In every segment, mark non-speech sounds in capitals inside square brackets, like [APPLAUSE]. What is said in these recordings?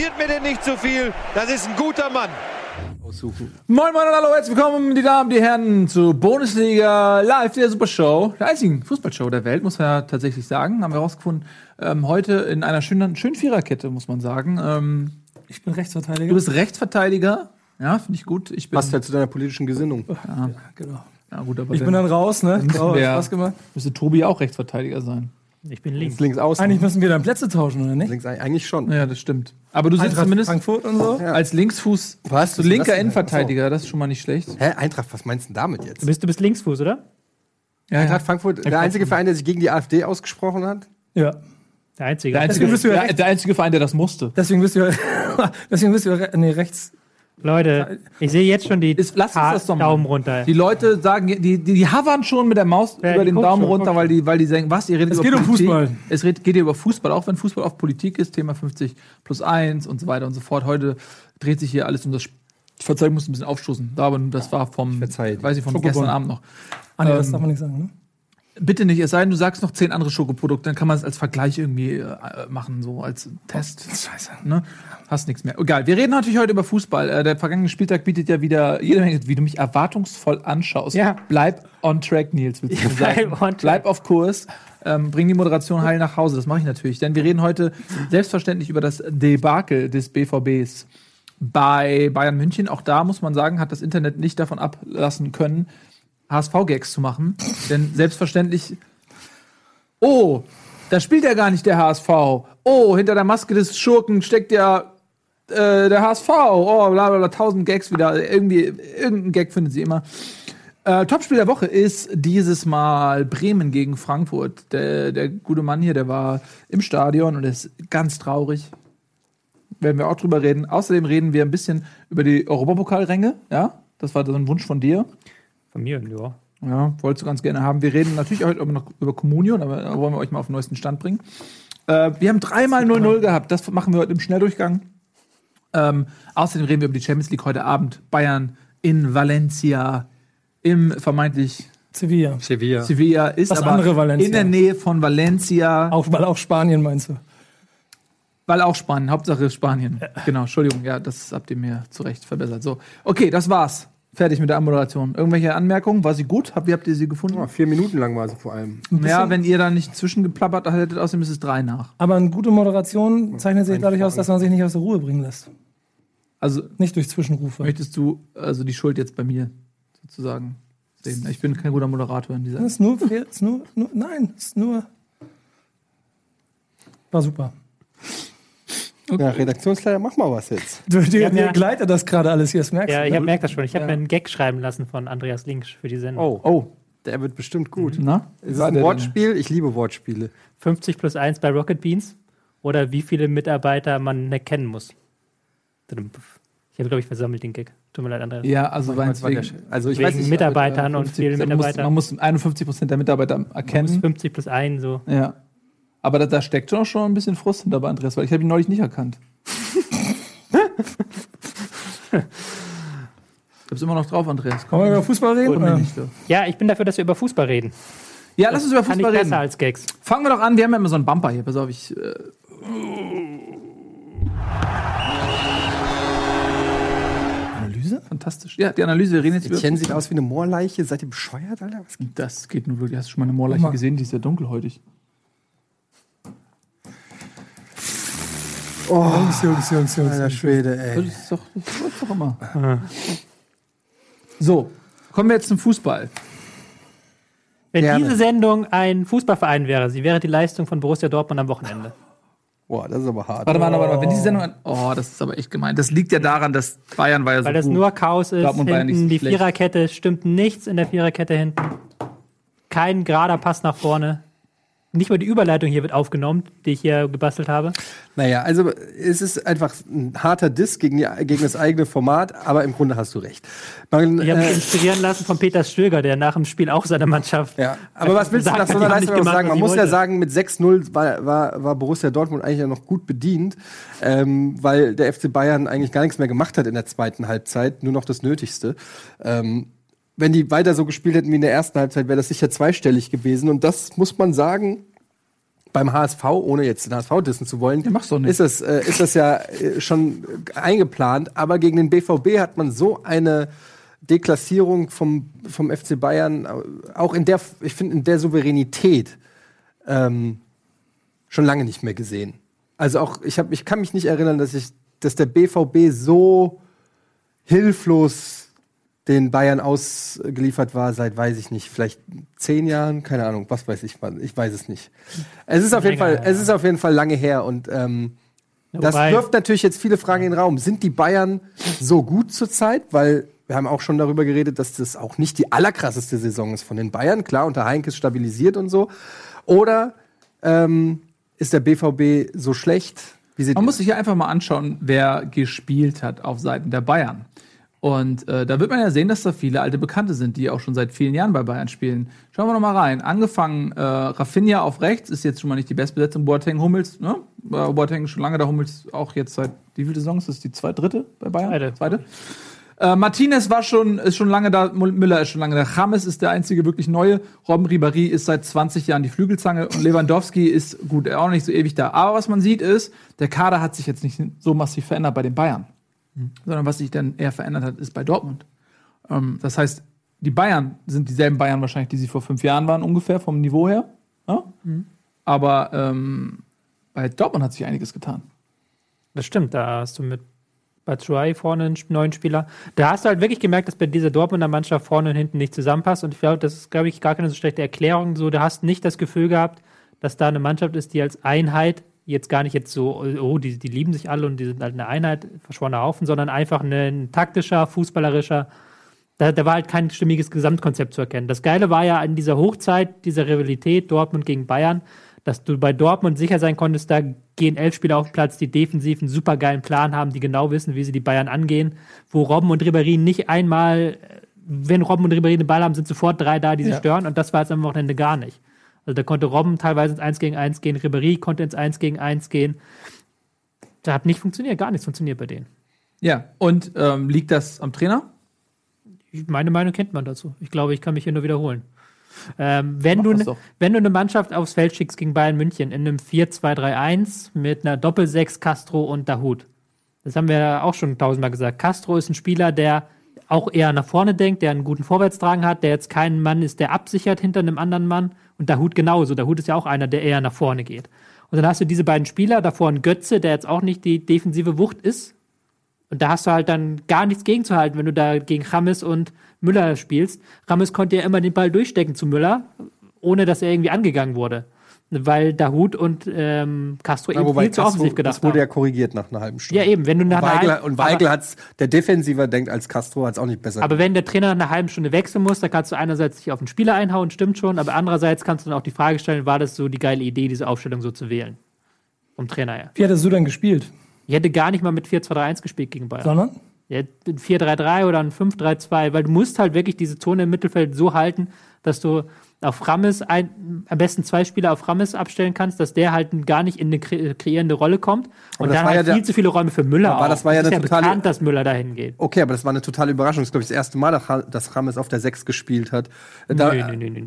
Kritisiert mir denn nicht zu viel. Das ist ein guter Mann. Aussuchen. Moin Moin und hallo, herzlich willkommen, die Damen, die Herren, zu Bundesliga Live, der Supershow, der einzigen Fußballshow der Welt, muss man ja tatsächlich sagen. Haben wir herausgefunden, ähm, heute in einer schönen, schönen Viererkette, muss man sagen. Ähm, Ich bin Rechtsverteidiger. du bist Rechtsverteidiger, ja, finde ich gut. Ich bin, Passt ja zu deiner politischen Gesinnung. genau. ja, gut, aber Ich bin dann raus, ne? müssen Oh, Spaß gemacht. müsste Tobi auch Rechtsverteidiger sein. Ich bin links. Links außen. Eigentlich müssen wir dann Plätze tauschen, oder nicht? Links eigentlich schon. Ja, das stimmt. Aber du sitzt Eintracht zumindest Frankfurt und so. als Linksfuß, Was? ist linker? Innenverteidiger, das ist schon mal nicht schlecht. Hä, Eintracht, was meinst du denn damit jetzt? Du bist, du bist Linksfuß, oder? Ja, Eintracht Frankfurt, der einzige Verein, der sich gegen die AfD ausgesprochen hat? Ja. Der Einzige. Der einzige, Deswegen bist du ja der, der einzige Verein, der das musste. Deswegen bist du ja, [LAUGHS] deswegen bist du ja nee, rechts. Leute, ich sehe jetzt schon die Ist- lass uns das doch mal. Daumen runter. Die Leute sagen, die, die, die hovern schon mit der Maus Ja, über den Daumen schon, runter, weil die, weil die sagen, was, ihr redet Es über geht um. Fußball. Es geht hier über Fußball, auch wenn Fußball auf Politik ist, Thema 50 plus 1 und so weiter und so fort. Heute dreht sich hier alles um das Sp- ich verzeihe, ich muss ein bisschen aufstoßen. Da, aber das war vom, verzeihe. weiß ich, vom gestern Abend noch. Ah, nee, das Ähm, darf man nicht sagen, ne? Bitte nicht, es sei denn, du sagst noch zehn andere Schokoprodukte, dann kann man es als Vergleich irgendwie äh, machen, so als Test. Scheiße. Ne? Hast nichts mehr. Egal. Wir reden natürlich heute über Fußball. Äh, der vergangene Spieltag bietet ja wieder jede Menge, wie du mich erwartungsvoll anschaust. Ja. Bleib on track, Nils, willst du Ja, sagen. bleib on track. Bleib auf Kurs. Ähm, bring die Moderation heil nach Hause. Das mache ich natürlich. Denn wir reden heute selbstverständlich über das Debakel des BVBs bei Bayern München. Auch da muss man sagen, hat das Internet nicht davon ablassen können, HSV-Gags zu machen. Denn selbstverständlich Oh, da spielt ja gar nicht der HSV. Oh, hinter der Maske des Schurken steckt ja äh, der HSV. Oh, bla bla bla, tausend Gags wieder. Irgendwie, irgendein Gag findet sie immer. Äh, Topspiel der Woche ist dieses Mal Bremen gegen Frankfurt. Der, der gute Mann hier, der war im Stadion und ist ganz traurig. Werden wir auch drüber reden. Außerdem reden wir ein bisschen über die Europapokalränge. Ja, das war so ein Wunsch von dir. Von mir, ja. Ja, wolltest du ganz gerne haben. Wir reden natürlich heute noch über Kommunion, aber da wollen wir euch mal auf den neuesten Stand bringen. Äh, wir haben dreimal 0-0 gehabt. Das machen wir heute im Schnelldurchgang. Ähm, außerdem reden wir über die Champions League heute Abend. Bayern in Valencia im vermeintlich Sevilla. Sevilla. Sevilla ist Das aber andere Valencia. in der Nähe von Valencia, Auch, weil auch Spanien meinst du. weil auch Spanien, Hauptsache Spanien. Genau, Entschuldigung, ja, das habt ihr mir zu Recht verbessert. So, okay, das war's. Fertig mit der Anmoderation. Irgendwelche Anmerkungen? War sie gut? Hab, wie habt ihr sie gefunden? Ja, vier Minuten lang war sie vor allem. Ja, wenn ihr da nicht zwischengeplappert hättet, außerdem ist es drei nach. Aber eine gute Moderation zeichnet sich dadurch aus, dass man sich nicht aus der Ruhe bringen lässt. Also Nicht durch Zwischenrufe. möchtest du also die Schuld jetzt bei mir sozusagen sehen? Ich bin kein guter Moderator in dieser. Das ist nur, fair, ist nur, nur, nein, ist nur. War super. Ja, Redaktionsleiter, mach mal was jetzt. Du, dir ja- gleitet das gerade alles hier, das merkst Ja, du. ich ne? hab, merk das schon. Ich habe mir einen Gag schreiben lassen von Andreas Links für die Sendung. Oh, Oh, der wird bestimmt gut. na? Ist es ein Wortspiel? Ich liebe Wortspiele. 50 plus 1 bei Rocket Beans oder wie viele Mitarbeiter man kennen muss. Ich habe, glaube ich, versammelt den Gag. Tut mir leid, Andreas. Ja, also Was war der wegen, Sch- Also ich Wegen weiß nicht, Mitarbeitern und 50 vielen man muss, Mitarbeitern. man muss 51 Prozent der Mitarbeiter Man muss erkennen. 50 plus 1 so. Ja. Aber da, da steckt schon schon ein bisschen Frust hinter bei Andreas, weil ich habe ihn neulich nicht erkannt. [LAUGHS] Ich hab's immer noch drauf, Andreas. Wollen wir über Fußball reden? Komm Oder? nicht so. Ja, ich bin dafür, dass wir über Fußball reden. Ja, lass uns über Kann ich Fußball besser reden. als Gags. Fangen wir doch an. Wir haben ja immer so einen Bumper hier. Pass auf, ich. Äh, Analyse? fantastisch. Ja, die Analyse. Wir reden jetzt über. Etienne sieht aus wie eine Moorleiche. Seid ihr bescheuert, Alter? Was geht? Das geht nur wirklich. Hast du schon mal eine Moorleiche gesehen? Die ist ja dunkelhäutig. Jungs, Jungs, Jungs, Jungs. Alter Schwede, Das ey. ist doch, das ist doch immer. So, kommen wir jetzt zum Fußball. Wenn Gerne. diese Sendung ein Fußballverein wäre, sie wäre die Leistung von Borussia Dortmund am Wochenende. Boah, das ist aber hart. Warte mal, warte mal. Wenn diese Sendung. An oh, das ist aber echt gemein. Das liegt ja daran, dass Bayern war ja so. Weil das gut. nur Chaos ist. Dortmund war ja Hinten nicht so die schlecht. Viererkette stimmt nichts in der Viererkette hinten. Kein gerader Pass nach vorne. Nicht mal die Überleitung hier wird aufgenommen, die ich hier gebastelt habe. Naja, also es ist einfach ein harter Diss gegen, die, gegen das eigene Format, aber im Grunde hast du recht. Man, Ich habe mich äh, inspirieren lassen von Peter Stöger, der nach dem Spiel auch seine Mannschaft. ja. Aber was willst du nach so einer Leistung gemacht, sagen? Man muss ja wollte. sagen, mit 6-0 war, war, war Borussia Dortmund eigentlich ja noch gut bedient, ähm, weil der FC Bayern eigentlich gar nichts mehr gemacht hat in der zweiten Halbzeit, nur noch das Nötigste. Ähm, wenn die weiter so gespielt hätten wie in der ersten Halbzeit, wäre das sicher zweistellig gewesen. Und das muss man sagen, beim HSV, ohne jetzt den HSV dissen zu wollen, nicht. ist das, äh, ist das ja äh, schon eingeplant. Aber gegen den BVB hat man so eine Deklassierung vom, vom FC Bayern, äh, auch in der, ich finde, in der Souveränität ähm, schon lange nicht mehr gesehen. Also auch, ich, hab, ich kann mich nicht erinnern, dass ich, dass der BVB so hilflos den Bayern ausgeliefert war seit, weiß ich nicht, vielleicht zehn Jahren, keine Ahnung, was weiß ich, ich weiß es nicht. Es ist auf jeden Fall, es ist auf jeden Fall lange her und ähm, das wirft natürlich jetzt viele Fragen in den Raum. Sind die Bayern so gut zurzeit? Weil wir haben auch schon darüber geredet, dass das auch nicht die allerkrasseste Saison ist von den Bayern. Klar, unter Heinkes stabilisiert und so. Oder ähm, ist der BVB so schlecht? Man muss sich ja einfach mal anschauen, wer gespielt hat auf Seiten der Bayern. Und äh, da wird man ja sehen, dass da viele alte Bekannte sind, die auch schon seit vielen Jahren bei Bayern spielen. Schauen wir noch mal rein. Angefangen äh, Rafinha auf rechts, ist jetzt schon mal nicht die Bestbesetzung. Boateng, Hummels, ne? Äh, Boateng schon lange, da Hummels auch jetzt seit wie viele Saisons? Ist das die zweite, dritte bei Bayern? Zweite. Zweite. Äh, Martinez war schon, ist schon lange da, Müller ist schon lange da, James ist der einzige wirklich neue, Robben Ribéry ist seit 20 Jahren die Flügelzange und Lewandowski ist gut, auch nicht so ewig da. Aber was man sieht ist, der Kader hat sich jetzt nicht so massiv verändert bei den Bayern, sondern was sich dann eher verändert hat, ist bei Dortmund. Ähm, das heißt, die Bayern sind dieselben Bayern wahrscheinlich, die sie vor fünf Jahren waren ungefähr vom Niveau her. Ja? Aber ähm, bei Dortmund hat sich einiges getan. Das stimmt, da hast du mit Batshuayi vorne einen neuen Spieler. Da hast du halt wirklich gemerkt, dass bei dieser Dortmunder Mannschaft vorne und hinten nicht zusammenpasst. Und ich glaube, das ist, glaube ich, gar keine so schlechte Erklärung. So, du hast nicht das Gefühl gehabt, dass da eine Mannschaft ist, die als Einheit jetzt gar nicht jetzt so, oh, die, die lieben sich alle und die sind halt eine Einheit, verschworener Haufen, sondern einfach ein, ein taktischer, fußballerischer, da, da war halt kein stimmiges Gesamtkonzept zu erkennen. Das Geile war ja in dieser Hochzeit, dieser Rivalität Dortmund gegen Bayern, dass du bei Dortmund sicher sein konntest, da gehen elf Spieler auf den Platz, die defensiv einen supergeilen Plan haben, die genau wissen, wie sie die Bayern angehen, wo Robben und Ribéry nicht einmal, wenn Robben und Ribéry den Ball haben, sind sofort drei da, die sie Ja. stören und das war jetzt am Wochenende gar nicht. Also da konnte Robben teilweise ins 1 gegen 1 gehen, Ribéry konnte ins 1 gegen 1 gehen. Das hat nicht funktioniert, gar nichts funktioniert bei denen. Ja, und ähm, liegt das am Trainer? Meine Meinung kennt man dazu. Ich glaube, ich kann mich hier nur wiederholen. Ähm, wenn, Mach du, ne- wenn du eine Mannschaft aufs Feld schickst gegen Bayern München in einem 4-2-3-1 mit einer Doppel-6 Castro und Dahut, das haben wir ja auch schon tausendmal gesagt. Castro ist ein Spieler, der auch eher nach vorne denkt, der einen guten Vorwärtstragen hat, der jetzt kein Mann ist, der absichert hinter einem anderen Mann. Und Dahut genauso. Dahut ist ja auch einer, der eher nach vorne geht. Und dann hast du diese beiden Spieler, davor ein Götze, der jetzt auch nicht die defensive Wucht ist, und da hast du halt dann gar nichts gegenzuhalten, wenn du da gegen Rames und Müller spielst. Rames konnte ja immer den Ball durchstecken zu Müller, ohne dass er irgendwie angegangen wurde. Weil Dahut und ähm, Castro Ja, eben viel zu offensiv das gedacht wurde ja haben. korrigiert nach einer halben Stunde. Ja, eben, wenn du nach einer Weigler, halben- und Weigel aber- hat's, der Defensiver denkt als Castro hat's auch nicht besser. Aber wenn der Trainer nach einer halben Stunde wechseln muss, dann kannst du einerseits dich auf den Spieler einhauen, stimmt schon, aber andererseits kannst du dann auch die Frage stellen, war das so die geile Idee, diese Aufstellung so zu wählen? Vom Trainer her. Wie hattest du denn gespielt? Ich hätte gar nicht mal mit 4-2-3-1 gespielt gegen Bayern. Sondern? Ja, ein 4-3-3 oder ein 5-3-2, weil du musst halt wirklich diese Zone im Mittelfeld so halten, dass du auf Rammes ein, am besten zwei Spieler auf Rammes abstellen kannst, dass der halt gar nicht in eine kre kreierende Rolle kommt. Und das dann halt ja viel der- zu viele Räume für Müller. Aber auch. das war ja ist eine ja totale- bekannt, dass Müller dahin geht. okay, aber das war eine totale Überraschung. Das ist, glaube ich, das erste Mal, dass Ra- dass Rames auf der 6 gespielt hat. Da, Nee, nee, nee, nee, nee.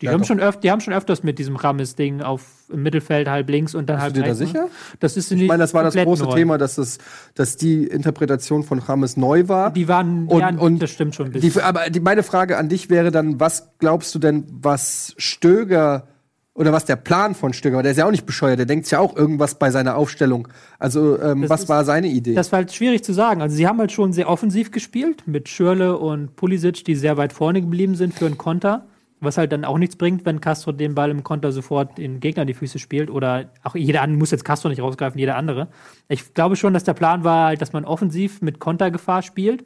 Die, Ja, haben doch. schon öf die haben schon öfters mit diesem Rammes-Ding auf im Mittelfeld halb links und dann Bist halb du dir da rechts. ne? sicher? Das ist Ich meine, das war das große Thema, dass, es, dass die Interpretation von Rames neu war. Die waren, Und- ja, und das stimmt schon ein bisschen. Die, aber die, meine Frage an dich wäre dann, was glaubst du denn, was Stöger oder was der Plan von Stöger war? Der ist ja auch nicht bescheuert, der denkt ja auch irgendwas bei seiner Aufstellung. Also, ähm, was ist- war seine Idee? Das war halt schwierig zu sagen. Also sie haben halt schon sehr offensiv gespielt mit Schürle und Pulisic, die sehr weit vorne geblieben sind für einen Konter. Was halt dann auch nichts bringt, wenn Castro den Ball im Konter sofort den Gegner in die Füße spielt. Oder auch jeder andere, muss jetzt Castro nicht rausgreifen, jeder andere. Ich glaube schon, dass der Plan war, halt, dass man offensiv mit Kontergefahr spielt.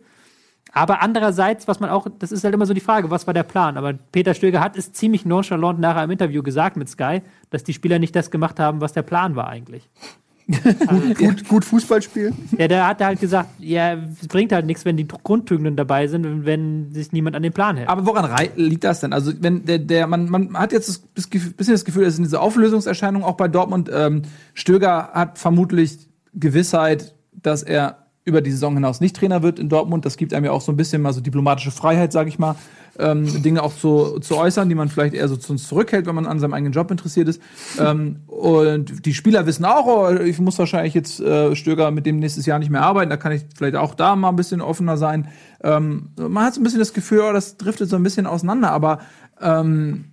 Aber andererseits, was man auch, das ist halt immer so die Frage, was war der Plan? Aber Peter Stöger hat es ziemlich nonchalant nachher im Interview gesagt mit Sky, dass die Spieler nicht das gemacht haben, was der Plan war eigentlich. Gut, gut Fußball spielen? Ja, der hat halt gesagt, ja, es bringt halt nichts, wenn die Grundtugenden dabei sind, wenn- wenn sich niemand an den Plan hält. Aber woran liegt das denn? Also, wenn der, der man, man hat jetzt Gefühl- bisschen das Gefühl, es sind diese Auflösungserscheinungen auch bei Dortmund. Ähm, Stöger hat vermutlich Gewissheit, dass er über die Saison hinaus nicht Trainer wird in Dortmund. Das gibt einem ja auch so ein bisschen mal so diplomatische Freiheit, sage ich mal, ähm, Dinge auch zu, zu äußern, die man vielleicht eher so zu uns zurückhält, wenn man an seinem eigenen Job interessiert ist. Ähm, und die Spieler wissen auch, oh, ich muss wahrscheinlich jetzt äh, Stöger mit dem nächstes Jahr nicht mehr arbeiten. Da kann ich vielleicht auch da mal ein bisschen offener sein. Ähm, man hat so ein bisschen das Gefühl, oh, das driftet so ein bisschen auseinander. Aber ähm,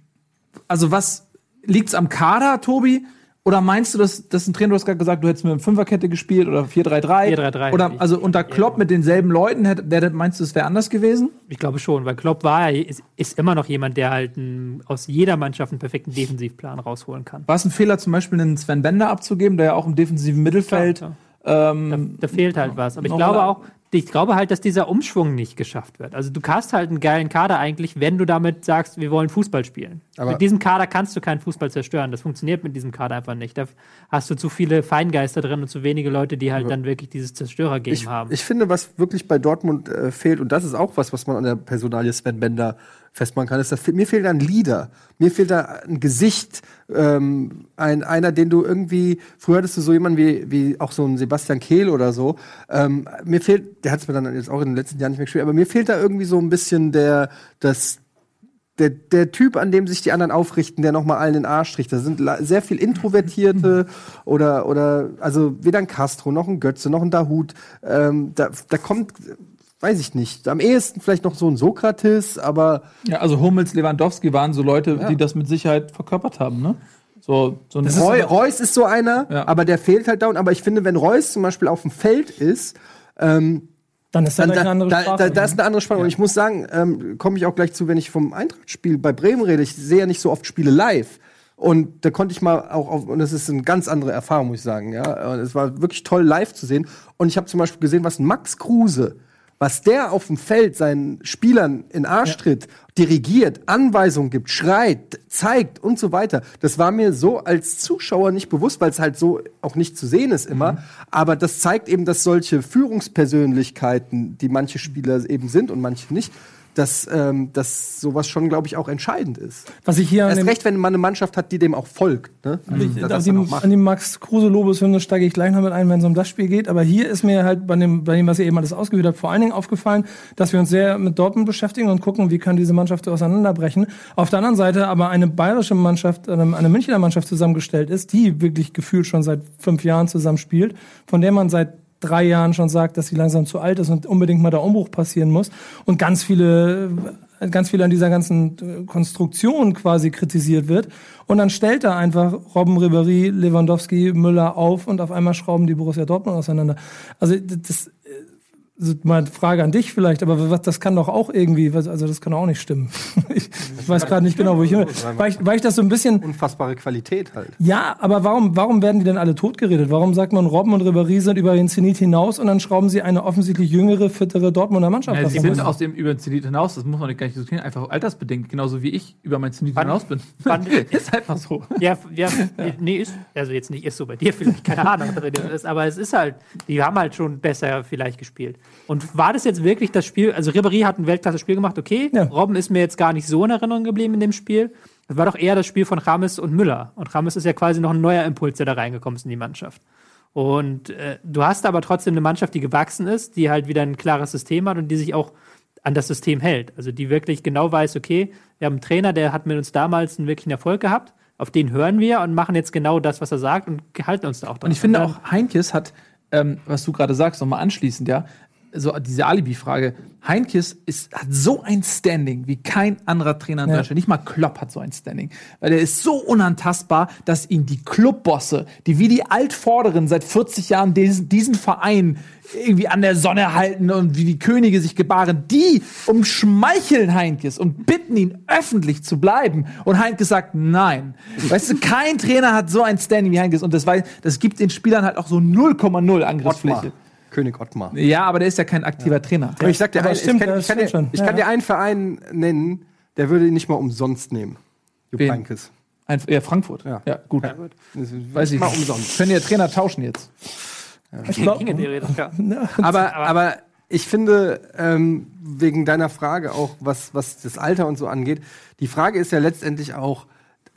also was liegt's am Kader, Tobi? Oder meinst du, dass das ein Trainer, du hast gerade gesagt, du hättest mit einer Fünferkette gespielt oder 4-3-3? 4-3-3 Oder also unter Klopp mit denselben Leuten, hätte, meinst du, es wäre anders gewesen? Ich glaube schon, weil Klopp war ja, ist, ist immer noch jemand, der halt ein, aus jeder Mannschaft einen perfekten Defensivplan rausholen kann. War es ein Fehler, zum Beispiel einen Sven Bender abzugeben, der ja auch im defensiven Mittelfeld. Klar, Ähm, Da fehlt halt was. Aber ich glaube auch, ich glaube halt, dass dieser Umschwung nicht geschafft wird. Also du hast halt einen geilen Kader eigentlich, wenn du damit sagst, wir wollen Fußball spielen. Aber- mit diesem Kader kannst du keinen Fußball zerstören. Das funktioniert mit diesem Kader einfach nicht. Da hast du zu viele Feingeister drin und zu wenige Leute, die halt dann wirklich dieses Zerstörergame Ich, haben. ich finde, was wirklich bei Dortmund äh, fehlt, und das ist auch was, was man an der Personalie Sven Bender festmachen kann, ist, dass mir fehlt da ein Leader. Mir fehlt da ein Gesicht, ähm, ein, einer, den du irgendwie, früher hattest du so jemanden wie, wie auch so ein Sebastian Kehl oder so. Ähm, mir fehlt, der hat es mir dann jetzt auch in den letzten Jahren nicht mehr gespielt, aber mir fehlt da irgendwie so ein bisschen der, das, der, der Typ, an dem sich die anderen aufrichten, der nochmal allen den Arsch tricht. Da sind sehr viel Introvertierte oder, oder, also weder ein Castro, noch ein Götze, noch ein Dahut. Ähm, da, da kommt, weiß ich nicht, am ehesten vielleicht noch so ein Sokrates, aber ja, also Hummels, Lewandowski waren so Leute, Ja. die das mit Sicherheit verkörpert haben, ne? So, so ein Roy, Reus ist so einer, Ja. aber der fehlt halt down. Aber ich finde, wenn Reus zum Beispiel auf dem Feld ist, ähm, Dann ist da dann, gleich eine da, andere da, Sprache. da, da ist eine andere Spannung. Und ich muss sagen, ähm, komme ich auch gleich zu, wenn ich vom Eintracht-Spiel bei Bremen rede. Ich sehe ja nicht so oft Spiele live. Und da konnte ich mal auch auf, und das ist eine ganz andere Erfahrung, muss ich sagen. Ja, Und es war wirklich toll, live zu sehen. Und ich habe zum Beispiel gesehen, was ein Max Kruse, was der auf dem Feld seinen Spielern in Arsch tritt, dirigiert, Anweisungen gibt, schreit, zeigt und so weiter. Das war mir so als Zuschauer nicht bewusst, weil es halt so auch nicht zu sehen ist immer. Aber das zeigt eben, dass solche Führungspersönlichkeiten, die manche Spieler eben sind und manche nicht, dass, ähm, dass sowas schon, glaube ich, auch entscheidend ist. Was ich hier an Erst dem, recht, wenn man eine Mannschaft hat, die dem auch folgt. Ne? Also, auf dann die, auch macht. an die Max Kruse Lobeshymne steige ich gleich noch mit ein, wenn es um das Spiel geht. Aber hier ist mir halt bei dem, bei dem, was ihr eben alles ausgeführt habt, vor allen Dingen aufgefallen, dass wir uns sehr mit Dortmund beschäftigen und gucken, wie kann diese Mannschaft auseinanderbrechen. Auf der anderen Seite aber eine bayerische Mannschaft, eine, eine Münchner Mannschaft zusammengestellt ist, die wirklich gefühlt schon seit fünf Jahren zusammen spielt, von der man seit drei Jahren schon sagt, dass sie langsam zu alt ist und unbedingt mal der Umbruch passieren muss. Und ganz viele ganz viel an dieser ganzen äh, Konstruktion quasi kritisiert wird. Und dann stellt er einfach Robben, Ribéry, Lewandowski, Müller auf und auf einmal schrauben die Borussia Dortmund auseinander. Also das mal eine Frage an dich vielleicht, aber was, das kann doch auch irgendwie, was- also das kann doch auch nicht stimmen. [LAUGHS] ich, ich weiß gerade nicht genau, wo ich hin will. Weil ich, weil ich das so ein bisschen, Unfassbare Qualität halt. ja, aber warum, warum werden die denn alle totgeredet? Warum sagt man, Robben und Ribéry sind über den Zenit hinaus und dann schrauben sie eine offensichtlich jüngere, fittere Dortmunder Mannschaft Ja, sie sind aus dem über den Zenit hinaus, das muss man nicht gar nicht diskutieren, einfach altersbedingt, genauso wie ich über mein Zenit Wann- hinaus bin. wann- [LAUGHS] ist einfach so. Ja, ja, nee, ist, also jetzt nicht ist so bei dir vielleicht, keine Ahnung, was das ist, aber es ist halt, die haben halt schon besser vielleicht gespielt. Und war das jetzt wirklich das Spiel, also Ribéry hat ein Weltklasse-Spiel gemacht, okay, Ja. Robben ist mir jetzt gar nicht so in Erinnerung geblieben in dem Spiel. Es war doch eher das Spiel von Rames und Müller. Und Rames ist ja quasi noch ein neuer Impuls, der da reingekommen ist in die Mannschaft. Und äh, du hast aber trotzdem eine Mannschaft, die gewachsen ist, die halt wieder ein klares System hat und die sich auch an das System hält. Also die wirklich genau weiß, okay, wir haben einen Trainer, der hat mit uns damals einen wirklichen Erfolg gehabt, auf den hören wir und machen jetzt genau das, was er sagt und halten uns da auch dran. Und ich finde auch, Heinkes hat, ähm, was du gerade sagst, nochmal anschließend, ja, so diese Alibi-Frage. Heinkes ist, hat so ein Standing wie kein anderer Trainer in Ja. Deutschland. Nicht mal Klopp hat so ein Standing. Weil er ist so unantastbar, dass ihn die Clubbosse, die wie die Altvorderen seit 40 Jahren diesen, diesen Verein irgendwie an der Sonne halten und wie die Könige sich gebaren, die umschmeicheln Heinkes und bitten ihn öffentlich zu bleiben. Und Heinkes sagt nein. Weißt du, kein Trainer hat so ein Standing wie Heinkes und das, weiß, das gibt den Spielern halt auch so 0,0 Angriffsfläche. Ottmar. König Ottmar. Ja, aber der ist ja kein aktiver Trainer. Aber ich sag dir, Aber ein, stimmt, ich kann, ich kann, dir, ich Ja, kann ja. dir einen Verein nennen, der würde ihn nicht mal umsonst nehmen. Jupp? Heynckes. Ein, ja, Frankfurt. Ja. gut. Das ist Weiß ich mal umsonst. Können ja Trainer tauschen jetzt. Ich glaub- ja. [LAUGHS] Aber, aber ich finde, ähm, wegen deiner Frage auch, was, was das Alter und so angeht, die Frage ist ja letztendlich auch,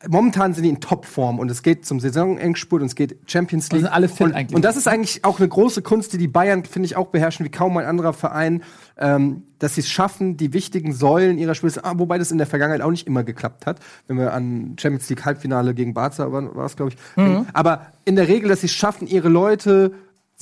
momentan sind die in Topform und es geht zum Saisonendspurt und es geht Champions Und League. sind alle fit und, eigentlich. Und das ist eigentlich auch eine große Kunst, die die Bayern, finde ich, auch beherrschen, wie kaum ein anderer Verein, ähm, dass sie es schaffen, die wichtigen Säulen ihrer Spiele, ah, wobei das in der Vergangenheit auch nicht immer geklappt hat, wenn wir an Champions League Halbfinale gegen Barca war, war es, glaube ich. Mhm. Aber in der Regel, dass sie es schaffen, ihre Leute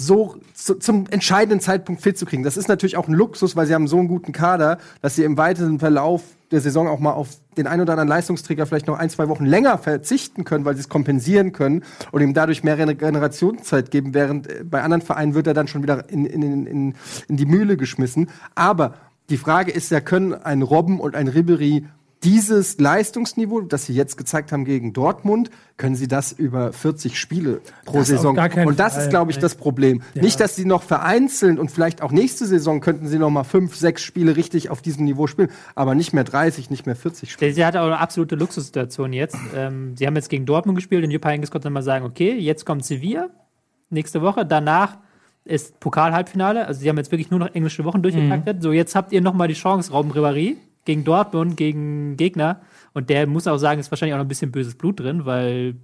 so zu, zum entscheidenden Zeitpunkt fit zu kriegen. Das ist natürlich auch ein Luxus, weil sie haben so einen guten Kader, dass sie im weiteren Verlauf der Saison auch mal auf den ein oder anderen Leistungsträger vielleicht noch ein, zwei Wochen länger verzichten können, weil sie es kompensieren können und ihm dadurch mehr Generationszeit geben, während äh, bei anderen Vereinen wird er dann schon wieder in, in, in, in die Mühle geschmissen. Aber die Frage ist ja, können ein Robben und ein Ribery dieses Leistungsniveau, das sie jetzt gezeigt haben gegen Dortmund, können sie das über 40 Spiele pro Das Saison. Und das Fall. ist, glaube ich, das Problem. Nicht, dass sie noch vereinzelt und vielleicht auch nächste Saison könnten sie noch mal fünf, sechs Spiele richtig auf diesem Niveau spielen, aber nicht mehr 30, nicht mehr 40 Spiele. Sie hatte auch eine absolute Luxussituation jetzt. Ähm, sie haben jetzt gegen Dortmund gespielt und Jupp Heynckes konnte dann mal sagen, okay, jetzt kommt Sevilla nächste Woche, danach ist Pokal-Halbfinale, also sie haben jetzt wirklich nur noch englische Wochen durchgetaktet. So, jetzt habt ihr noch mal die Chance, Robben Ribéry gegen Dortmund, gegen Gegner. Und der muss auch sagen, ist wahrscheinlich auch noch ein bisschen böses Blut drin, weil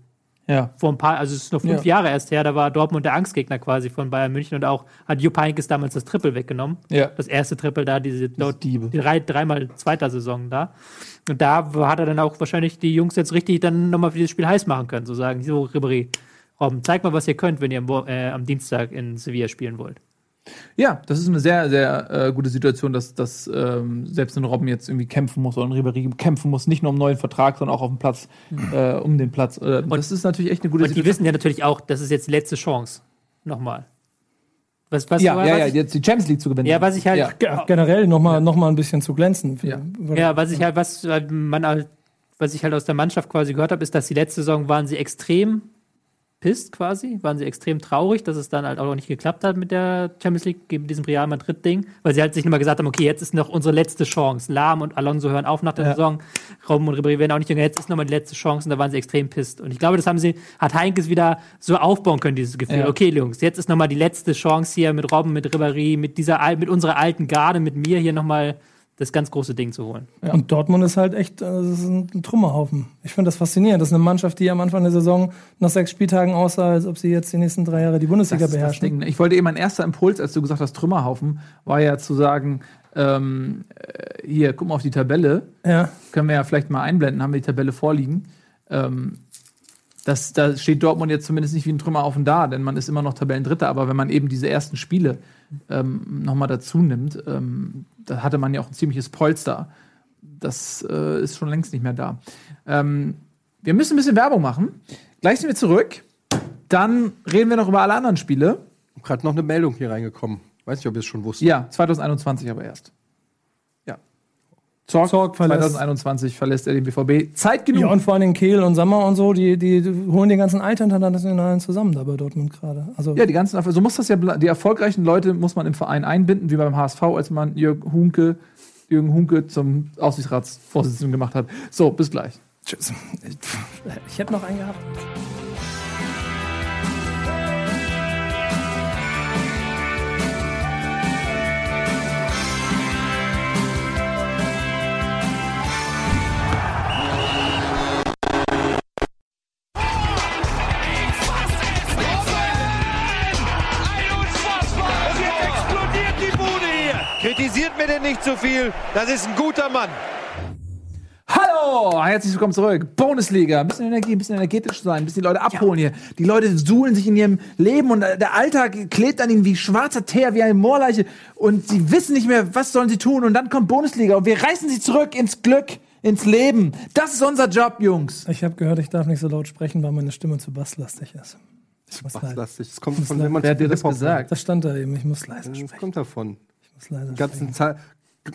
Ja. vor ein paar, also es ist noch fünf Ja. Jahre erst her, da war Dortmund der Angstgegner quasi von Bayern München und auch hat Jupp Heynckes damals das Triple weggenommen. Ja. Das erste Triple da, diese dort, die drei, dreimal zweiter Saison da. Und da hat er dann auch wahrscheinlich die Jungs jetzt richtig dann nochmal für dieses Spiel heiß machen können. So sagen, so Ribéry, Robben, zeig mal, was ihr könnt, wenn ihr am, äh, am Dienstag in Sevilla spielen wollt. Ja, das ist eine sehr, sehr äh, gute Situation, dass, dass ähm, selbst ein Robben jetzt irgendwie kämpfen muss oder ein Ribéry kämpfen muss, nicht nur um einen neuen Vertrag, sondern auch auf dem Platz, äh, um den Platz. Äh, das ist natürlich echt eine gute Und die wissen ja natürlich auch, das ist jetzt die letzte Chance. Nochmal. Was, was, Ja, was ja, ja, ich, jetzt die Champions League zu gewinnen. ja, was ich halt Ja. Ja, generell noch mal, noch mal ein bisschen zu glänzen. Ja. Ja, was ich halt, was man halt, was ich halt aus der Mannschaft quasi gehört habe, ist, dass die letzte Saison waren sie extrem pisst quasi, waren sie extrem traurig, dass es dann halt auch nicht geklappt hat mit der Champions League, mit diesem Real Madrid-Ding, weil sie halt sich nochmal gesagt haben, okay, jetzt ist noch unsere letzte Chance. Lahm und Alonso hören auf nach der Ja. Saison, Robben und Ribéry werden auch nicht jünger, jetzt ist nochmal die letzte Chance und da waren sie extrem pisst. Und ich glaube, das haben sie, hat Heinkes wieder so aufbauen können, dieses Gefühl. Ja. Okay, Jungs, jetzt ist nochmal die letzte Chance hier mit Robben, mit Ribéry, mit dieser, mit unserer alten Garde, mit mir hier nochmal das ganz große Ding zu holen. Und Dortmund ist halt echt äh, ist ein, Trümmerhaufen. Ich finde das faszinierend. Das ist eine Mannschaft, die am Anfang der Saison nach sechs Spieltagen aussah, als ob sie jetzt die nächsten drei Jahre die Bundesliga Das ist das beherrschen. Ding. ne? Ich wollte eben, mein erster Impuls, als du gesagt hast, Trümmerhaufen, war ja zu sagen, ähm, äh, hier, guck mal auf die Tabelle, Ja. können wir ja vielleicht mal einblenden, haben wir die Tabelle vorliegen. Ähm, das, da steht Dortmund jetzt zumindest nicht wie ein Trümmerhaufen da, denn man ist immer noch Tabellendritter. Aber wenn man eben diese ersten Spiele ähm, nochmal dazu nimmt, ähm, da hatte man ja auch ein ziemliches Polster. Das äh, ist schon längst nicht mehr da. Ähm, wir müssen ein bisschen Werbung machen. Gleich sind wir zurück. Dann reden wir noch über alle anderen Spiele. Gerade noch eine Meldung hier reingekommen. Weiß nicht, ob ihr es schon wusstet. Ja, 2021 aber erst. Zorg, Zorg verlässt- 2021 verlässt er den BVB. Zeit genug. Ja, und vor allem Kehl und Sammer und so, die, die holen die ganzen Alterinternationalen zusammen da bei Dortmund gerade. Also Ja, die ganzen, so muss das ja, die erfolgreichen Leute muss man im Verein einbinden, wie beim HSV, als man Jürgen Hunke, Jürgen Hunke zum Aufsichtsratsvorsitzenden gemacht hat. So, bis gleich. tschüss. Ich, ich hätte noch einen gehabt. Denn nicht so viel. Das ist ein guter Mann. Hallo, herzlich willkommen zurück. Bundesliga, ein bisschen Energie, ein bisschen energetisch sein, ein bisschen die Leute abholen hier. Die Leute suhlen sich in ihrem Leben und der Alltag klebt an ihnen wie schwarzer Teer, wie eine Moorleiche und sie wissen nicht mehr, was sollen sie tun und dann kommt Bundesliga und wir reißen sie zurück ins Glück, ins Leben. Das ist unser Job, Jungs. Ich habe gehört, ich darf nicht so laut sprechen, weil meine Stimme zu basslastig ist. Leise. Basslastig. Das kommt von, wenn man Wer hat dir zu das gesagt? Das stand da eben. Ich muss leise macht. Das sprechen. kommt davon. Muss leise Die ganzen. Zeit.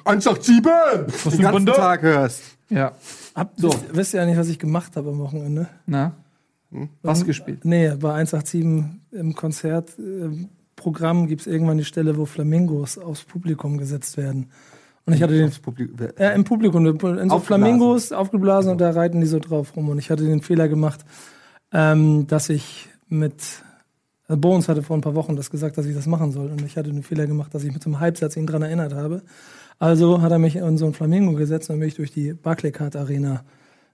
187! Den ganzen Tag hörst. Ja. Hab, so. wisst, wisst ihr ja nicht, was ich gemacht habe am Wochenende? Na? Was gespielt? Nee, bei 187 im Konzertprogramm gibt es irgendwann die Stelle, wo Flamingos aufs Publikum gesetzt werden. Und ich hatte den Das Publikum- Ja, im Publikum, in so Aufgeblasen. Flamingos aufgeblasen und da reiten die so drauf rum. Und ich hatte den Fehler gemacht, ähm, dass ich mit. Äh, Bones hatte vor ein paar Wochen das gesagt, dass ich das machen soll. Und ich hatte den Fehler gemacht, dass ich mit so einem Halbsatz ihn dran erinnert habe. Also hat er mich in so ein Flamingo gesetzt und dann bin ich durch die Barclaycard Arena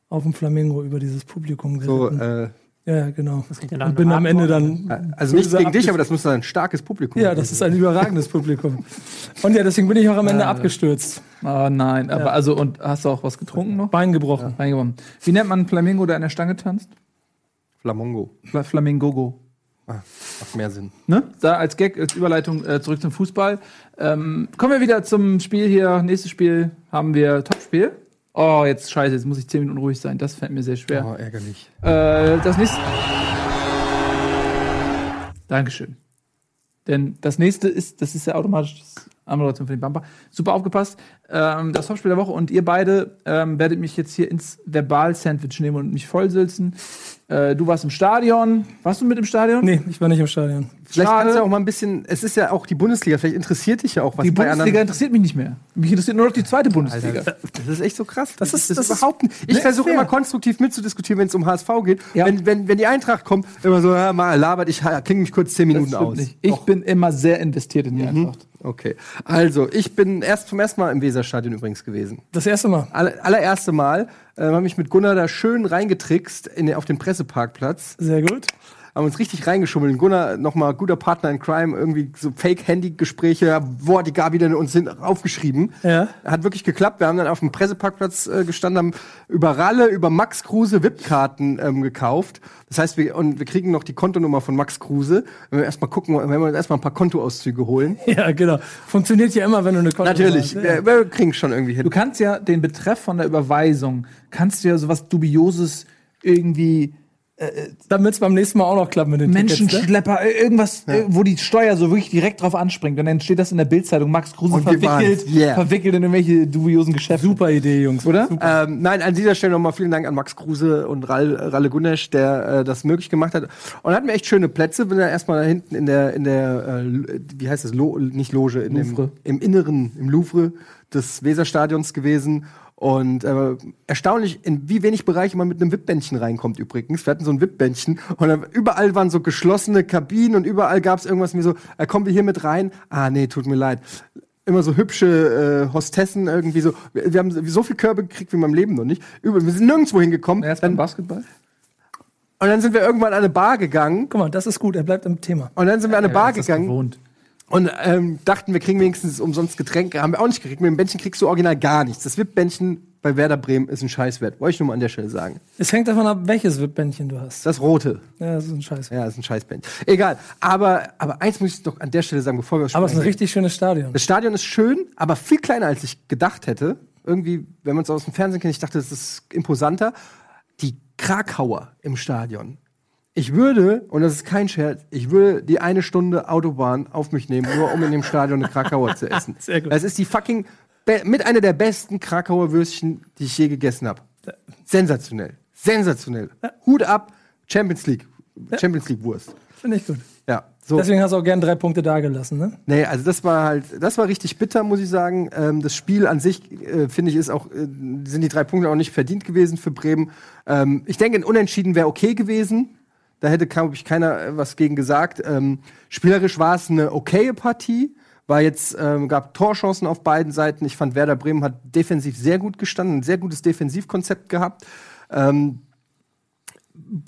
auf dem Flamingo über dieses Publikum So, geritten. äh, ja, genau. ja Und bin am Ende dann. also nichts gegen dich, aber das muss ein starkes Publikum Ja, das ist ein überragendes Publikum. Und ja, deswegen bin ich auch am Ende Ah. abgestürzt. Oh nein, aber also, und hast du auch was getrunken noch? Bein gebrochen. Reingeworfen. Wie nennt man einen Flamingo, der an der Stange tanzt? Flamongo. Fla Flamingogo. Macht mehr Sinn. Ne? Da als Gag, als Überleitung äh, zurück zum Fußball. Ähm, kommen wir wieder zum Spiel hier. Nächstes Spiel haben wir Topspiel. Oh, jetzt scheiße, jetzt muss ich 10 Minuten ruhig sein. Das fällt mir sehr schwer. Oh, ärgerlich. Äh, das nächste. Dankeschön. Denn das nächste ist, das ist ja automatisch das Anmoderation für den Bumper. Super aufgepasst. Ähm, das Topspiel der Woche und ihr beide ähm, werdet mich jetzt hier ins Verbal-Sandwich nehmen und mich vollsülzen. Äh, du warst im Stadion. Warst du mit im Stadion? Nee, ich war nicht im Stadion. Vielleicht Schade. kannst du auch mal ein bisschen, es ist ja auch die Bundesliga, vielleicht interessiert dich ja auch was Die bei Bundesliga anderen. interessiert mich nicht mehr. Mich interessiert nur noch die zweite Bundesliga. Alter, das ist echt so krass. Das, ist- ist, das das ist überhaupt nicht. Ich versuche immer konstruktiv mitzudiskutieren, wenn es um HSV geht. Ja. Wenn, wenn, wenn die Eintracht kommt, immer so, ja, mal labert, ich klinge mich kurz zehn Minuten aus. nicht. Ich bin immer sehr investiert in die Mhm. Eintracht. Okay. Also, ich bin erst zum ersten Mal im Weserstadion übrigens gewesen. Das erste Mal. Aller, allererste Mal äh, habe ich mit Gunnar da schön reingetrickst in, auf den Presseparkplatz. Sehr gut. Haben uns richtig reingeschummelt. Gunnar, nochmal guter Partner in Crime, irgendwie so Fake-Handy-Gespräche. Wo hat die Gabi denn uns sind aufgeschrieben? Ja. Hat wirklich geklappt. Wir haben dann auf dem Presseparkplatz äh, gestanden, haben über Ralle, über Max Kruse VIP-Karten ähm, gekauft. Das heißt, wir, und wir kriegen noch die Kontonummer von Max Kruse. Wenn wir erstmal gucken, wenn wir uns erstmal ein paar Kontoauszüge holen. [LAUGHS] Ja, genau. Funktioniert ja immer, wenn du eine Konto Natürlich, hast. wir, wir kriegen schon irgendwie hin. Du kannst ja den Betreff von der Überweisung, kannst du ja sowas Dubioses irgendwie Damit es beim nächsten Mal auch noch klappt mit den Tickets. Ne? Menschenschlepper, äh, irgendwas, äh, wo die Steuer so wirklich direkt drauf anspringt. Und dann steht das in der Bildzeitung, Max Kruse verwickelt. Yeah. verwickelt in irgendwelche dubiosen Geschäfte. Super Idee, Jungs. Oder? Ähm, nein, an dieser Stelle nochmal vielen Dank an Max Kruse und Ral, Ralle Gunesch, der äh, das möglich gemacht hat. Und hatten wir echt schöne Plätze. Bin da erstmal da hinten in der, in der äh, wie heißt das, Lo nicht Loge, in Louvre. Dem, im Inneren, im Louvre des Weserstadions gewesen. Und äh, erstaunlich, in wie wenig Bereiche man mit einem VIP-Bändchen reinkommt übrigens. Wir hatten so ein VIP-Bändchen und dann, überall waren so geschlossene Kabinen und überall gab es irgendwas wie so, äh, kommen wir hier mit rein? Ah, nee, tut mir leid immer so hübsche äh, Hostessen irgendwie so. Wir, wir haben so viel Körbe gekriegt wie in meinem Leben noch nicht. Über, wir sind nirgendwo hingekommen. Erst beim Dann, Basketball? und dann sind wir irgendwann an eine Bar gegangen. Guck mal, das ist gut. Er bleibt im Thema. Und dann sind wir an eine Bar gegangen Gewohnt. Und ähm, dachten, wir kriegen wenigstens umsonst Getränke. Haben wir auch nicht gekriegt. Mit dem Bändchen kriegst du original gar nichts. Das VIP-Bändchen bei Werder Bremen ist ein Scheißwert. Wollte ich nur mal an der Stelle sagen. Es hängt davon ab, welches VIP-Bändchen du hast. Das rote. Ja, das ist ein Scheiß. Ja, das ist ein Scheißbändchen. Egal. Aber, aber eins muss ich doch an der Stelle sagen, bevor wir Aber es ist ein richtig schönes Stadion. Das Stadion ist schön, aber viel kleiner, als ich gedacht hätte. Irgendwie, wenn man es aus dem Fernsehen kennt, ich dachte, das ist imposanter. Die Krakauer im Stadion. Ich würde, und das ist kein Scherz, ich würde die eine Stunde Autobahn auf mich nehmen, nur um in dem Stadion eine Krakauer zu essen. [LAUGHS] Sehr gut. Das ist die fucking, mit einer der besten Krakauer Würstchen, die ich je gegessen habe. Sensationell. Sensationell. Hut ab, Champions League. Champions League Wurst. Finde ich gut. Ja. So. Deswegen hast du auch gern drei Punkte da gelassen, ne? Nee, also das war halt, das war richtig bitter, muss ich sagen. Ähm, das Spiel an sich, äh, finde ich, ist auch, äh, sind die drei Punkte auch nicht verdient gewesen für Bremen. Ähm, ich denke, ein Unentschieden wäre okay gewesen. Da hätte, glaube ich, keiner äh, was gegen gesagt. Ähm, spielerisch war es eine okaye Partie. War jetzt, ähm, gab Torchancen auf beiden Seiten. Ich fand, Werder Bremen hat defensiv sehr gut gestanden, ein sehr gutes Defensivkonzept gehabt. Ähm,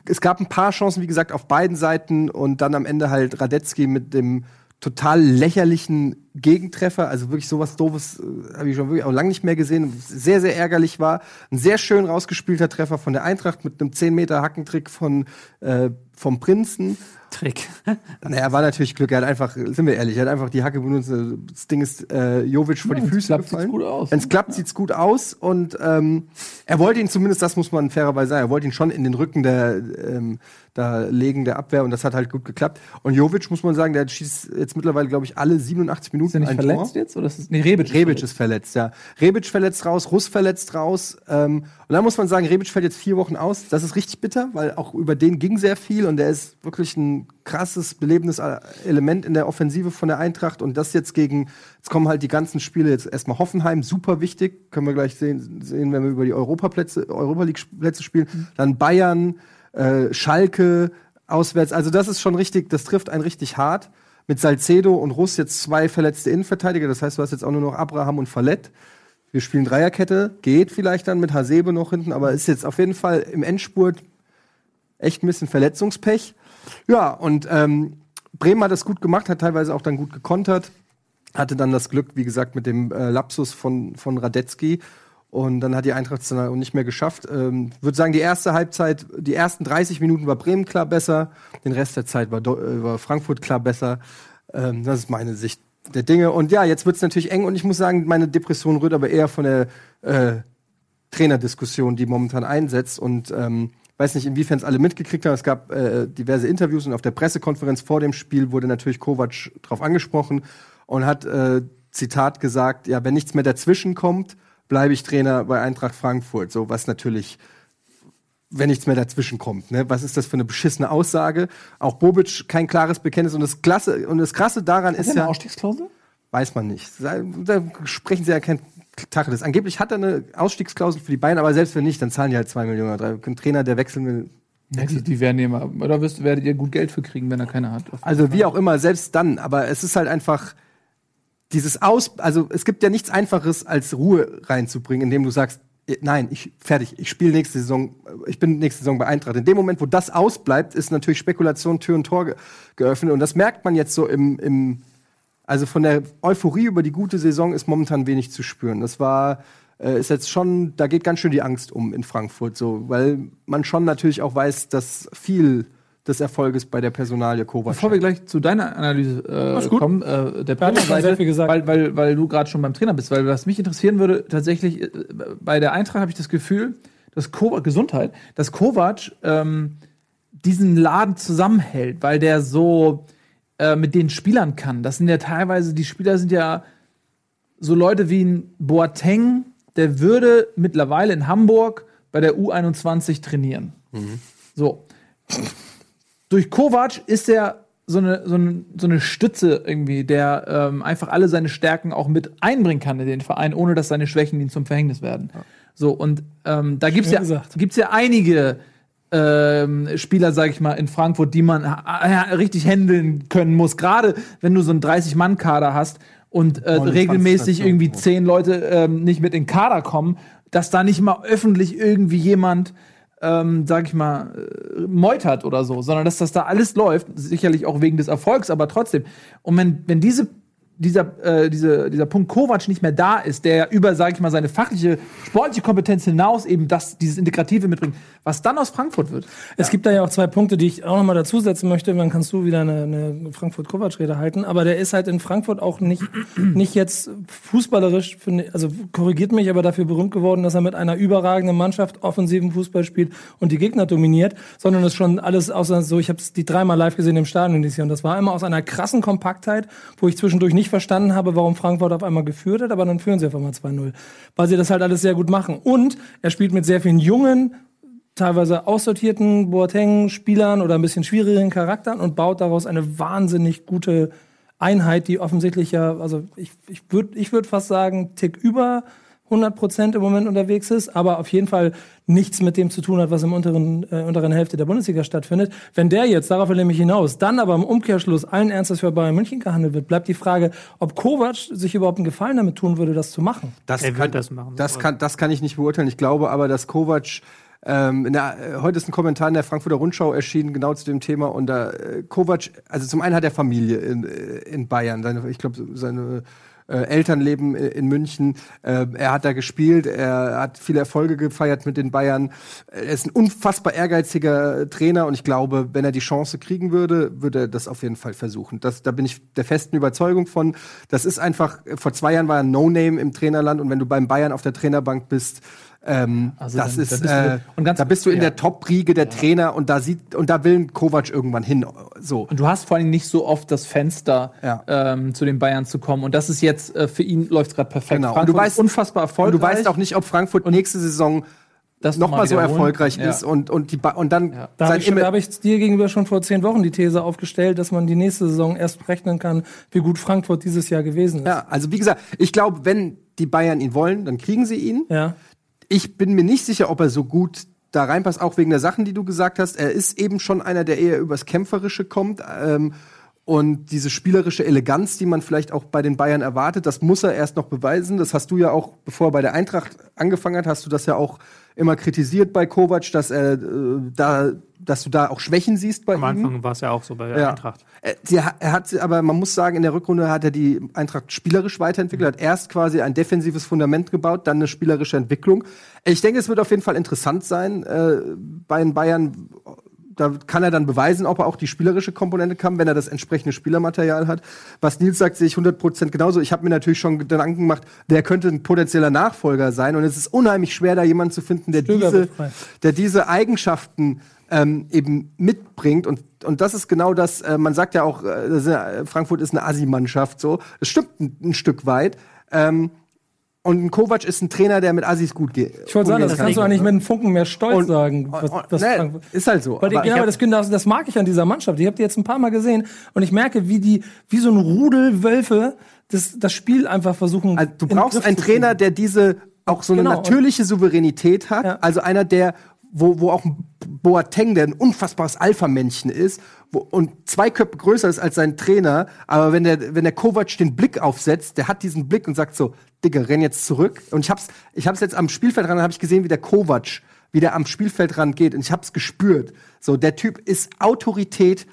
es gab ein paar Chancen, wie gesagt, auf beiden Seiten und dann am Ende halt Radetzky mit dem total lächerlichen Gegentreffer, also wirklich sowas doofes äh, habe ich schon wirklich auch lange nicht mehr gesehen, sehr sehr ärgerlich war, ein sehr schön rausgespielter Treffer von der Eintracht mit einem 10 Meter Hackentrick von äh, vom Prinzen. Trick. [LAUGHS] Naja, war natürlich Glück. Er hat einfach, sind wir ehrlich, er hat einfach die Hacke benutzt. Das Ding ist äh, Jovic vor die wenn's Füße klappt, gefallen. sieht's gut aus. Wenn es klappt, sieht's gut aus. Und ähm, er wollte ihn zumindest, das muss man fairerweise sagen, er wollte ihn schon in den Rücken der ähm, da legen der Abwehr und das hat halt gut geklappt. Und Jovic muss man sagen, der schießt jetzt mittlerweile, glaube ich, alle 87 Minuten Ist er nicht ein verletzt Tor. jetzt? Oder ist es, nee, Rebic. Rebic ist verletzt, ja. Rebic verletzt raus, Russ verletzt raus. Ähm, und da muss man sagen, Rebic fällt jetzt vier Wochen aus. Das ist richtig bitter, weil auch über den ging sehr viel und der ist wirklich ein krasses, belebendes Element in der Offensive von der Eintracht. Und das jetzt gegen, jetzt kommen halt die ganzen Spiele, jetzt erstmal Hoffenheim, super wichtig. Können wir gleich sehen, sehen wenn wir über die Europaplätze, Europa League-Plätze spielen. Dann Bayern, äh, Schalke, auswärts. Also das ist schon richtig, das trifft einen richtig hart. Mit Salcedo und Russ jetzt zwei verletzte Innenverteidiger. Das heißt, du hast jetzt auch nur noch Abraham und Fallett. Wir spielen Dreierkette, geht vielleicht dann mit Hasebe noch hinten, aber ist jetzt auf jeden Fall im Endspurt echt ein bisschen Verletzungspech. Ja, und ähm, Bremen hat das gut gemacht, hat teilweise auch dann gut gekontert. Hatte dann das Glück, wie gesagt, mit dem äh, Lapsus von, von Radetzky. Und dann hat die Eintracht es dann auch nicht mehr geschafft. Ähm, würde sagen, die erste Halbzeit, die ersten 30 Minuten war Bremen klar besser, den Rest der Zeit war, äh, war Frankfurt klar besser. Ähm, das ist meine Sicht der Dinge. Und ja, jetzt wird es natürlich eng und ich muss sagen, meine Depression rührt aber eher von der äh, Trainerdiskussion, die momentan einsetzt. Und ähm, weiß nicht, inwiefern es alle mitgekriegt haben. Es gab äh, diverse Interviews und auf der Pressekonferenz vor dem Spiel wurde natürlich Kovac drauf angesprochen und hat äh, Zitat gesagt: Ja, wenn nichts mehr dazwischen kommt, bleibe ich Trainer bei Eintracht Frankfurt. So was natürlich wenn nichts mehr dazwischen kommt. Ne? Was ist das für eine beschissene Aussage? Auch Bobic kein klares Bekenntnis und das klasse und das krasse daran ist Ist ja eine Ausstiegsklausel? Weiß man nicht. Da, da sprechen sie ja kein Tacheles. Angeblich hat er eine Ausstiegsklausel für die Bayern, aber selbst wenn nicht, dann zahlen die halt zwei Millionen. oder drei. Ein Trainer, der wechseln will. Ja, die, die werden immer. Oder wirst, werdet ihr gut Geld für kriegen, wenn er keine hat. Also wie auch immer, selbst dann. Aber es ist halt einfach dieses Aus. Also es gibt ja nichts Einfaches, als Ruhe reinzubringen, indem du sagst, eh, nein, ich fertig, ich spiele nächste Saison, ich bin nächste Saison bei Eintracht. In dem Moment, wo das ausbleibt, ist natürlich Spekulation Tür und Tor ge geöffnet. Und das merkt man jetzt so im, im also von der Euphorie über die gute Saison ist momentan wenig zu spüren. Das war, äh, ist jetzt schon, da geht ganz schön die Angst um in Frankfurt, so, weil man schon natürlich auch weiß, dass viel des Erfolges bei der Personalie Kovac. Bevor wir gleich zu deiner Analyse äh, kommen, äh, der er gesagt. weil, weil, weil du gerade schon beim Trainer bist, weil was mich interessieren würde, tatsächlich, äh, bei der Eintracht habe ich das Gefühl, dass Kovac, Gesundheit, dass Kovac ähm, diesen Laden zusammenhält, weil der so äh, mit den Spielern kann. Das sind ja teilweise, die Spieler sind ja so Leute wie ein Boateng, der würde mittlerweile in Hamburg bei der U21 trainieren. So. Durch Kovac ist er so eine, so eine, so eine Stütze irgendwie, der ähm, einfach alle seine Stärken auch mit einbringen kann in den Verein, ohne dass seine Schwächen ihm zum Verhängnis werden. So, und ähm, da gibt's ja, gesagt. gibt's ja einige ähm, Spieler, sag ich mal, in Frankfurt, die man äh, richtig handeln können muss. Gerade wenn du so einen 30-Mann-Kader hast und äh, 29 regelmäßig irgendwie zehn Leute ähm, nicht mit in den Kader kommen, dass da nicht mal öffentlich irgendwie jemand, ähm, sag ich mal, äh, meutert oder so, sondern dass das da alles läuft, sicherlich auch wegen des Erfolgs, aber trotzdem. Und wenn, wenn diese dieser, äh, diese, dieser Punkt Kovac nicht mehr da ist, der über, sage ich mal, seine fachliche, sportliche Kompetenz hinaus eben das, dieses Integrative mitbringt, was dann aus Frankfurt wird. Es gibt da ja auch zwei Punkte, die ich auch noch mal dazusetzen möchte. Dann kannst du wieder eine, eine Frankfurt-Kovac-Rede halten. Aber der ist halt in Frankfurt auch nicht, [CLEARS THROAT] nicht jetzt fußballerisch, also korrigiert mich, aber dafür berühmt geworden, dass er mit einer überragenden Mannschaft offensiven Fußball spielt und die Gegner dominiert, sondern es ist schon alles außer so, ich habe die dreimal live gesehen im Stadion dieses Jahr und das war immer aus einer krassen Kompaktheit, wo ich zwischendurch nicht verstanden habe, warum Frankfurt auf einmal geführt hat, aber dann führen sie auf einmal 2-0, weil sie das halt alles sehr gut machen. Und er spielt mit sehr vielen jungen, teilweise aussortierten Boateng-Spielern oder ein bisschen schwierigeren Charakteren und baut daraus eine wahnsinnig gute Einheit, die offensichtlich ja, also ich, ich würde ich würd fast sagen, Tick über 100 Prozent im Moment unterwegs ist, aber auf jeden Fall nichts mit dem zu tun hat, was im unteren, äh, unteren Hälfte der Bundesliga stattfindet. Wenn der jetzt, darauf will ich hinaus, dann aber im Umkehrschluss allen Ernstes für Bayern München gehandelt wird, bleibt die Frage, ob Kovac sich überhaupt einen Gefallen damit tun würde, das zu machen. Das Er wird das machen. Das kann, das kann ich nicht beurteilen. Ich glaube aber, dass Kovac ähm, in der, äh, heute ist ein Kommentar in der Frankfurter Rundschau erschienen, genau zu dem Thema. Und da äh, Kovac, also zum einen hat er Familie in, äh, in Bayern. Seine, ich glaube, seine äh, Eltern leben i- in München. Äh, er hat da gespielt, er hat viele Erfolge gefeiert mit den Bayern. Er ist ein unfassbar ehrgeiziger Trainer und ich glaube, wenn er die Chance kriegen würde, würde er das auf jeden Fall versuchen. Das, da bin ich der festen Überzeugung von. Das ist einfach, vor zwei Jahren war er No-Name im Trainerland und wenn du beim Bayern auf der Trainerbank bist, ähm, Also das dann- ist, dann bist du- äh, und ganz- da bist du in ja. der Top-Riege der Trainer und da sieht und da will Kovac irgendwann hin. So. Und du hast vor allem nicht so oft das Fenster, Ja. ähm, zu den Bayern zu kommen. Und das ist jetzt, äh, für ihn läuft gerade perfekt. Genau. Und Frankfurt du weißt- ist unfassbar Und erfolgreich. du weißt auch nicht, ob Frankfurt nächste Saison das noch mal so erfolgreich Ja. ist und und die ba und dann Ja. Da habe ich, da hab ich dir gegenüber schon vor zehn Wochen die These aufgestellt, dass man die nächste Saison erst rechnen kann, wie gut Frankfurt dieses Jahr gewesen ist. ja, also wie gesagt, ich glaube, wenn die Bayern ihn wollen, dann kriegen sie ihn. Ja. Ich bin mir nicht sicher, ob er so gut da reinpasst, auch wegen der Sachen, die du gesagt hast. Er ist eben schon einer, der eher übers Kämpferische kommt. Ähm, Und diese spielerische Eleganz, die man vielleicht auch bei den Bayern erwartet, das muss er erst noch beweisen. Das hast du ja auch, bevor er bei der Eintracht angefangen hat, hast du das ja auch immer kritisiert bei Kovac, dass er äh, da, dass du da auch Schwächen siehst bei Am ihm. Anfang war es ja auch so bei der Ja. Eintracht. Er, sie, er hat, aber man muss sagen, in der Rückrunde hat er die Eintracht spielerisch weiterentwickelt, hat erst quasi ein defensives Fundament gebaut, dann eine spielerische Entwicklung. Ich denke, es wird auf jeden Fall interessant sein äh, bei den Bayern. Da kann er dann beweisen, ob er auch die spielerische Komponente kann, wenn er das entsprechende Spielermaterial hat. Was Nils sagt, sehe ich 100% genauso. Ich habe mir natürlich schon Gedanken gemacht, wer könnte ein potenzieller Nachfolger sein. Und es ist unheimlich schwer, da jemanden zu finden, der Stöger diese, der diese Eigenschaften ähm, eben mitbringt. Und, und das ist genau das, äh, man sagt ja auch, äh, Frankfurt ist eine Assi-Mannschaft, so. Das stimmt ein, ein Stück weit. Ähm, und ein Kovac ist ein Trainer, der mit Assis gut geht. Ich wollte sagen, das kannst du eigentlich mit einem Funken mehr Stolz Und- sagen. Was, was ne, ist halt so. Weil, Aber genau, ich hab- das, das, das mag ich an dieser Mannschaft. Ich habe die jetzt ein paar Mal gesehen und ich merke, wie die, wie so ein Rudel Wölfe das, das Spiel einfach versuchen. Also, du brauchst einen Trainer, der diese auch so eine Genau. natürliche Souveränität hat. Ja. Also einer, der, wo, wo auch ein Boateng, der ein unfassbares Alpha-Männchen ist wo, und zwei Köpfe größer ist als sein Trainer. Aber wenn der, wenn der Kovac den Blick aufsetzt, der hat diesen Blick und sagt so, Digga, renn jetzt zurück. Und ich hab's, ich hab's jetzt am Spielfeldrand, habe ich gesehen, wie der Kovac, wie der am Spielfeldrand geht. Und ich hab's gespürt. So, der Typ ist Autorität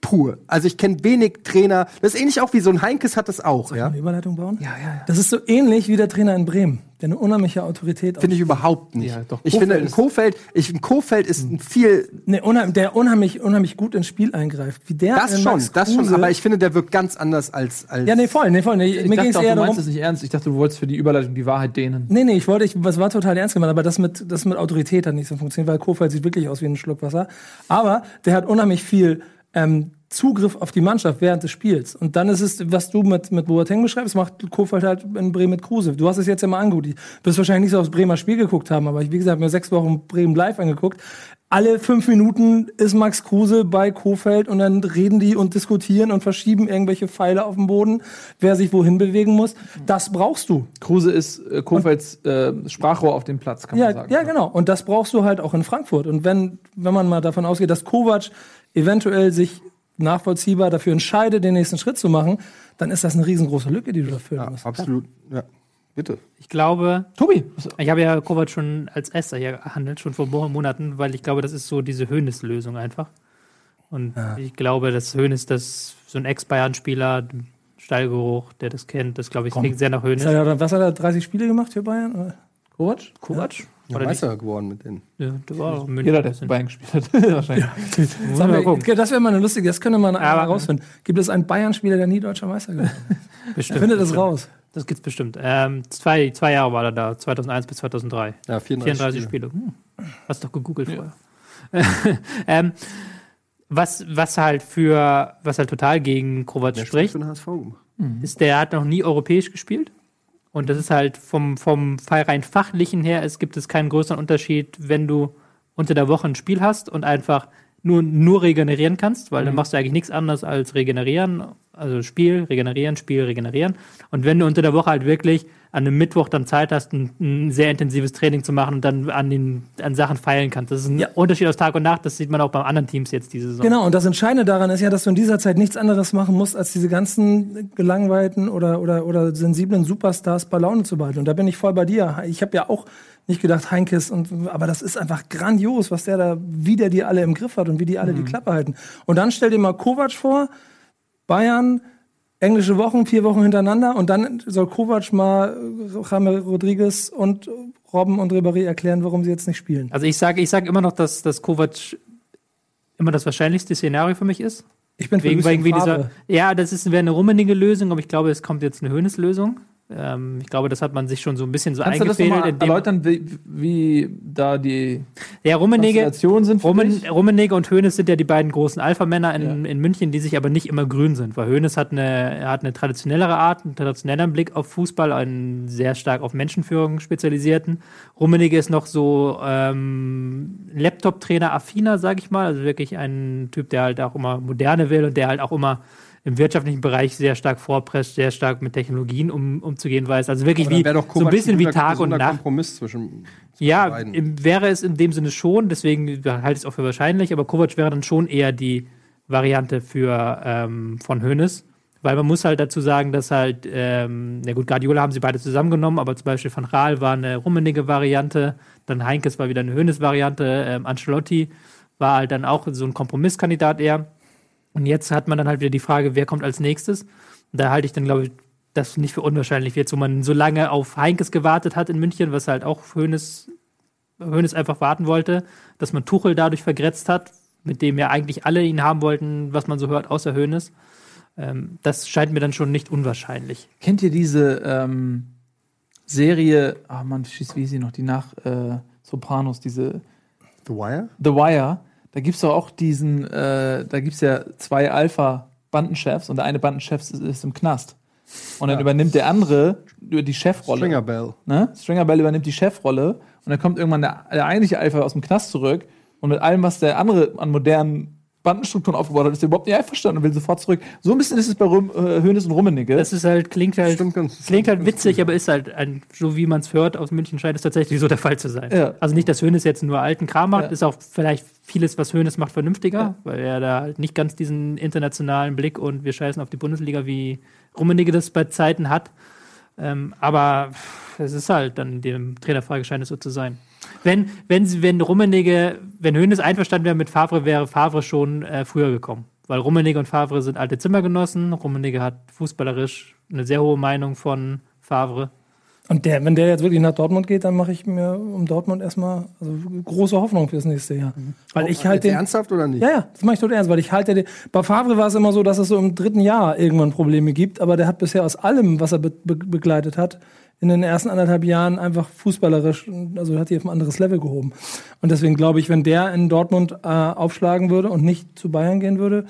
pur. Also ich kenne wenig Trainer. Das ist ähnlich auch wie so ein Heinkes hat das auch, ja. Eine Überleitung bauen? Ja, ja, ja. Das ist so ähnlich wie der Trainer in Bremen, der eine unheimliche Autorität Finde ich überhaupt nicht. Ja, doch, ich Kofeld finde, ein ist- Kofeld, ich, ein Kofeld ist ein viel, Ne, unheim, der unheimlich, unheimlich gut ins Spiel eingreift. Wie der das äh, schon, Max das schon, Kruse- aber ich finde, der wirkt ganz anders als, als Ja, nee, voll, nee, voll. Nee, Ich mir ging es dachte auch, eher du meinst darum. es nicht ernst. Ich dachte, du wolltest für die Überleitung die Wahrheit dehnen. Nee, nee, ich wollte, ich, das war total ernst gemeint, aber das mit, das mit Autorität hat nicht so funktioniert, weil Kofeld sieht wirklich aus wie ein Schluck Wasser. Aber der hat unheimlich viel ähm, Zugriff auf die Mannschaft während des Spiels. Und dann ist es, was du mit, mit Boateng beschreibst, macht Kofeld halt in Bremen mit Kruse. Du hast es jetzt ja mal angeguckt. Du wirst wahrscheinlich nicht so aufs Bremer Spiel geguckt haben, aber ich, wie gesagt, mir sechs Wochen Bremen live angeguckt. Alle fünf Minuten ist Max Kruse bei Kofeld und dann reden die und diskutieren und verschieben irgendwelche Pfeile auf dem Boden, wer sich wohin bewegen muss. Das brauchst du. Kruse ist äh, Kofelds äh, Sprachrohr auf dem Platz, kann man Ja, sagen. ja, genau. Und das brauchst du halt auch in Frankfurt. Und wenn, wenn man mal davon ausgeht, dass Kovac eventuell sich nachvollziehbar dafür entscheidet, den nächsten Schritt zu machen, dann ist das eine riesengroße Lücke, die du da füllen ja, musst. absolut, ja. Bitte. Ich glaube, Tobi, ich habe ja Kovac schon als Esser hier gehandelt, schon vor Mo- Monaten, weil ich glaube, das ist so diese Höhnes-Lösung einfach. Und ich glaube, dass Höhnes, das so ein Ex-Bayern-Spieler, Stallgeruch, der das kennt, das glaube ich, klingt sehr nach Höhnes. Was hat er, was hat er 30 Spiele gemacht für Bayern? Kovac? Kovac? Ja, Oder nicht? Meister geworden mit denen. Ja, der war auch München Jeder, der. Bayern gespielt hat. [LAUGHS] Wahrscheinlich. Mal, gucken. das wäre mal eine lustige, das könnte man Aber- herausfinden. Gibt es einen Bayern-Spieler, der nie deutscher Meister geworden ist? [LAUGHS] Bestimmt, Findet das bestimmt. raus. Das gibt's bestimmt. Ähm, zwei, zwei Jahre war er da, 2001 bis 2003. Ja, 34, 34 Spiele. Hm. Hast doch gegoogelt vorher. [LAUGHS] ähm, was, was halt für, was halt total gegen Kovac Der spricht, für den HSV gemacht. ist, der hat noch nie europäisch gespielt. Und das ist halt vom, vom Fall rein fachlichen her, es gibt es keinen größeren Unterschied, wenn du unter der Woche ein Spiel hast und einfach nur, nur regenerieren kannst, weil dann machst du eigentlich nichts anderes als regenerieren. Also Spiel, regenerieren, Spiel, regenerieren. Und wenn du unter der Woche halt wirklich an einem Mittwoch dann Zeit hast, ein, ein sehr intensives Training zu machen und dann an, den, an Sachen feilen kannst. Das ist ein Ja. Unterschied aus Tag und Nacht. Das sieht man auch bei anderen Teams jetzt diese Saison. Genau, und das Entscheidende daran ist ja, dass du in dieser Zeit nichts anderes machen musst, als diese ganzen gelangweilten oder, oder, oder sensiblen Superstars bei Laune zu behalten. Und da bin ich voll bei dir. Ich habe ja auch nicht gedacht, Heinkes, und, aber das ist einfach grandios, was der da, wie der die alle im Griff hat und wie die alle die Klappe halten. Und dann stell dir mal Kovac vor, Bayern, englische Wochen, vier Wochen hintereinander und dann soll Kovac mal äh, Jaime Rodriguez und Robben und Ribéry erklären, warum sie jetzt nicht spielen. Also ich sage ich sag immer noch, dass, dass Kovac immer das wahrscheinlichste Szenario für mich ist. Ich bin Wegen, wegen dieser, ja, das ist wäre eine rummenige Lösung, aber ich glaube, es kommt jetzt eine Höhnes-Lösung. Ähm, ich glaube, das hat man sich schon so ein bisschen so Kannst du eingefädelt. nochmal indem- erläutern, wie, wie da die Ja, Rummenigge, sind Rummen? Rummenigge und Hoeneß sind ja die beiden großen Alpha-Männer in, in München, die sich aber nicht immer grün sind, weil Hoeneß hat eine, hat eine traditionellere Art, einen traditionelleren Blick auf Fußball, einen sehr stark auf Menschenführung spezialisierten. Rummenigge ist noch so ähm, Laptop-Trainer affiner, sag ich mal, also wirklich ein Typ, der halt auch immer moderne will und der halt auch immer im wirtschaftlichen Bereich sehr stark vorpresst, sehr stark mit Technologien um, umzugehen weiß. Also wirklich wie so ein bisschen wie Tag und Nacht. Kompromiss zwischen, zwischen Ja, beiden. wäre es in dem Sinne schon, deswegen halte ich es auch für wahrscheinlich, aber Kovac wäre dann schon eher die Variante für ähm, von Hoeneß. Weil man muss halt dazu sagen, dass halt, ähm, na gut, Guardiola haben sie beide zusammengenommen, aber zum Beispiel Van Raal war eine rummenige Variante, dann Heinkes war wieder eine Hoeneß-Variante, ähm, Ancelotti war halt dann auch so ein Kompromisskandidat eher. Und jetzt hat man dann halt wieder die Frage, wer kommt als nächstes? Und da halte ich dann, glaube ich, das nicht für unwahrscheinlich wird, wo man so lange auf Heinkes gewartet hat in München, was halt auch Hoeneß einfach warten wollte, dass man Tuchel dadurch vergrätzt hat, mit dem ja eigentlich alle ihn haben wollten, was man so hört, außer Hoeneß. Ähm, das scheint mir dann schon nicht unwahrscheinlich. Kennt ihr diese ähm, Serie, ah man, wie ist sie noch, die nach äh, Sopranos, diese The Wire? The Wire, da gibt's doch auch diesen, äh, da gibt's ja zwei Alpha-Bandenchefs und der eine Bandenchef ist, ist im Knast. Und dann übernimmt der andere die Chefrolle. Stringer Bell. Ne? Stringer Bell übernimmt die Chefrolle und dann kommt irgendwann der, der eigentliche Alpha aus dem Knast zurück und mit allem, was der andere an modernen Bandenstrukturen aufgebaut hat, ist er überhaupt nicht einverstanden und will sofort zurück. So ein bisschen ist es bei Rum, äh, Hönes und Rummenigge. Das ist halt, klingt halt, Stimmt ganz- klingt halt witzig, aber ist halt, ein, so wie man es hört, aus München scheint es tatsächlich so der Fall zu sein. Ja. Also nicht, dass Hönes jetzt nur alten Kram macht, Ja. ist auch vielleicht vieles, was Hönes macht, vernünftiger, Ja. weil er da halt nicht ganz diesen internationalen Blick und wir scheißen auf die Bundesliga, wie Rummenigge das bei Zeiten hat. Ähm, aber es ist halt dann dem Trainerfrage scheint es so zu sein. Wenn, wenn, sie- wenn Rummenigge, wenn Hönes einverstanden wäre mit Favre, wäre Favre schon äh, früher gekommen. Weil Rummenigge und Favre sind alte Zimmergenossen. Rummenigge hat fußballerisch eine sehr hohe Meinung von Favre. Und der, wenn der jetzt wirklich nach Dortmund geht, dann mache ich mir um Dortmund erstmal also große Hoffnung fürs nächste Jahr. Weil ich halt den. ernsthaft oder nicht? Ja, ja, das mache ich tot ernst, weil ich halte den. Bei Favre war es immer so, dass es so im dritten Jahr irgendwann Probleme gibt, aber der hat bisher aus allem, was er be be begleitet hat, in den ersten anderthalb Jahren einfach fußballerisch, also hat die auf ein anderes Level gehoben. Und deswegen glaube ich, wenn der in Dortmund äh, aufschlagen würde und nicht zu Bayern gehen würde,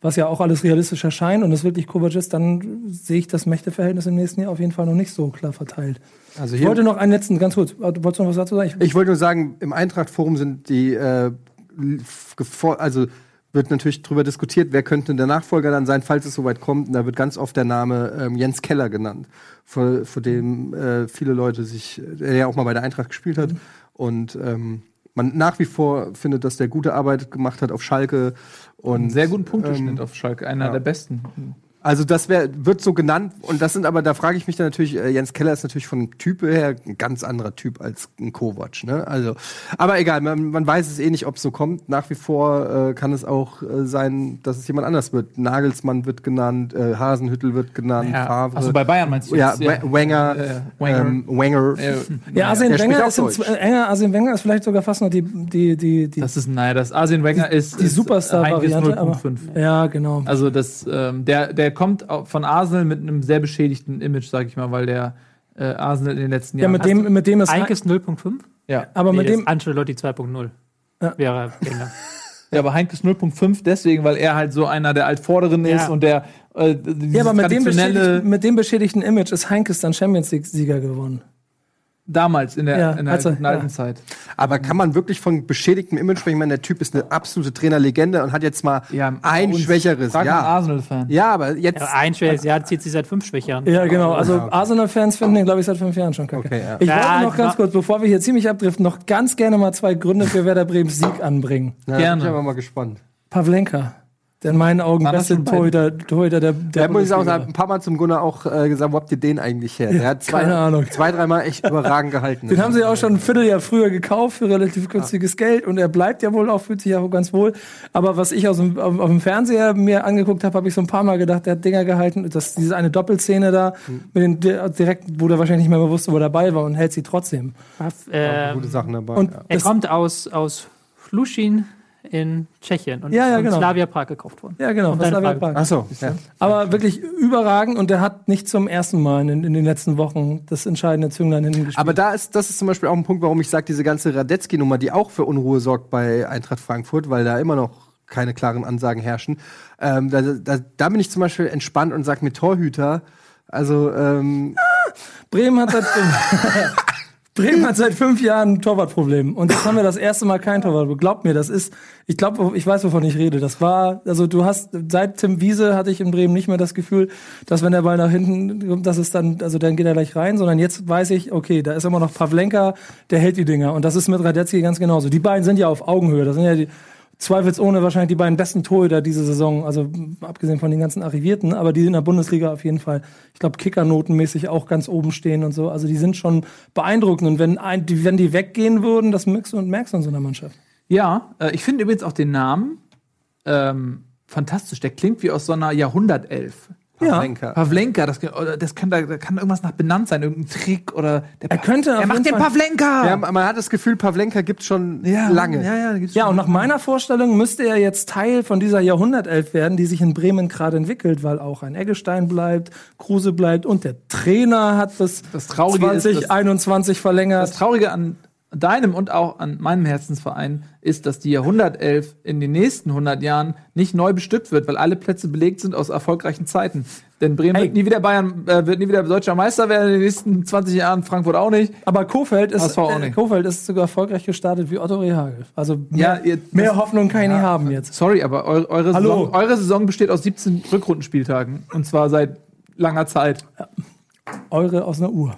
was ja auch alles realistisch erscheint und es wirklich Kovac ist, dann sehe ich das Mächteverhältnis im nächsten Jahr auf jeden Fall noch nicht so klar verteilt. Also Ich wollte noch einen letzten, ganz kurz, du wolltest noch was dazu sagen? Ich, ich wollte nur sagen, im Eintracht-Forum sind die, äh, also wird natürlich darüber diskutiert, wer könnte der Nachfolger dann sein, falls es soweit kommt. Und da wird ganz oft der Name ähm, Jens Keller genannt, vor, vor dem äh, viele Leute sich, der ja auch mal bei der Eintracht gespielt hat. Und ähm, man nach wie vor findet, dass der gute Arbeit gemacht hat auf Schalke. Und, Einen sehr guten Punkteschnitt ähm, auf Schalke, einer ja. der besten. Also das wär, wird so genannt und das sind aber, da frage ich mich dann natürlich, äh, Jens Keller ist natürlich von Typ her ein ganz anderer Typ als ein Kovac, ne? Also, aber egal, man, man weiß es eh nicht, ob es so kommt. Nach wie vor äh, kann es auch äh, sein, dass es jemand anders wird. Nagelsmann wird genannt, äh, Hasenhüttel wird genannt, Favre. also bei Bayern meinst du ja, jetzt? Wa- Wenger, Äh, Wenger. Ähm, Wenger. Ja, Arsene Wenger ist, äh, enger, Arsene Wenger ist vielleicht sogar fast noch die, die, die, die das ist, naja, das Arsene Wenger ist die ist Superstar-Variante, aber- 0.5. Ja, genau. Also das, ähm, der, der kommt von Arsenal mit einem sehr beschädigten Image, sag ich mal, weil der äh, Arsenal in den letzten Ja, Jahren. mit dem, mit dem ist Heinkes 0.5? ja. aber Nee, mit dem, ist Ancelotti 2.0. Ja. Wäre [LAUGHS] ja, aber Heinkes 0.5 deswegen, weil er halt so einer der Altvorderen ist Ja. und der äh, ja, aber mit dem, mit dem beschädigten Image ist Heinkes dann Champions League-Sieger gewonnen. Damals in der, Ja, in der als er- guten alten ja. Zeit. Aber kann man wirklich von beschädigtem Image sprechen? Ich meine, der Typ ist eine absolute Trainerlegende und hat jetzt mal ein uns- schwächeres. Ja. Arsenal-Fan. ja, aber jetzt. Ja, ein schweres Jahr zieht sich seit fünf Schwächern. Ja, genau. Also Ja, okay. Arsenal-Fans finden den, glaube ich, seit fünf Jahren schon kacke. Okay, ja. Ich Ja, wollte noch ganz kurz, bevor wir hier ziemlich abdriften, noch ganz gerne mal zwei Gründe für Werder Bremens Sieg anbringen. Na, Gerne. Bin ich aber mal gespannt. Pavlenka, in meinen Augen beste? Torhüter, Torhüter der, der Der muss ich auch sagen, ein paar Mal zum Gunnar auch äh, gesagt, wo habt ihr den eigentlich her? Der hat zwei, keine Ahnung. zwei dreimal echt überragend gehalten. Den haben sie ja auch schon ein Vierteljahr früher gekauft für relativ günstiges Geld und er bleibt ja wohl auch, fühlt sich ja auch ganz wohl. Aber was ich aus dem, auf, auf dem Fernseher mir angeguckt habe, habe ich so ein paar Mal gedacht, der hat Dinger gehalten. Das, diese eine Doppelszene da, mit den, der, direkt, wo der wahrscheinlich nicht mehr bewusst, wo er dabei war und hält sie trotzdem. Ähm, gute Sachen dabei. Und ja. er kommt aus, aus Fluschin in Tschechien und Ja, ja, genau. Slavia Prag gekauft worden. ja, genau, Slavia. Prag. Ach so. Ja. Aber wirklich überragend und der hat nicht zum ersten Mal in, in den letzten Wochen das entscheidende Zünglein hinten gespielt. Aber da ist, das ist zum Beispiel auch ein Punkt, warum ich sage, diese ganze Radetzky-Nummer, die auch für Unruhe sorgt bei Eintracht Frankfurt, weil da immer noch keine klaren Ansagen herrschen. Ähm, da, da, da bin ich zum Beispiel entspannt und sage mit Torhüter, also ähm, Bremen hat seit [LAUGHS] Bremen hat seit fünf Jahren ein Torwartproblem. Und jetzt haben wir das erste Mal kein Torwart. Glaubt mir, das ist, ich glaube, ich weiß, wovon ich rede. Das war, also du hast, seit Tim Wiese hatte ich in Bremen nicht mehr das Gefühl, dass wenn der Ball nach hinten kommt, dass es dann, also dann geht er gleich rein, sondern jetzt weiß ich, okay, da ist immer noch Pavlenka, der hält die Dinger. Und das ist mit Radetzky ganz genauso. Die beiden sind ja auf Augenhöhe. Das sind ja die, zweifelsohne wahrscheinlich die beiden besten Torhüter diese Saison, also abgesehen von den ganzen Arrivierten, aber die in der Bundesliga auf jeden Fall, ich glaube, Kickernotenmäßig auch ganz oben stehen und so. Also die sind schon beeindruckend. Und wenn, ein, die, wenn die weggehen würden, das merkst du und merkst du in so einer Mannschaft. Ja, äh, ich finde übrigens auch den Namen ähm, fantastisch. Der klingt wie aus so einer Jahrhundertelf. Pavlenka. Pavlenka, das, das kann, da, da kann irgendwas nach benannt sein, irgendein Trick oder der Er könnte er macht den Pavlenka! Ja, man hat das Gefühl, Pavlenka gibt schon Ja, lange. Ja, ja, gibt's Ja, schon- und nach meiner Vorstellung müsste er jetzt Teil von dieser Jahrhundertelf werden, die sich in Bremen gerade entwickelt, weil auch ein Eggestein bleibt, Kruse bleibt und der Trainer hat Das Traurige dass- 2021 verlängert. Das Traurige an deinem und auch an meinem Herzensverein ist, dass die Jahrhundertelf in den nächsten 100 Jahren nicht neu bestückt wird, weil alle Plätze belegt sind aus erfolgreichen Zeiten. Denn Bremen Ey. wird nie wieder Bayern, äh, wird nie wieder deutscher Meister werden in den nächsten 20 Jahren, Frankfurt auch nicht. Aber Kofeld ist, äh. Kofeld ist sogar erfolgreich gestartet wie Otto Rehagel. Also Ja, mehr, ihr- mehr Hoffnung kann ich nicht haben jetzt. Sorry, aber eure, eure. Saison, eure Saison besteht aus 17 Rückrundenspieltagen. Und zwar seit langer Zeit. Eure aus einer Uhr.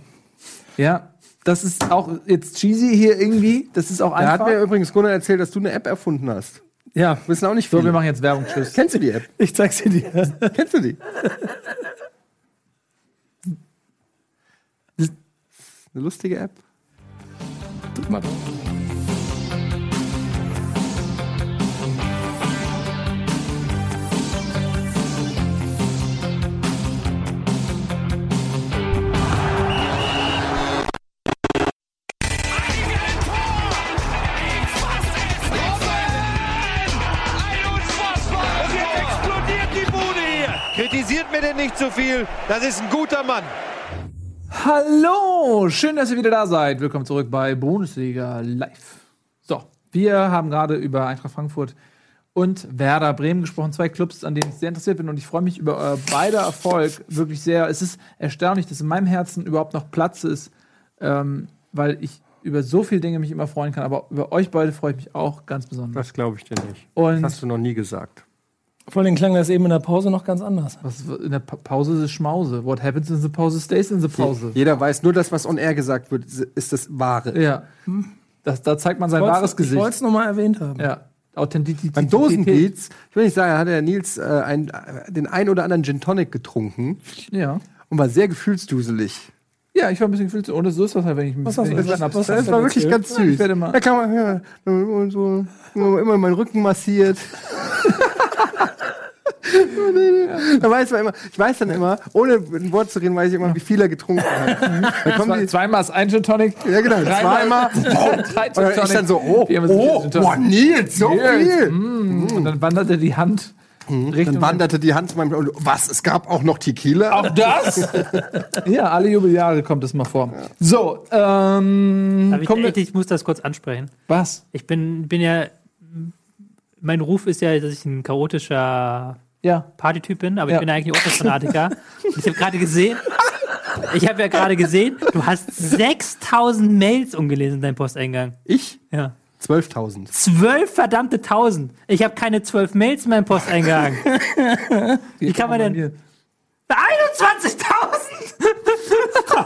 Ja. Das ist auch jetzt cheesy hier irgendwie. Das ist auch Er hat einfach. mir übrigens Gunnar erzählt, dass du eine App erfunden hast. Ja, Wissen auch nicht so, viele. wir machen jetzt Werbung. Tschüss. Kennst du die App? ich zeig's dir. dir. [LAUGHS] Kennst du die? [LAUGHS] Eine lustige App. Mal Kritisiert mir denn nicht zu viel. Das ist ein guter Mann. Hallo, schön, dass ihr wieder da seid. Willkommen zurück bei Bundesliga Live. So, wir haben gerade über Eintracht Frankfurt und Werder Bremen gesprochen, zwei Clubs, an denen ich sehr interessiert bin und ich freue mich über euer beider Erfolg wirklich sehr. Es ist erstaunlich, dass in meinem Herzen überhaupt noch Platz ist, ähm, weil ich über so viele Dinge mich immer freuen kann, aber über euch beide freue ich mich auch ganz besonders. Das glaube ich dir nicht. Und Das hast du noch nie gesagt. Vor allem klang das eben in der Pause noch ganz anders. was in der Pa- Pause ist Schmause. What happens in the Pause stays in the Pause. Jeder weiß, nur das, was on air gesagt wird, ist das Wahre. Ja. Das, da zeigt man sein wahres Ich Gesicht. wollte es nochmal erwähnt haben. Ja. Authentizität. Beim Dosenbeats, ich will nicht sagen, hat der Nils äh, ein, äh, den ein oder anderen Gin Tonic getrunken Ja. und war sehr gefühlsduselig. Ja, ich war ein bisschen gefühlt. Und so ist das halt, wenn ich ein Was hast bisschen ich was- Schnaps was Das war wirklich ganz süß. Ich werde mal- Da kann man ja, und so, immer meinen Rücken massiert. [LAUGHS] da weiß man immer, ich weiß dann immer, ohne ein Wort zu reden, weiß ich immer, wie viel er getrunken hat. Zwei- die, Zweimal ist ein Gin Tonic. ja genau, zweimal. [LAUGHS] Drei Gin Und ich Tonic. dann so, oh, oh, Tonic. boah, Nils, so viel. Mm, Und dann wanderte die Hand Richtung. Dann wanderte die Hand zu meinem und was, es gab auch noch Tequila? Auch das? [LAUGHS] ja, alle Jubeljahre kommt es mal vor. So, ähm. Ich, kommen wir, echt, ich muss das kurz ansprechen. was? Ich bin, bin ja. Mein Ruf ist ja, dass ich ein chaotischer Ja. Partytyp bin, aber Ja. ich bin eigentlich Opus-Fanatiker. Und ich habe gerade gesehen, ich habe ja gerade gesehen, du hast 6000 Mails ungelesen in deinem Posteingang. Ich? Ja. 12.000. Zwölf verdammte tausend. Ich habe keine zwölf Mails in meinem Posteingang. [LAUGHS] Wie kann man denn. 21.000!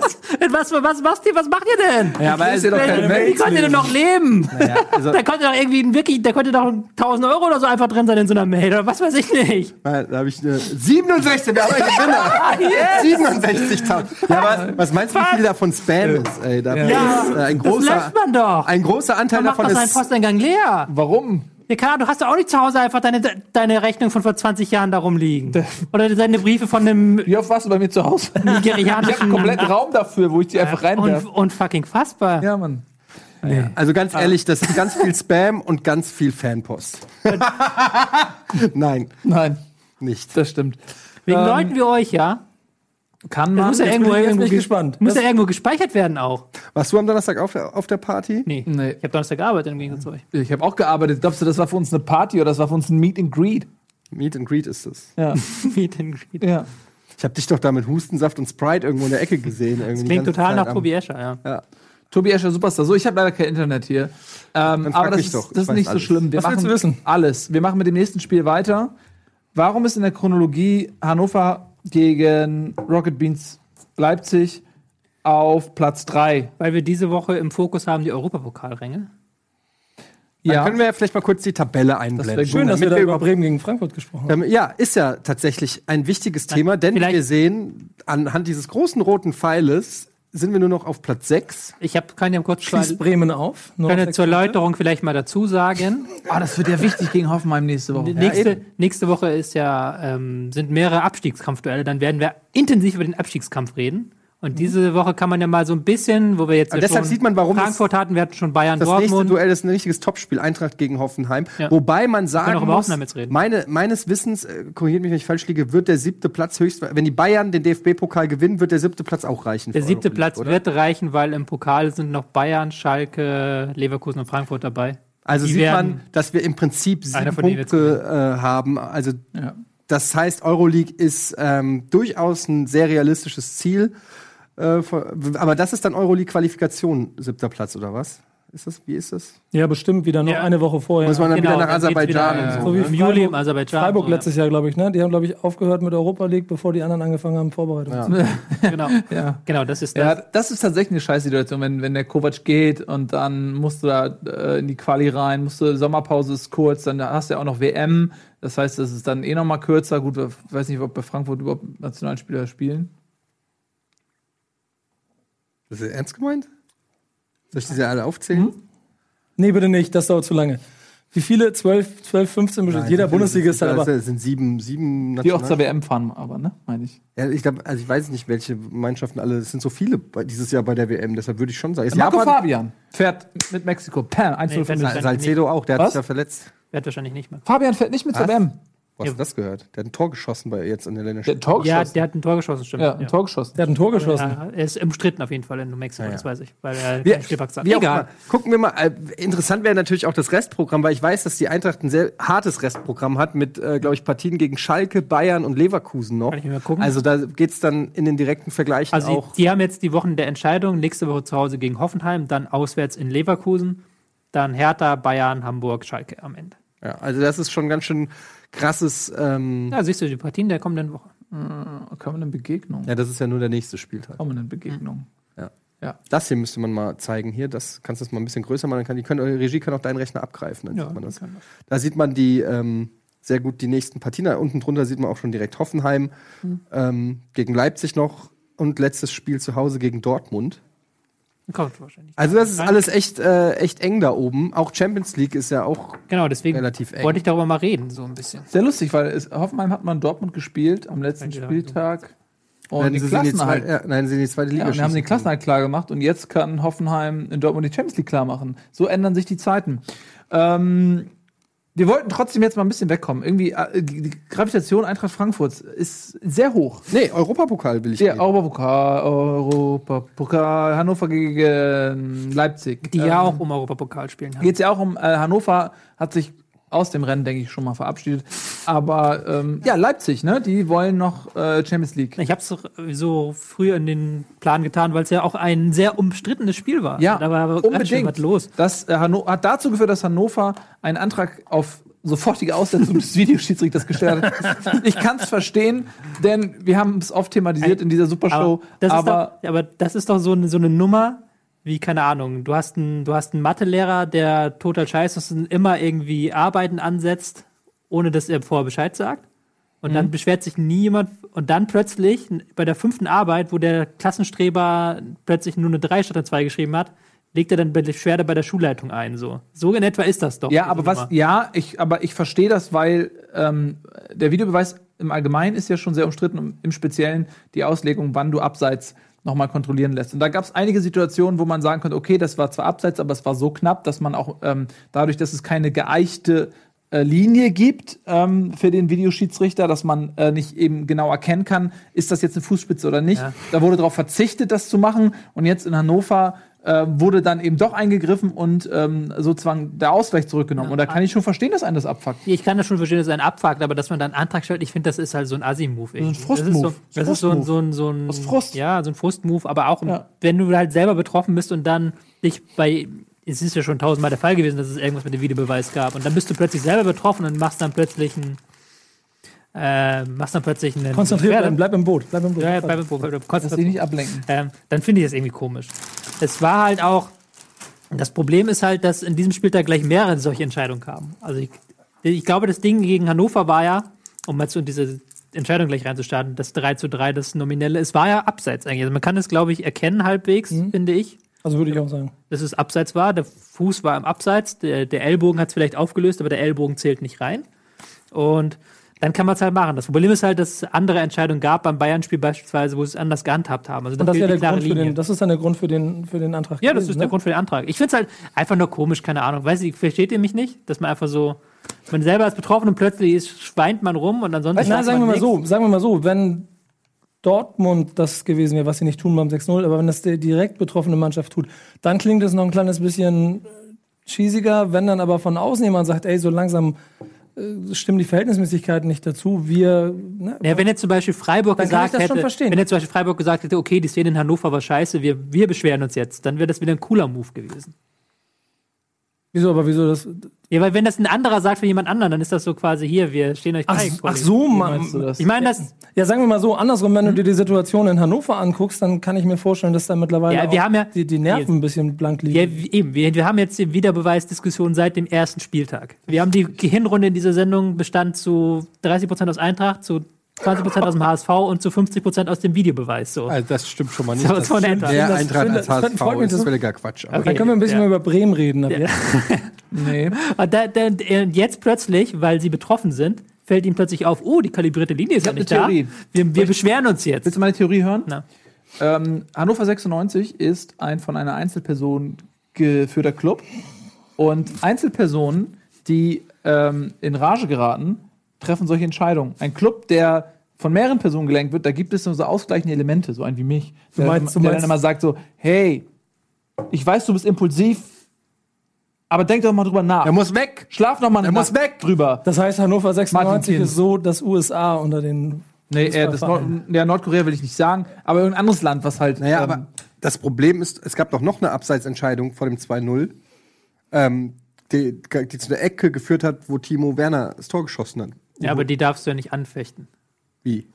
Was, was, was, machst ihr, was macht ihr denn? Ja, aber ist ja doch keine Wie könnt ihr denn noch leben? also- da konnte doch irgendwie wirklich, da konnte doch 1000 Euro oder so einfach drin sein in so einer Mail oder was weiß ich nicht. Da habe ich eine 67, wir haben einen Gewinner. [LAUGHS] 67.000. Ja, aber was meinst du, wie viel davon Spam ist? Ey, da Ja. ist, äh, ein Das großer, löscht man doch. ein großer Anteil Man macht davon seinen ist. Posteingang leer. Warum? Ja, klar, du hast doch auch nicht zu Hause einfach deine, deine Rechnung von vor 20 Jahren da rumliegen. Oder deine Briefe von einem Wie oft warst du bei mir zu Hause? [LAUGHS] Ich habe nigerianischen... einen kompletten Raum dafür, wo ich die einfach und, reinwerfe. und fucking fassbar. Ja, Mann. Also ganz ehrlich, das ist ganz viel Spam und ganz viel Fanpost. [LAUGHS] [LAUGHS] Nein, Nein, nicht. das stimmt. Wegen Ähm, Leuten wie euch, ja. Kann Das man. muss ja irgendwo, irgendwo, gespannt. muss ja Das- irgendwo gespeichert werden auch. Warst du am Donnerstag auf der, auf der Party? Nee. Nee. Ich habe Donnerstag gearbeitet im Gegensatz zu euch. Ich habe auch gearbeitet. Glaubst du, das war für uns eine Party oder das war für uns ein Meet and Greet? Meet and Greet ist es. Ja. [LAUGHS] [LAUGHS] Meet and Greet. ja. Ich habe dich doch da mit Hustensaft und Sprite irgendwo in der Ecke gesehen. Irgendwie Klingt total Zeit nach Tobi Escher, ja. Ja. Tobi Escher Superstar. So, ich habe leider kein Internet hier. Ähm, frag aber das mich ist, das ist nicht so alles. schlimm. Wir Was willst machen du wissen? alles. Wir machen mit dem nächsten Spiel weiter. Warum ist in der Chronologie Hannover gegen Rocket Beans Leipzig auf Platz 3? Weil wir diese Woche im Fokus haben die Europapokalränge. Dann Ja. können wir ja vielleicht mal kurz die Tabelle einblenden. wär Schön, dass wir da über Bremen gegen Frankfurt gesprochen haben. Ähm, ja, ist ja tatsächlich ein wichtiges Thema, denn vielleicht- wir sehen, anhand dieses großen roten Pfeiles sind wir nur noch auf Platz 6. Ich hab, kann ja kurz Schließt Bremen auf. Nur kann auf ja zur. Erläuterung vielleicht mal dazu sagen. Ah, das wird ja wichtig gegen Hoffenheim nächste Woche. nächste, nächste Woche ist ja, ähm, sind mehrere Abstiegskampfduelle. Dann werden wir intensiv über den Abstiegskampf reden. Und diese Woche kann man ja mal so ein bisschen, wo wir jetzt ja deshalb schon sieht man, warum das- Frankfurt hatten, wir hatten schon Bayern, Das nächste Dortmund. Duell ist ein richtiges Topspiel, Eintracht gegen Hoffenheim. Ja. Wobei man sagen auch über muss, Hoffenheim jetzt reden. Meine, meines Wissens, äh, korrigiert mich, wenn ich falsch liege, wird der siebte Platz höchst, wenn die Bayern den DFB-Pokal gewinnen, wird der siebte Platz auch reichen. Der siebte Platz oder? wird reichen, weil im Pokal sind noch Bayern, Schalke, Leverkusen und Frankfurt dabei. Also die sieht man, dass wir im Prinzip sieben Punkte äh, haben. Also Ja. das heißt, Euroleague ist ähm, durchaus ein sehr realistisches Ziel. Äh, aber das ist dann Euroleague-Qualifikation, siebter Platz, oder was? Ist das, wie ist das? Ja, bestimmt wieder noch Ja. eine Woche vorher. Muss man dann Genau, wieder nach Aserbaidschan wieder, und äh, so. So wie ne? Im Juli im Aserbaidschan. Freiburg so, ja. letztes Jahr, glaube ich, ne? Die haben, glaube ich, aufgehört mit Europa League, bevor die anderen angefangen haben, Vorbereitung zu machen. [LAUGHS] Genau. [LAUGHS] Ja. genau, das ist das. Ja, das ist tatsächlich eine Scheißsituation, wenn, wenn der Kovac geht und dann musst du da äh, in die Quali rein, musst du, Sommerpause ist kurz, dann hast du ja auch noch WM. Das heißt, das ist dann eh noch mal kürzer. Gut, ich weiß nicht, ob bei Frankfurt überhaupt Nationalspieler spielen. Das ist ernst gemeint? Soll ich diese alle aufzählen? Nee, bitte nicht, das dauert zu lange. Wie viele? 12, 12 15 bestimmt. Nein, Jeder Bundesligist hat aber. Das sind sieben, sieben Die auch zur National- WM fahren, aber, ne? Meine ich. Ja, ich glaube, also ich weiß nicht, welche Mannschaften alle. Es sind so viele bei, dieses Jahr bei der WM, deshalb würde ich schon sagen. Ist Marco Japan, Fabian fährt mit Mexiko. Pam, 1 Nee. Salcedo auch, der hat Was? sich ja verletzt. Wird wahrscheinlich nicht mehr. Fabian fährt nicht mit zur Was? WM. Wo hast du das gehört? Der hat ein Tor geschossen bei jetzt in der Der Länderspiel. hat ein Tor Ja, geschossen. der hat ein Tor geschossen, stimmt. ja, ein Tor geschossen. Der hat ein Tor geschossen. Ja, er ist umstritten auf jeden Fall in New Mexico, Ja, ja. das weiß ich, weil er Wir, Spielpakt hat. wie auch Egal. Gucken wir mal. Äh, interessant wäre natürlich auch das Restprogramm, weil ich weiß, dass die Eintracht ein sehr hartes Restprogramm hat mit, äh, glaube ich, Partien gegen Schalke, Bayern und Leverkusen noch. Kann ich mir mal gucken. Also da geht's dann in den direkten Vergleichen Also auch. die, die haben jetzt die Wochen der Entscheidung, nächste Woche zu Hause gegen Hoffenheim, dann auswärts in Leverkusen, dann Hertha, Bayern, Hamburg, Schalke am Ende. Ja, also das ist schon ganz schön krasses. Ähm, Ja, siehst du die Partien der kommenden Woche. Kommende Begegnung. ja, das ist ja nur der nächste Spieltag. Kommende Begegnung. Das hier müsste man mal zeigen hier. Das kannst du das mal ein bisschen größer machen. Dann kann die können, eure Regie kann auch deinen Rechner abgreifen. Dann Ja, sieht man das. kann das. Da sieht man die ähm, sehr gut die nächsten Partien. Da unten drunter sieht man auch schon direkt Hoffenheim ähm, gegen Leipzig noch und letztes Spiel zu Hause gegen Dortmund. Kommt wahrscheinlich. Also das ist Nein. alles echt, äh, echt eng da oben. Auch Champions League ist ja auch Genau, deswegen relativ eng. wollte ich darüber mal reden, so ein bisschen. Sehr lustig, weil es, Hoffenheim hat man Dortmund gespielt am letzten Ja, Spieltag. Und Nein, die sie sind zwei, ja, nein, sie sind die zweite Liga. Ja, und haben den Klassenerhalt klar gemacht und jetzt kann Hoffenheim in Dortmund die Champions League klar machen. So ändern sich die Zeiten. Ähm, wir wollten trotzdem jetzt mal ein bisschen wegkommen. Irgendwie, äh, die Gravitation Eintracht Frankfurts ist sehr hoch. Nee, Europapokal will ich Der geben. Europapokal, Europapokal, Hannover gegen Leipzig. Die Ähm, ja auch um Europapokal spielen haben. Geht es ja auch um, äh, Hannover hat sich aus dem Rennen, denke ich, schon mal verabschiedet. Aber ähm, ja, Leipzig, ne? Die wollen noch äh, Champions League. Ich habe es so früh in den Plan getan, weil es ja auch ein sehr umstrittenes Spiel war. Ja, da war unbedingt. was los. Das äh, hat dazu geführt, dass Hannover einen Antrag auf sofortige Aussetzung des [LAUGHS] Videoschiedsrichters gestellt hat. Ich kann es verstehen, denn wir haben es oft thematisiert in dieser Supershow. Aber das, aber doch, aber das ist doch so eine, so eine Nummer, wie, keine Ahnung, du hast einen, du hast einen Mathelehrer, der total scheiße ist und immer irgendwie Arbeiten ansetzt, ohne dass er vorher Bescheid sagt. Und Mhm. dann beschwert sich nie jemand. Und dann plötzlich, bei der fünften Arbeit, wo der Klassenstreber plötzlich nur eine 3 statt eine 2 geschrieben hat, legt er dann Beschwerde bei der Schulleitung ein. So, so in etwa ist das doch. Ja, aber was, ja, ich, aber ich verstehe das, weil ähm, der Videobeweis im Allgemeinen ist ja schon sehr umstritten und im Speziellen die Auslegung, wann du abseits nochmal kontrollieren lässt. Und da gab es einige Situationen, wo man sagen konnte, okay, das war zwar abseits, aber es war so knapp, dass man auch ähm, dadurch, dass es keine geeichte äh, Linie gibt ähm, für den Videoschiedsrichter, dass man äh, nicht eben genau erkennen kann, ist das jetzt eine Fußspitze oder nicht. Ja. Da wurde darauf verzichtet, das zu machen. Und jetzt in Hannover äh, wurde dann eben doch eingegriffen und ähm, sozusagen der Ausgleich zurückgenommen. Und da kann ich schon verstehen, dass einen das abfuckt. Ich kann das schon verstehen, dass einen abfuckt, aber dass man dann einen Antrag stellt, ich finde, das ist halt so ein Assi-Move. irgendwie. Frustmove. Das ist so, das ist so ein, so ein, so ein Frust. Ja, so ein Frustmove, aber auch, Ja. wenn du halt selber betroffen bist und dann dich bei, es ist ja schon tausendmal der Fall gewesen, dass es irgendwas mit dem Videobeweis gab und dann bist du plötzlich selber betroffen und machst dann plötzlich ein, äh, machst dann plötzlich einen Konzentriert bleiben, bleib im Boot. Bleib im Boot. Ja, ja, bleib, bleib, bleib, Dass die nicht ablenken. ähm, dann finde ich das irgendwie komisch. Es war halt auch, Das Problem ist halt, dass in diesem Spieltag gleich mehrere solche Entscheidungen kamen. Also ich, ich glaube, das Ding gegen Hannover war ja, um mal zu diese Entscheidung gleich reinzustarten, das 3 zu 3, das Nominelle, es war ja abseits eigentlich. Also man kann es, glaube ich, erkennen halbwegs, finde ich, Also würde ich auch sagen. dass es abseits war. Der Fuß war im Abseits, der, der Ellbogen hat es vielleicht aufgelöst, aber der Ellbogen zählt nicht rein. Und dann kann man es halt machen. Das Problem ist halt, dass es andere Entscheidungen gab beim Bayern-Spiel beispielsweise, wo sie es anders gehandhabt haben. Also das ist, ja der Grund für den, das ist dann der Grund für den, für den Antrag. Ja, das gewesen, ist der ne? Grund für den Antrag. Ich finde es halt einfach nur komisch, keine Ahnung. Weiß ich, versteht ihr mich nicht? Dass man einfach so, man selber ist betroffen und plötzlich ist, schweint man rum und ansonsten. Sagt sagen wir mal nix. so, sagen wir mal so, wenn Dortmund das gewesen wäre, was sie nicht tun beim 6-0, aber wenn das die direkt betroffene Mannschaft tut, dann klingt es noch ein kleines bisschen cheesiger, wenn dann aber von außen jemand sagt, ey, so langsam stimmen die Verhältnismäßigkeiten nicht dazu, wir, ne, Ja, wenn jetzt zum Beispiel Freiburg gesagt hätte, wenn jetzt zum Beispiel Freiburg gesagt hätte, okay, die Szene in Hannover war scheiße, wir, wir beschweren uns jetzt, dann wäre das wieder ein cooler Move gewesen. Wieso, aber wieso das, Ja, weil wenn das ein anderer sagt für jemand anderen, dann ist das so quasi hier, wir stehen euch ach, bei. ach so, man, Meinst du das? Ich meine, das, ja, sagen wir mal so, andersrum, wenn du dir die Situation in Hannover anguckst, dann kann ich mir vorstellen, dass da mittlerweile Ja, wir auch haben ja- die, die Nerven ein bisschen blank liegen. Ja, eben. Wir, wir haben jetzt die Wiederbeweisdiskussion seit dem ersten Spieltag. Wir haben die Hinrunde in dieser Sendung bestand zu 30% aus Eintracht, zu 20% aus dem HSV und zu 50% aus dem Videobeweis. So. Also das stimmt schon mal nicht. So, Das so in stimmt der Das- Eintracht das- als das HSV ist das- völliger Quatsch. Aber Okay. Dann können wir ein bisschen Ja. über Bremen reden. jetzt. [LAUGHS] Nee. Und da, da, und jetzt plötzlich, weil sie betroffen sind, fällt ihnen plötzlich auf, oh, die kalibrierte Linie ist Ich ja nicht eine da. Theorie. Wir, wir beschweren uns jetzt. Willst du meine Theorie hören? Na. Ähm, Hannover 96 ist ein von einer Einzelperson geführter Club. Und Einzelpersonen, die ähm, in Rage geraten, treffen solche Entscheidungen. Ein Club, der von mehreren Personen gelenkt wird, da gibt es nur so ausgleichende Elemente, so ein wie mich. Der, meinst- der meinst- dann immer sagt so, hey, ich weiß, du bist impulsiv, aber denk doch mal drüber nach. Er muss weg. Schlaf noch mal eine Er muss weg. drüber. Das heißt, Hannover Martin 96 Kind. ist so das USA unter den. Nee, äh, das Nord ja, Nordkorea will ich nicht sagen, aber irgendein anderes Land, was halt. Naja, ähm, aber das Problem ist, es gab doch noch eine Abseitsentscheidung vor dem 2-0, ähm, die, die zu der Ecke geführt hat, wo Timo Werner das Tor geschossen hat. Ja, aber die darfst du ja nicht anfechten. Wie?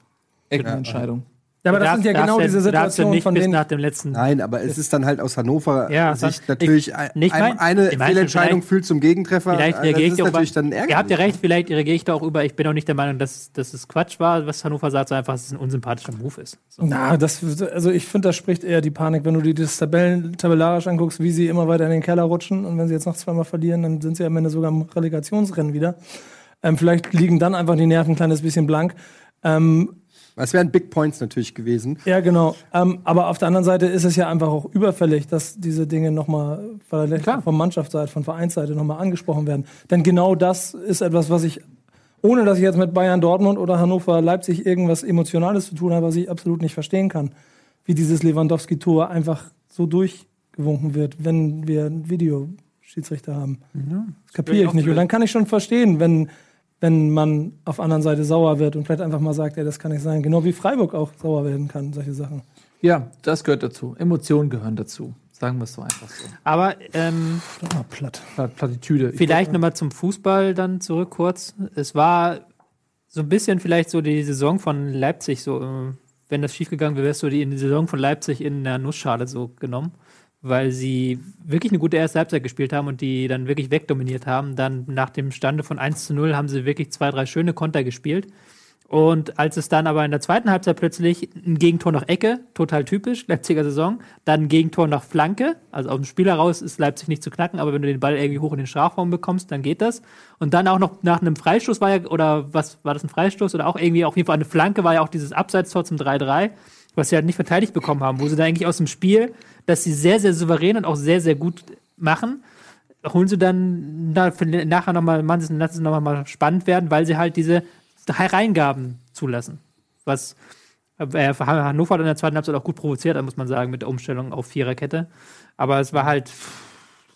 Eckenentscheidung. Ja, aber das darfst- sind ja genau diese ja Situationen, nicht von denen. nach dem letzten. Nein, aber es ist dann halt aus Hannover Ja, Sicht ich- natürlich ein, nicht mein- eine Fehlentscheidung führt zum Gegentreffer. Vielleicht das reagiere ich ist auch natürlich über, dann ärgerlich. Ihr habt ja recht, vielleicht reagiere ich da auch über. Ich bin auch nicht der Meinung, dass, dass es Quatsch war, was Hannover sagt, sondern einfach, dass es ein unsympathischer Move ist. So. Na, das, also ich finde, das spricht eher die Panik, wenn du dir das Tabellen, tabellarisch anguckst, wie sie immer weiter in den Keller rutschen und wenn sie jetzt noch zweimal verlieren, dann sind sie am Ende sogar im Relegationsrennen wieder. Ähm, vielleicht liegen dann einfach die Nerven ein kleines bisschen blank. Ähm, Es wären Big Points natürlich gewesen. ja, genau. Ähm, aber auf der anderen Seite ist es ja einfach auch überfällig, dass diese Dinge nochmal Klar. von Mannschaftsseite, von Vereinsseite nochmal angesprochen werden. Denn genau das ist etwas, was ich, ohne dass ich jetzt mit Bayern Dortmund oder Hannover Leipzig irgendwas Emotionales zu tun habe, was ich absolut nicht verstehen kann. Wie dieses Lewandowski-Tor einfach so durchgewunken wird, wenn wir einen Videoschiedsrichter haben. Das kapiere ich nicht. Und dann kann ich schon verstehen, wenn, wenn man auf der anderen Seite sauer wird und vielleicht einfach mal sagt, ja, das kann nicht sein. Genau wie Freiburg auch sauer werden kann, solche Sachen. Ja, das gehört dazu. Emotionen gehören dazu. Sagen wir es so einfach so. Aber ähm, Doch mal platt. Plat- Plattitüde. Ich- vielleicht nochmal zum Fußball dann zurück kurz. Es war so ein bisschen vielleicht so die Saison von Leipzig, so, äh, wenn das schiefgegangen wäre, wärst du die in die Saison von Leipzig in der Nussschale so genommen, weil sie wirklich eine gute erste Halbzeit gespielt haben und die dann wirklich wegdominiert haben. Dann nach dem Stande von 1 zu 0 haben sie wirklich zwei, drei schöne Konter gespielt. Und als es dann aber in der zweiten Halbzeit plötzlich ein Gegentor nach Ecke, total typisch, Leipziger Saison, dann ein Gegentor nach Flanke, also aus dem Spiel heraus ist Leipzig nicht zu knacken, aber wenn du den Ball irgendwie hoch in den Strafraum bekommst, dann geht das. Und dann auch noch nach einem Freistoß war ja, oder was, war das ein Freistoß oder auch irgendwie auf jeden Fall eine Flanke, war ja auch dieses Abseitstor zum 3-3, was sie halt nicht verteidigt bekommen haben, wo sie da eigentlich aus dem Spiel, dass sie sehr, sehr souverän und auch sehr, sehr gut machen, holen sie dann na, nachher nochmal, lassen es nochmal mal spannend werden, weil sie halt diese Hereingaben zulassen. Was äh, Hannover hat in der zweiten Halbzeit auch gut provoziert, da muss man sagen, mit der Umstellung auf Viererkette. Aber es war halt,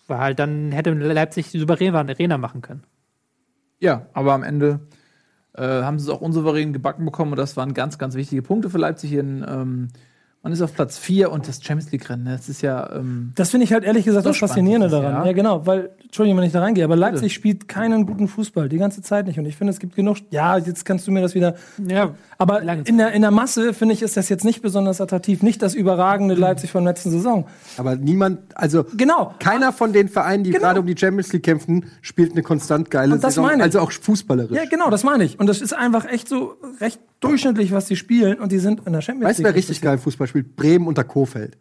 war halt, dann hätte Leipzig souveräner machen können. Ja, aber am Ende äh, haben sie es auch unsouverän gebacken bekommen und das waren ganz, ganz wichtige Punkte für Leipzig in ähm, Man ist auf Platz 4 und das Champions League-Rennen, ne, das ist ja. Ähm, Das finde ich halt ehrlich gesagt So das Faszinierende es, daran. ja. Ja. genau, weil, Entschuldigung, wenn ich da reingehe, aber Leipzig spielt keinen guten Fußball, die ganze Zeit nicht. Und ich finde, es gibt genug, ja, jetzt kannst du mir das wieder. Ja, Aber in der, in der Masse, finde ich, ist das jetzt nicht besonders attraktiv. Nicht das überragende Leipzig von letzten Saison. Aber niemand, also Genau. keiner von den Vereinen, die Genau. gerade um die Champions League kämpfen, spielt eine konstant geile Und das Saison. meine ich. Also auch fußballerisch. Ja, genau, das meine ich. Und das ist einfach echt so recht durchschnittlich, was die spielen. Und die sind in der Champions Weißt du, wer richtig geil Fußball spielt? Bremen unter Kofeld.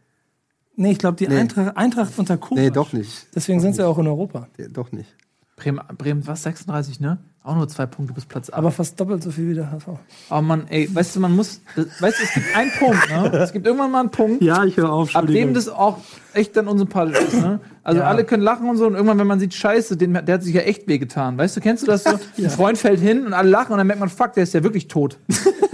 Nee, ich glaube, die Nee. Eintracht, Eintracht unter Kovac. Nee, doch nicht. Deswegen sind sie auch in Europa. Ja, doch nicht. Bremen, Bremen, was? 36, ne? Auch nur zwei Punkte bis Platz 8. Aber fast doppelt so viel wie der HSV. Oh Mann, ey, weißt du, man muss. Weißt du, es gibt einen Punkt, ne? [LAUGHS] Es gibt irgendwann mal einen Punkt, Ja, ich höre auf. ab dem das auch echt dann unsympathisch ist, ne? Also alle können lachen und so und irgendwann, wenn man sieht, scheiße, den, der hat sich ja echt wehgetan. Weißt du, kennst du das so? [LAUGHS] Ein Freund fällt hin und alle lachen und dann merkt man, fuck, der ist ja wirklich tot.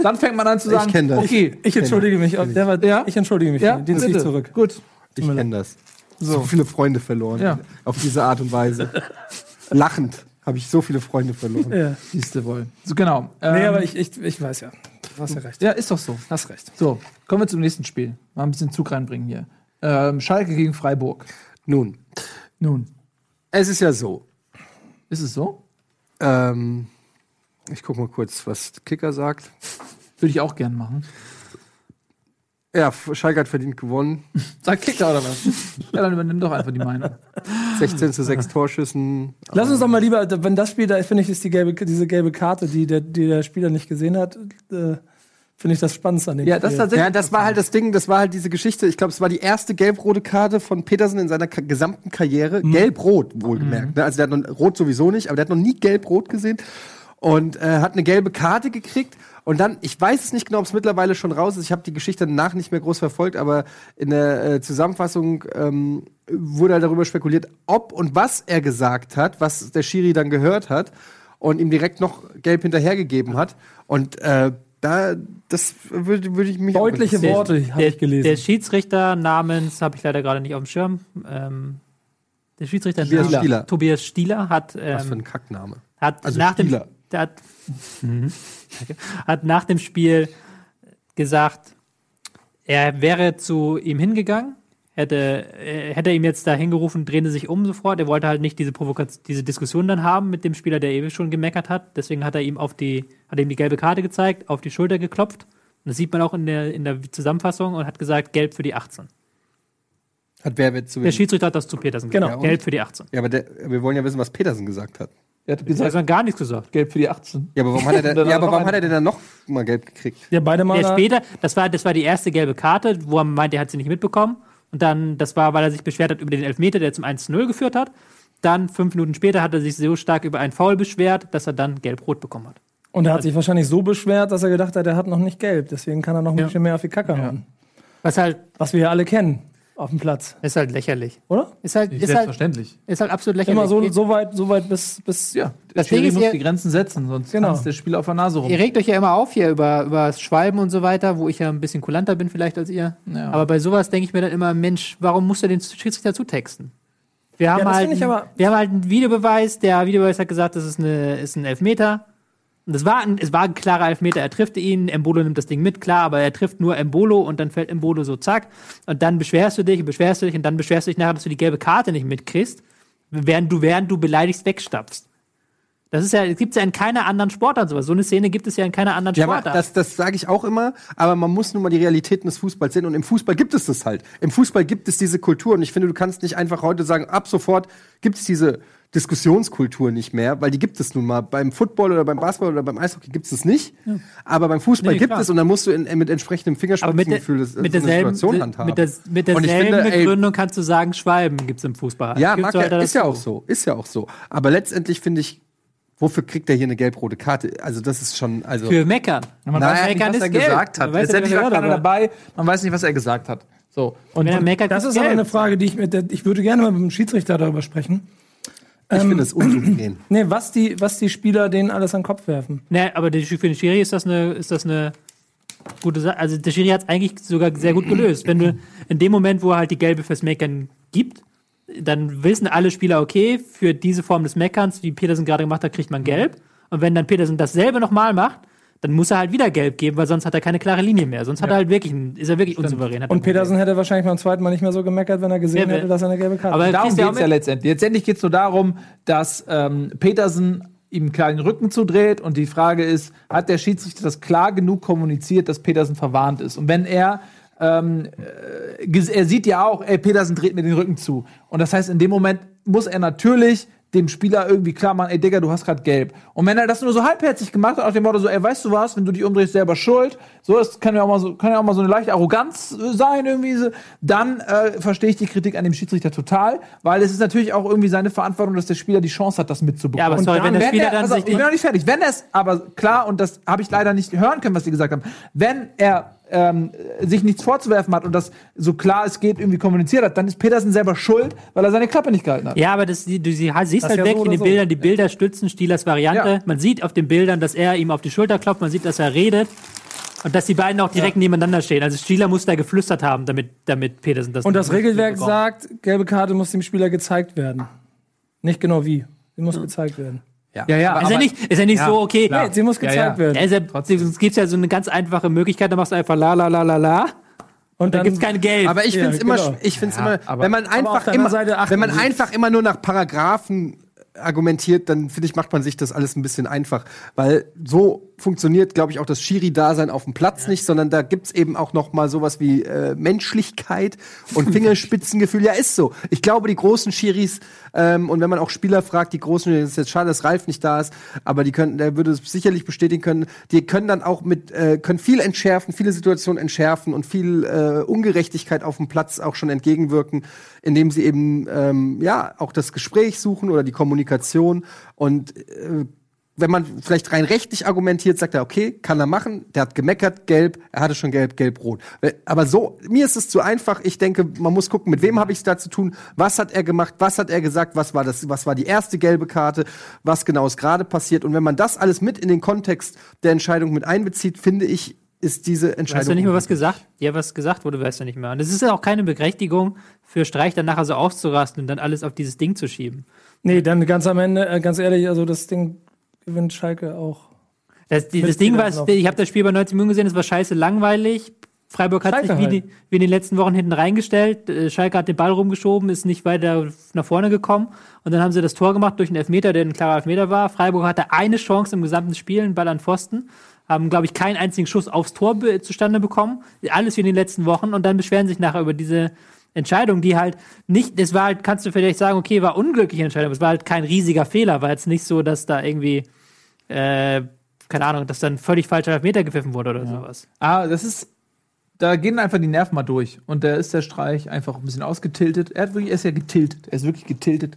dann fängt man an zu sagen, kenn das. okay, Ich entschuldige mich. Der war, Ja? Ich entschuldige mich. ja, den ziehe ich bitte. zurück. Gut. Ich kenne das. So. viele Freunde verloren. Ja. Auf diese Art und Weise. [LAUGHS] Lachend habe ich so viele Freunde verloren. Ja. Siehst du wohl. So, genau. Nee, Ähm, aber ich, ich, ich weiß ja. Du hast ja recht. ja, ist doch so. Hast recht. So, kommen wir zum nächsten Spiel. Mal ein bisschen Zug reinbringen hier. Ähm, Schalke gegen Freiburg. Nun, Nun, es ist ja so. ist es so? Ähm, ich gucke mal kurz, was Kicker sagt. Würde ich auch gern machen. Ja, Schalke hat verdient gewonnen. [LAUGHS] Sag Kicker oder was? ja, dann übernimm doch einfach die Meinung. 16 zu 6 Torschüssen. Lass uns doch mal lieber, wenn das Spiel da ist, finde ich, ist die gelbe, diese gelbe Karte, die der, die der Spieler nicht gesehen hat, äh, finde ich das Spannendste an dem Ja, das Spiel. tatsächlich. Ja, das war halt das Ding, das war halt diese Geschichte. Ich glaube, es war die erste gelb-rote Karte von Petersen in seiner ka gesamten Karriere. Gelb-rot, wohlgemerkt. Ne? Also der hat noch, rot sowieso nicht, aber der hat noch nie gelb-rot gesehen. Und äh, hat eine gelbe Karte gekriegt. Und dann, ich weiß es nicht genau, ob es mittlerweile schon raus ist. Ich habe die Geschichte danach nicht mehr groß verfolgt, aber in der äh, Zusammenfassung ähm, wurde halt darüber spekuliert, ob und was er gesagt hat, was der Schiri dann gehört hat und ihm direkt noch gelb hinterhergegeben hat. Und äh, da, das würde würde ich mich Deutliche. Worte habe der, ich gelesen. Der Schiedsrichter namens, habe ich leider gerade nicht auf dem Schirm. Ähm, der Schiedsrichter Tobias namens Stieler. Tobias Stieler hat, Was für ähm, ein Kackname. hat Also nach dem Stieler. Der hat, [LAUGHS] hat nach dem Spiel gesagt, er wäre zu ihm hingegangen, hätte, äh, hätte er ihm jetzt da hingerufen, drehen Sie sich um sofort. Er wollte halt nicht diese Provokation, diese Diskussion dann haben mit dem Spieler, der ewig schon gemeckert hat. Deswegen hat er ihm auf die, hat ihm die gelbe Karte gezeigt, auf die Schulter geklopft. Und das sieht man auch in der, in der Zusammenfassung und hat gesagt, gelb für die 18. Hat wer zu Der Schiedsrichter hat das zu Petersen Genau. gesagt. Gelb für die 18. Ja, aber der, wir wollen ja wissen, was Petersen gesagt hat. Er hat Da gesagt, hat gar nichts gesagt. Gelb für die 18. Ja, aber warum hat er denn, [LAUGHS] Dann ja, aber er warum noch hat er denn dann noch mal gelb gekriegt? ja, beide Mal. Der später, das war, das war die erste gelbe Karte, wo er meint, er hat sie nicht mitbekommen. Und dann, das war, weil er sich beschwert hat über den Elfmeter, der zum 1-0 geführt hat. Dann, fünf Minuten später, hat er sich so stark über einen Foul beschwert, dass er dann gelb-rot bekommen hat. Und er hat sich wahrscheinlich so beschwert, dass er gedacht hat, er hat noch nicht gelb. Deswegen kann er noch ein Ja. bisschen mehr auf die Kacke hauen. Was halt, Was wir ja alle kennen auf dem Platz, ist halt lächerlich. oder? Ist halt, ist halt, Selbstverständlich. ist halt absolut lächerlich. Immer so, so weit, so weit bis, bis Ja, der Das Schiri Ding ist, muss ihr- die Grenzen setzen, sonst Genau. tanzt der Spieler auf der Nase rum. ihr regt euch ja immer auf hier über, über das Schwalben und so weiter, wo ich ja ein bisschen kulanter bin vielleicht als ihr. Ja. Aber bei sowas denke ich mir dann immer, Mensch, warum muss er den Schiedsrichter zutexten? Wir haben, das halt, wir haben halt einen Videobeweis. Der Videobeweis hat gesagt, das ist, eine, ist ein Elfmeter. Und das war ein, es war ein klarer Elfmeter. Er trifft ihn, Embolo nimmt das Ding mit, klar, aber er trifft nur Embolo und dann fällt Embolo so zack. Und dann beschwerst du dich und beschwerst du dich und dann beschwerst du dich nachher, dass du die gelbe Karte nicht mitkriegst, während du, während du beleidigst wegstapfst. Das ist ja, gibt es ja in keiner anderen Sportart sowas. So eine Szene gibt es ja in keiner anderen Ja, Sportart. das, das sage ich auch immer, aber man muss nun mal die Realitäten des Fußballs sehen und im Fußball gibt es das halt. Im Fußball gibt es diese Kultur und ich finde, du kannst nicht einfach heute sagen, ab sofort gibt es diese Diskussionskultur nicht mehr, weil die gibt es nun mal. Beim Football oder beim Basketball oder beim Eishockey gibt es es nicht, aber beim Fußball Nee, gibt klar. es und dann musst du in, mit entsprechendem aber mit, der, Fingerspitzengefühl das, mit so eine derselben, Situation handhaben. mit, der, mit Und derselben finde, ey, Begründung kannst du sagen, Schwalben gibt es im Fußball. Ja, mag ja, ist ja auch so, ist ja auch so. Aber letztendlich finde ich, wofür kriegt er hier eine gelb-rote Karte? Also das ist schon, also Für Meckern. Man Nein, weiß nicht, was er gelb. gesagt hat. Man weiß ja, Letztendlich war keiner dabei. Man weiß nicht, was er gesagt hat. So. Und meckert, Das ist aber eine Frage, die ich mit der, ich würde gerne mal mit dem Schiedsrichter darüber sprechen. Ich finde es unsouverän. [CLEARS THROAT] Nee, was die, was die Spieler denen alles an den Kopf werfen. Nee, aber die- für den Schiri ist das eine, ist das eine gute Sache. Also der Schiri hat es eigentlich sogar sehr gut gelöst. Wenn du in dem Moment, wo er halt die gelbe fürs Meckern gibt, dann wissen alle Spieler, okay, für diese Form des Meckerns, wie Petersen gerade gemacht hat, kriegt man gelb. Und wenn dann Petersen dasselbe nochmal macht, dann muss er halt wieder gelb geben, weil sonst hat er keine klare Linie mehr. Sonst hat er halt wirklich, ein, ist er wirklich unsouverän. Hat Und er- Petersen hätte wahrscheinlich beim zweiten Mal nicht mehr so gemeckert, wenn er gesehen Ja, hätte, dass er eine gelbe Karte aber hat. Darum kriegst du geht es ja letztendlich. Letztendlich geht es nur darum, dass ähm, Petersen ihm klar den Rücken zudreht und die Frage ist, hat der Schiedsrichter das klar genug kommuniziert, dass Petersen verwarnt ist? Und wenn er ähm, äh, er sieht ja auch, ey, Petersen dreht mir den Rücken zu. Und das heißt, in dem Moment muss er natürlich dem Spieler irgendwie klar machen, ey Digga, du hast gerade gelb. Und wenn er das nur so halbherzig gemacht hat, auf dem Motto so, ey, weißt du was, wenn du dich umdrehst, selber schuld, so, das kann ja auch mal so, kann ja auch mal so eine leichte Arroganz äh, sein, irgendwie, so, dann äh, verstehe ich die Kritik an dem Schiedsrichter total, weil es ist natürlich auch irgendwie seine Verantwortung, dass der Spieler die Chance hat, das mitzubekommen. Ja, aber Und sorry, wenn der wenn Spieler er, dann sich ich bin noch nicht fertig. Wenn er es, aber klar, und das habe ich leider nicht hören können, was die gesagt haben, wenn er ähm, sich nichts vorzuwerfen hat und das so klar es geht irgendwie kommuniziert hat, dann ist Petersen selber schuld, weil er seine Klappe nicht gehalten hat. Ja, aber das, du sie, siehst Das halt ja wirklich so in den so. Bildern, die Bilder stützen Stielers Variante. Ja. Man sieht auf den Bildern, dass er ihm auf die Schulter klopft, man sieht, dass er redet. Und dass die beiden auch direkt nebeneinander stehen. Also Stieler muss da geflüstert haben, damit, damit Petersen das Und das Regelwerk sagt, gelbe Karte muss dem Spieler gezeigt werden. Nicht genau wie. Sie muss gezeigt werden. Ja, ja, Ist ja nicht, ist ja nicht so, okay. Nee, sie muss Ja, gezeigt ja. werden. Ja, ja, es gibt ja so eine ganz einfache Möglichkeit, da machst du einfach la la la la la. Und Da gibt's kein Gelb. Aber ich Ja, finde es immer, genau. ich find's Ja, immer, aber- wenn man einfach immer, wenn man einfach immer nur nach Paragraphen argumentiert, dann finde ich, macht man sich das alles ein bisschen einfach, weil so funktioniert, glaube ich, auch das Schiri-Dasein auf dem Platz nicht, sondern da gibt's eben auch noch mal sowas wie äh, Menschlichkeit und [LAUGHS] Fingerspitzengefühl. Ja, ist so. Ich glaube, die großen Schiris ähm, und wenn man auch Spieler fragt, die großen, es ist jetzt schade, dass Ralf nicht da ist, aber die können, der würde es sicherlich bestätigen können, die können dann auch mit, äh, können viel entschärfen, viele Situationen entschärfen und viel äh, Ungerechtigkeit auf dem Platz auch schon entgegenwirken, indem sie eben ähm, ja auch das Gespräch suchen oder die Kommunikation und äh, wenn man vielleicht rein rechtlich argumentiert, sagt er, okay, kann er machen, der hat gemeckert, gelb, er hatte schon gelb, gelb, rot. Aber so, mir ist es zu einfach. Ich denke, man muss gucken, mit wem habe ich es da zu tun, was hat er gemacht, was hat er gesagt, was war das, was war die erste gelbe Karte, was genau ist gerade passiert. Und wenn man das alles mit in den Kontext der Entscheidung mit einbezieht, finde ich, ist diese Entscheidung. Weißt du nicht mehr, was gesagt? Ja, was gesagt wurde, weißt du nicht mehr. Und es ist ja auch keine Berechtigung für Streich, dann nachher so auszurasten und dann alles auf dieses Ding zu schieben. Nee, dann ganz am Ende, äh, ganz ehrlich, also das Ding gewinnt Schalke auch. Das, die, das Ding war, ich habe das Spiel bei 90 Minuten gesehen, es war scheiße langweilig. Freiburg hat Schalke sich wie, halt. die, wie in den letzten Wochen hinten reingestellt. Äh, Schalke hat den Ball rumgeschoben, ist nicht weiter nach vorne gekommen. Und dann haben sie das Tor gemacht durch einen Elfmeter, der ein klarer Elfmeter war. Freiburg hatte eine Chance im gesamten Spiel, einen Ball an Pfosten. Haben, glaube ich, keinen einzigen Schuss aufs Tor be zustande bekommen. Alles wie in den letzten Wochen. Und dann beschweren sich nachher über diese Entscheidung, die halt nicht, das war halt, kannst du vielleicht sagen, okay, war unglückliche Entscheidung, aber es war halt kein riesiger Fehler, war jetzt nicht so, dass da irgendwie äh, keine Ahnung, dass dann völlig falscher Elfmeter gepfiffen wurde oder sowas. Ah, das ist. Da gehen einfach die Nerven mal durch. Und da ist der Streich einfach ein bisschen ausgetiltet. Er, hat wirklich, er ist ja getiltet. Er ist wirklich getiltet.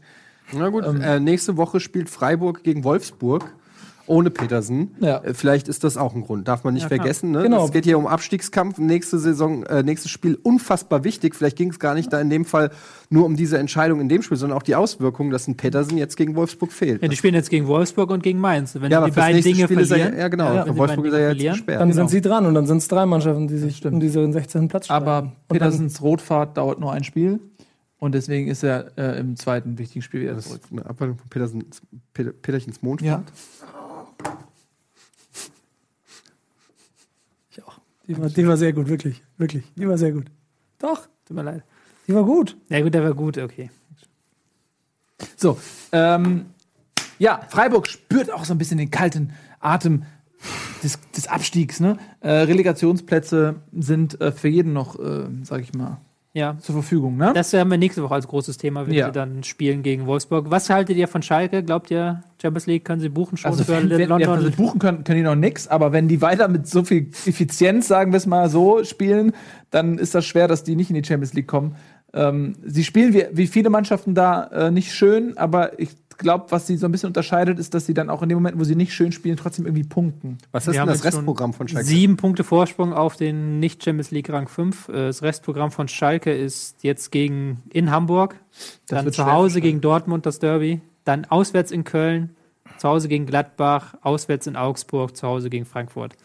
Na gut, äh, nächste Woche spielt Freiburg gegen Wolfsburg. Ohne Petersen. Ja. Äh, Vielleicht ist das auch ein Grund. Darf man nicht klar. vergessen. Ne? Genau. Es geht hier um Abstiegskampf. Nächste Saison, äh, nächstes Spiel unfassbar wichtig. Vielleicht ging es gar nicht da in dem Fall nur um diese Entscheidung in dem Spiel, sondern auch die Auswirkungen, dass ein Petersen jetzt gegen Wolfsburg fehlt. Ja, die spielen jetzt gegen Wolfsburg und gegen Mainz. Wenn Ja, die beiden Dinge Spiel ist er, verlieren, ja genau, die Wolfsburg ist er ja jetzt verlieren, gesperrt. Dann sind sie dran und dann sind es drei Mannschaften, die sich um diesen 16. Platz streiten. Aber Petersens Rotfahrt dauert nur ein Spiel. Und deswegen ist er äh, im zweiten wichtigen Spiel wieder Das zurück. ist eine Abwandlung von Petersens, Peter, Peterchens Mondfahrt. Ja. Ich auch. Die war, die war sehr gut, wirklich. Wirklich. Die war sehr gut. Doch, Tut mir leid. die war gut. Ja gut, der war gut, okay. So, ähm, ja, Freiburg spürt auch so ein bisschen den kalten Atem des, des Abstiegs. Ne? Äh, Relegationsplätze sind äh, für jeden noch, äh, sag ich mal, Ja. zur Verfügung. Ne? Das haben wir nächste Woche als großes Thema, wenn Ja. sie dann spielen gegen Wolfsburg. Was haltet ihr von Schalke? Glaubt ihr, Champions League können sie buchen schon Also für wenn, wenn, ja, London? also buchen können, können die noch nix, aber wenn die weiter mit so viel Effizienz, sagen wir es mal so, spielen, dann ist das schwer, dass die nicht in die Champions League kommen. Ähm, sie spielen wie, wie viele Mannschaften da äh, nicht schön, aber ich glaube, was sie so ein bisschen unterscheidet, ist, dass sie dann auch in dem Moment, wo sie nicht schön spielen, trotzdem irgendwie punkten. Was ist denn haben das Restprogramm von Schalke? Sieben Punkte Vorsprung auf den Nicht-Champions League Rang 5. Äh, Das Restprogramm von Schalke ist jetzt gegen in Hamburg, dann zu Hause gegen Dortmund das Derby, dann auswärts in Köln, zu Hause gegen Gladbach, auswärts in Augsburg, zu Hause gegen Frankfurt.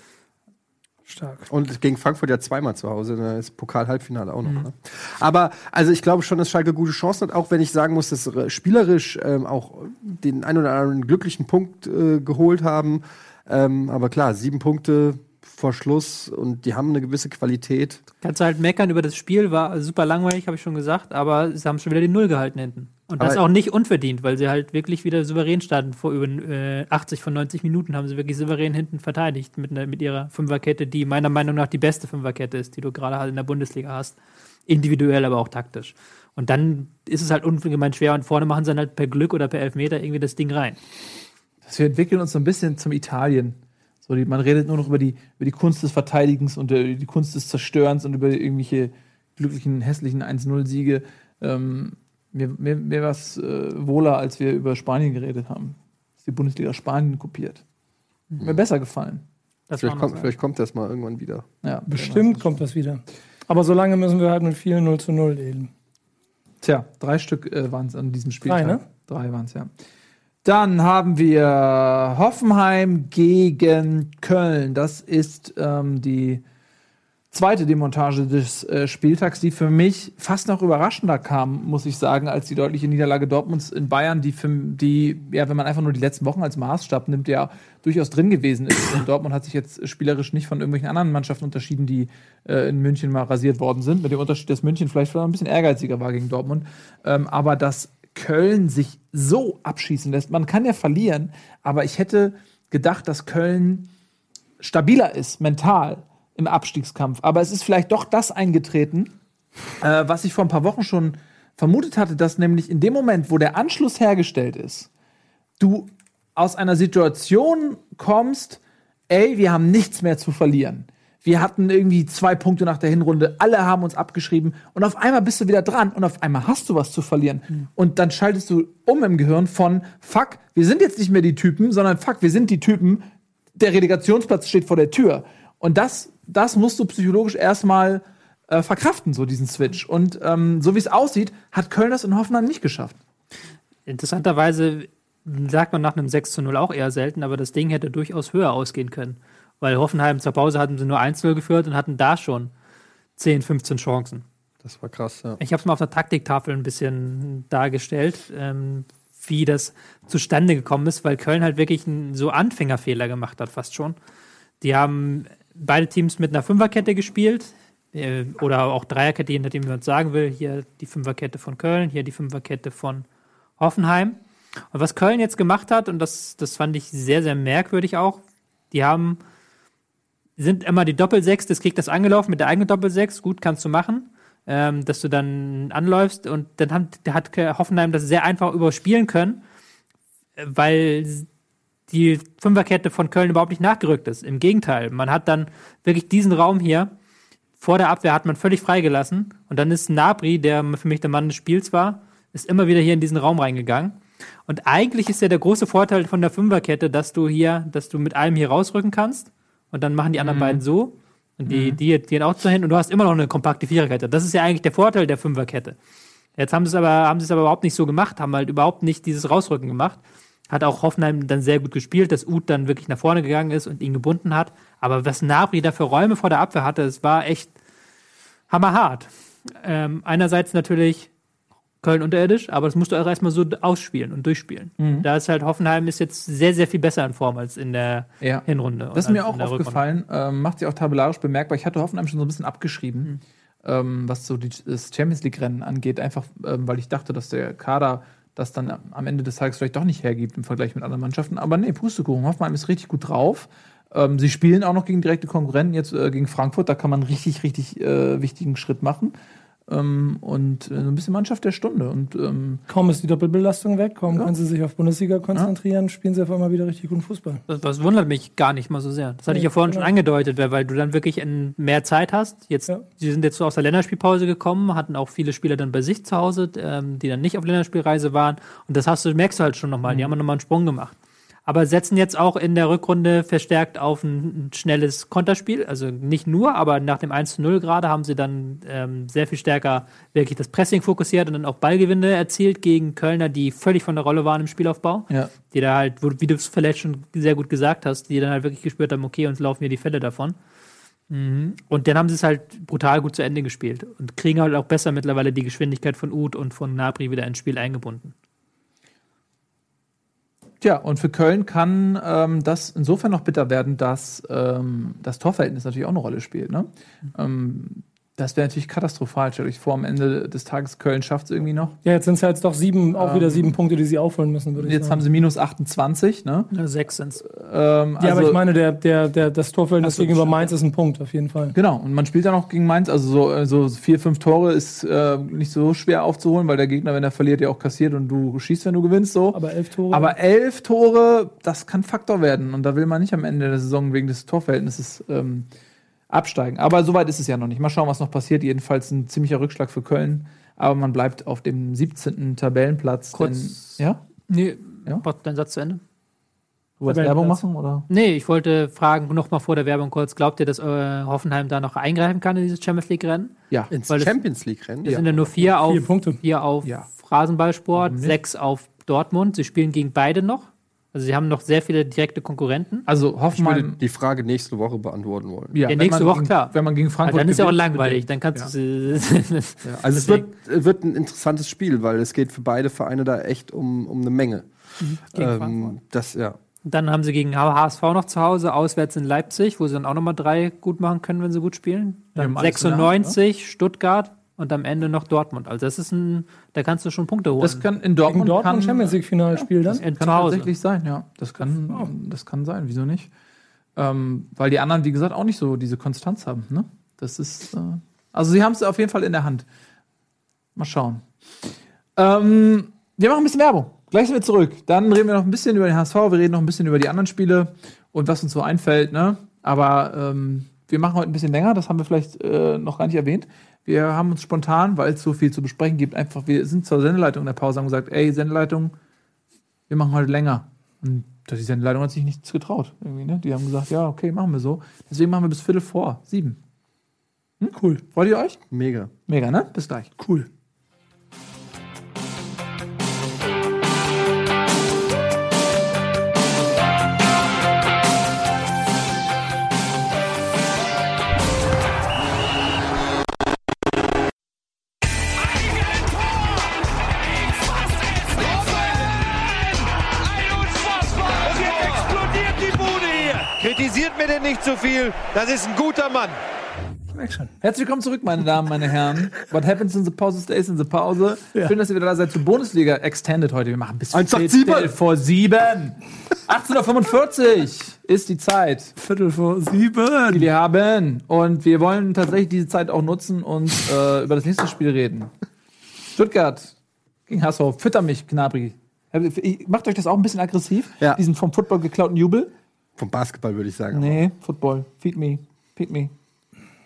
Stark. Und gegen Frankfurt ja zweimal zu Hause, da ist Pokal-Halbfinale auch noch. Ne? Aber also ich glaube schon, dass Schalke gute Chancen hat, auch wenn ich sagen muss, dass sie spielerisch ähm, auch den ein oder anderen glücklichen Punkt äh, geholt haben. Ähm, aber klar, sieben Punkte vor Schluss und die haben eine gewisse Qualität. Kannst du halt meckern über das Spiel, war super langweilig, habe ich schon gesagt, aber sie haben schon wieder die Null gehalten hinten. Und das Aber- auch nicht unverdient, weil sie halt wirklich wieder souverän standen. Vor über äh, 80 von 90 Minuten haben sie wirklich souverän hinten verteidigt mit, einer- mit ihrer Fünferkette, die meiner Meinung nach die beste Fünferkette ist, die du gerade halt in der Bundesliga hast. Individuell, aber auch taktisch. Und dann ist es halt ungemein schwer und vorne machen sie dann halt per Glück oder per Elfmeter irgendwie das Ding rein. wir entwickeln uns so ein bisschen zum Italien. So, die, man redet nur noch über die, über die Kunst des Verteidigens und äh, die Kunst des Zerstörens und über irgendwelche glücklichen, hässlichen 1-0-Siege. Ähm, mir mir, mir war es äh, wohler, als wir über Spanien geredet haben. Dass die Bundesliga Spanien kopiert. Mir besser gefallen. Das Vielleicht kommt, vielleicht kommt das mal irgendwann wieder. Ja, Bestimmt kommt das wieder. Aber solange müssen wir halt mit vielen 0 zu 0 leben. Tja, drei Stück äh, waren es an diesem Spieltag. Drei, ne? Drei waren es, ja. Dann haben wir Hoffenheim gegen Köln. Das ist ähm, die zweite Demontage des äh, Spieltags, die für mich fast noch überraschender kam, muss ich sagen, als die deutliche Niederlage Dortmunds in Bayern, die, für, die ja, wenn man einfach nur die letzten Wochen als Maßstab nimmt, ja durchaus drin gewesen ist. Und Dortmund hat sich jetzt spielerisch nicht von irgendwelchen anderen Mannschaften unterschieden, die äh, in München mal rasiert worden sind. Mit dem Unterschied, dass München vielleicht ein bisschen ehrgeiziger war gegen Dortmund. Ähm, aber dass Köln sich so abschießen lässt, man kann ja verlieren, aber ich hätte gedacht, dass Köln stabiler ist, mental im Abstiegskampf. Aber es ist vielleicht doch das eingetreten, äh, was ich vor ein paar Wochen schon vermutet hatte, dass nämlich in dem Moment, wo der Anschluss hergestellt ist, du aus einer Situation kommst, ey, wir haben nichts mehr zu verlieren. Wir hatten irgendwie zwei Punkte nach der Hinrunde, alle haben uns abgeschrieben und auf einmal bist du wieder dran und auf einmal hast du was zu verlieren. Und dann schaltest du um im Gehirn von, fuck, wir sind jetzt nicht mehr die Typen, sondern fuck, wir sind die Typen, der Relegationsplatz steht vor der Tür. Und das, das musst du psychologisch erstmal äh, verkraften, so diesen Switch. Und ähm, so wie es aussieht, hat Köln das in Hoffenheim nicht geschafft. Interessanterweise sagt man nach einem 6 zu 0 auch eher selten, aber das Ding hätte durchaus höher ausgehen können. Weil Hoffenheim zur Pause hatten sie nur 1-0 geführt und hatten da schon 10, 15 Chancen. Das war krass, ja. Ich habe es mal auf der Taktiktafel ein bisschen dargestellt, ähm, wie das zustande gekommen ist, weil Köln halt wirklich einen so Anfängerfehler gemacht hat, fast schon. Die haben beide Teams mit einer Fünferkette gespielt äh, oder auch Dreierkette, je nachdem, wie man es sagen will. Hier die Fünferkette von Köln, hier die Fünferkette von Hoffenheim. Und was Köln jetzt gemacht hat, und das, das fand ich sehr, sehr merkwürdig auch, die haben, sind immer die Doppelsechs des Gegners angelaufen mit der eigenen Doppelsechs. Gut, kannst du machen, ähm, dass du dann anläufst. Und dann haben, hat Hoffenheim das sehr einfach überspielen können, weil die Fünferkette von Köln überhaupt nicht nachgerückt ist. Im Gegenteil, man hat dann wirklich diesen Raum hier vor der Abwehr hat man völlig freigelassen und dann ist Nabri, der für mich der Mann des Spiels war, ist immer wieder hier in diesen Raum reingegangen. Und eigentlich ist ja der große Vorteil von der Fünferkette, dass du hier, dass du mit allem hier rausrücken kannst und dann machen die anderen beiden so und die, die gehen auch zu hin und du hast immer noch eine kompakte Viererkette. Das ist ja eigentlich der Vorteil der Fünferkette. Jetzt haben sie es aber, haben sie es aber überhaupt nicht so gemacht, haben halt überhaupt nicht dieses Rausrücken gemacht. Hat auch Hoffenheim dann sehr gut gespielt, dass Uth dann wirklich nach vorne gegangen ist und ihn gebunden hat. Aber was Nabri da für Räume vor der Abwehr hatte, es war echt hammerhart. Ähm, einerseits natürlich Köln unterirdisch, aber das musst du auch erstmal so ausspielen und durchspielen. Da ist halt Hoffenheim ist jetzt sehr, sehr viel besser in Form als in der Ja. Hinrunde. Das ist mir auch aufgefallen, ähm, macht sich auch tabellarisch bemerkbar. Ich hatte Hoffenheim schon so ein bisschen abgeschrieben, ähm, was so die, das Champions League-Rennen angeht, einfach ähm, weil ich dachte, dass der Kader das dann am- am Ende des Tages vielleicht doch nicht hergibt im Vergleich mit anderen Mannschaften. Aber nee, Pustekuchen, Hoffenheim ist richtig gut drauf. Ähm, sie spielen auch noch gegen direkte Konkurrenten, jetzt äh, gegen Frankfurt, da kann man richtig, richtig äh, wichtigen Schritt machen. Ähm, und äh, so ein bisschen Mannschaft der Stunde. Und ähm, Kaum ist die Doppelbelastung weg, kaum können sie sich auf Bundesliga konzentrieren, spielen sie auf einmal wieder richtig guten Fußball. Das, das wundert mich gar nicht mal so sehr. Das hatte ich ja vorhin schon genau. angedeutet, weil, weil du dann wirklich in mehr Zeit hast. Jetzt, Ja. sie sind jetzt so aus der Länderspielpause gekommen, hatten auch viele Spieler dann bei sich zu Hause, ähm, die dann nicht auf Länderspielreise waren. Und das hast du, merkst du halt schon nochmal. Die haben nochmal einen Sprung gemacht. Aber setzen jetzt auch in der Rückrunde verstärkt auf ein, schnelles Konterspiel. Also nicht nur, aber nach dem 1 zu 0 gerade haben sie dann ähm, sehr viel stärker wirklich das Pressing fokussiert und dann auch Ballgewinne erzielt gegen Kölner, die völlig von der Rolle waren im Spielaufbau ja, die da halt, wie du es vielleicht schon sehr gut gesagt hast, die dann halt wirklich gespürt haben, okay, uns laufen hier die Fälle davon. Mhm. Und dann haben sie es halt brutal gut zu Ende gespielt und kriegen halt auch besser mittlerweile die Geschwindigkeit von Uth und von Nabri wieder ins Spiel eingebunden. Tja, und für Köln kann ähm, das insofern noch bitter werden, dass ähm, das Torverhältnis natürlich auch eine Rolle spielt. Ne? Ähm, das wäre natürlich katastrophal. Stellt euch vor, am Ende des Tages Köln schafft es irgendwie noch. Ja, jetzt sind es halt doch sieben, auch wieder sieben Punkte, die sie aufholen müssen, würde ich jetzt haben sagen. sie minus 28. Ne? Ja, Sechs sind's. Ähm, ja, aber also- ich meine, der, der, der, das Torverhältnis so, gegenüber. Mainz ist ein Punkt, auf jeden Fall. Genau, und man spielt dann auch gegen Mainz, also so, äh, so vier, fünf Tore ist äh, nicht so schwer aufzuholen, weil der Gegner, wenn er verliert, ja auch kassiert und du schießt, wenn du gewinnst, so. Aber elf Tore. Aber elf Tore, das kann Faktor werden. Und da will man nicht am Ende der Saison wegen des Torverhältnisses ähm, absteigen. Aber soweit ist es ja noch nicht. Mal schauen, was noch passiert. Jedenfalls ein ziemlicher Rückschlag für Köln. Aber man bleibt auf dem 17. Tabellenplatz. Kurz- Denn, ja? Nee, Ja? deinen Satz zu Ende. Du wolltest. Werbung machen? Oder? Nee, ich wollte fragen, noch mal vor der Werbung kurz, glaubt ihr, dass äh, Hoffenheim da noch eingreifen kann in dieses Champions League-Rennen? Ja. Ins Weil es- Champions League-Rennen. Es sind ja nur vier auf, Vier Punkte. vier auf Ja. Rasenballsport, sechs auf Dortmund. Sie spielen gegen beide noch. Also sie haben noch sehr viele direkte Konkurrenten. Also Ich würde die Frage nächste Woche beantworten wollen. Ja, Ja, nächste Woche, gegen, klar. Wenn man gegen Aber Frankfurt dann ist ja auch langweilig. Dann kannst du sie. [LAUGHS] Also es wird, wird ein interessantes Spiel, weil es geht für beide Vereine da echt um, um eine Menge. Gegen Ähm, Frankfurt. das, ja. Dann haben sie gegen HSV noch zu Hause, auswärts in Leipzig, wo sie dann auch nochmal drei gut machen können, wenn sie gut spielen. Ja, Dann im alles in der Hand, 96, Stuttgart und am Ende noch Dortmund. Also das ist ein, da kannst du schon Punkte holen. Das kann in Dortmund, Dortmund kann, Champions League-Finalspiel dann. in, Kann zu Hause. tatsächlich sein, ja. Das kann, das kann sein, wieso nicht? Ähm, weil die anderen, wie gesagt, auch nicht so diese Konstanz haben. Ne? Das ist. Äh, also sie haben es auf jeden Fall in der Hand. Mal schauen. Ähm, wir machen ein bisschen Werbung. Gleich sind wir zurück. Dann reden wir noch ein bisschen über den HSV, wir reden noch ein bisschen über die anderen Spiele und was uns so einfällt, ne? Aber ähm, wir machen heute ein bisschen länger, das haben wir vielleicht äh, noch gar nicht erwähnt. Wir haben uns spontan, weil es so viel zu besprechen gibt, einfach, wir sind zur Sendeleitung in der Pause, haben gesagt, ey, Sendeleitung, wir machen heute länger. Und die Sendeleitung hat sich nichts getraut. Irgendwie, ne? Die haben gesagt, ja, okay, machen wir so. Deswegen machen wir bis Viertel vor sieben. Hm? Cool. Freut ihr euch? Mega. Mega, ne? Bis gleich. Cool. Zu viel. Das ist ein guter Mann. Ich merk schon. Herzlich willkommen zurück, meine Damen, meine Herren. What happens in the pause stays in the Pause. Schön, dass ihr wieder da seid zur Bundesliga Extended heute. Wir machen bis 187. Viertel vor sieben. 18.45 Uhr ist die Zeit, Viertel vor die sieben. wir haben. Und wir wollen tatsächlich diese Zeit auch nutzen und äh, über das nächste Spiel reden. Stuttgart gegen HSV. Fütter mich, Gnabry. Macht euch das auch ein bisschen aggressiv? Ja. Diesen vom Football geklauten Jubel? Vom Basketball würde ich sagen. Nee, Football. Feed me. Feed me.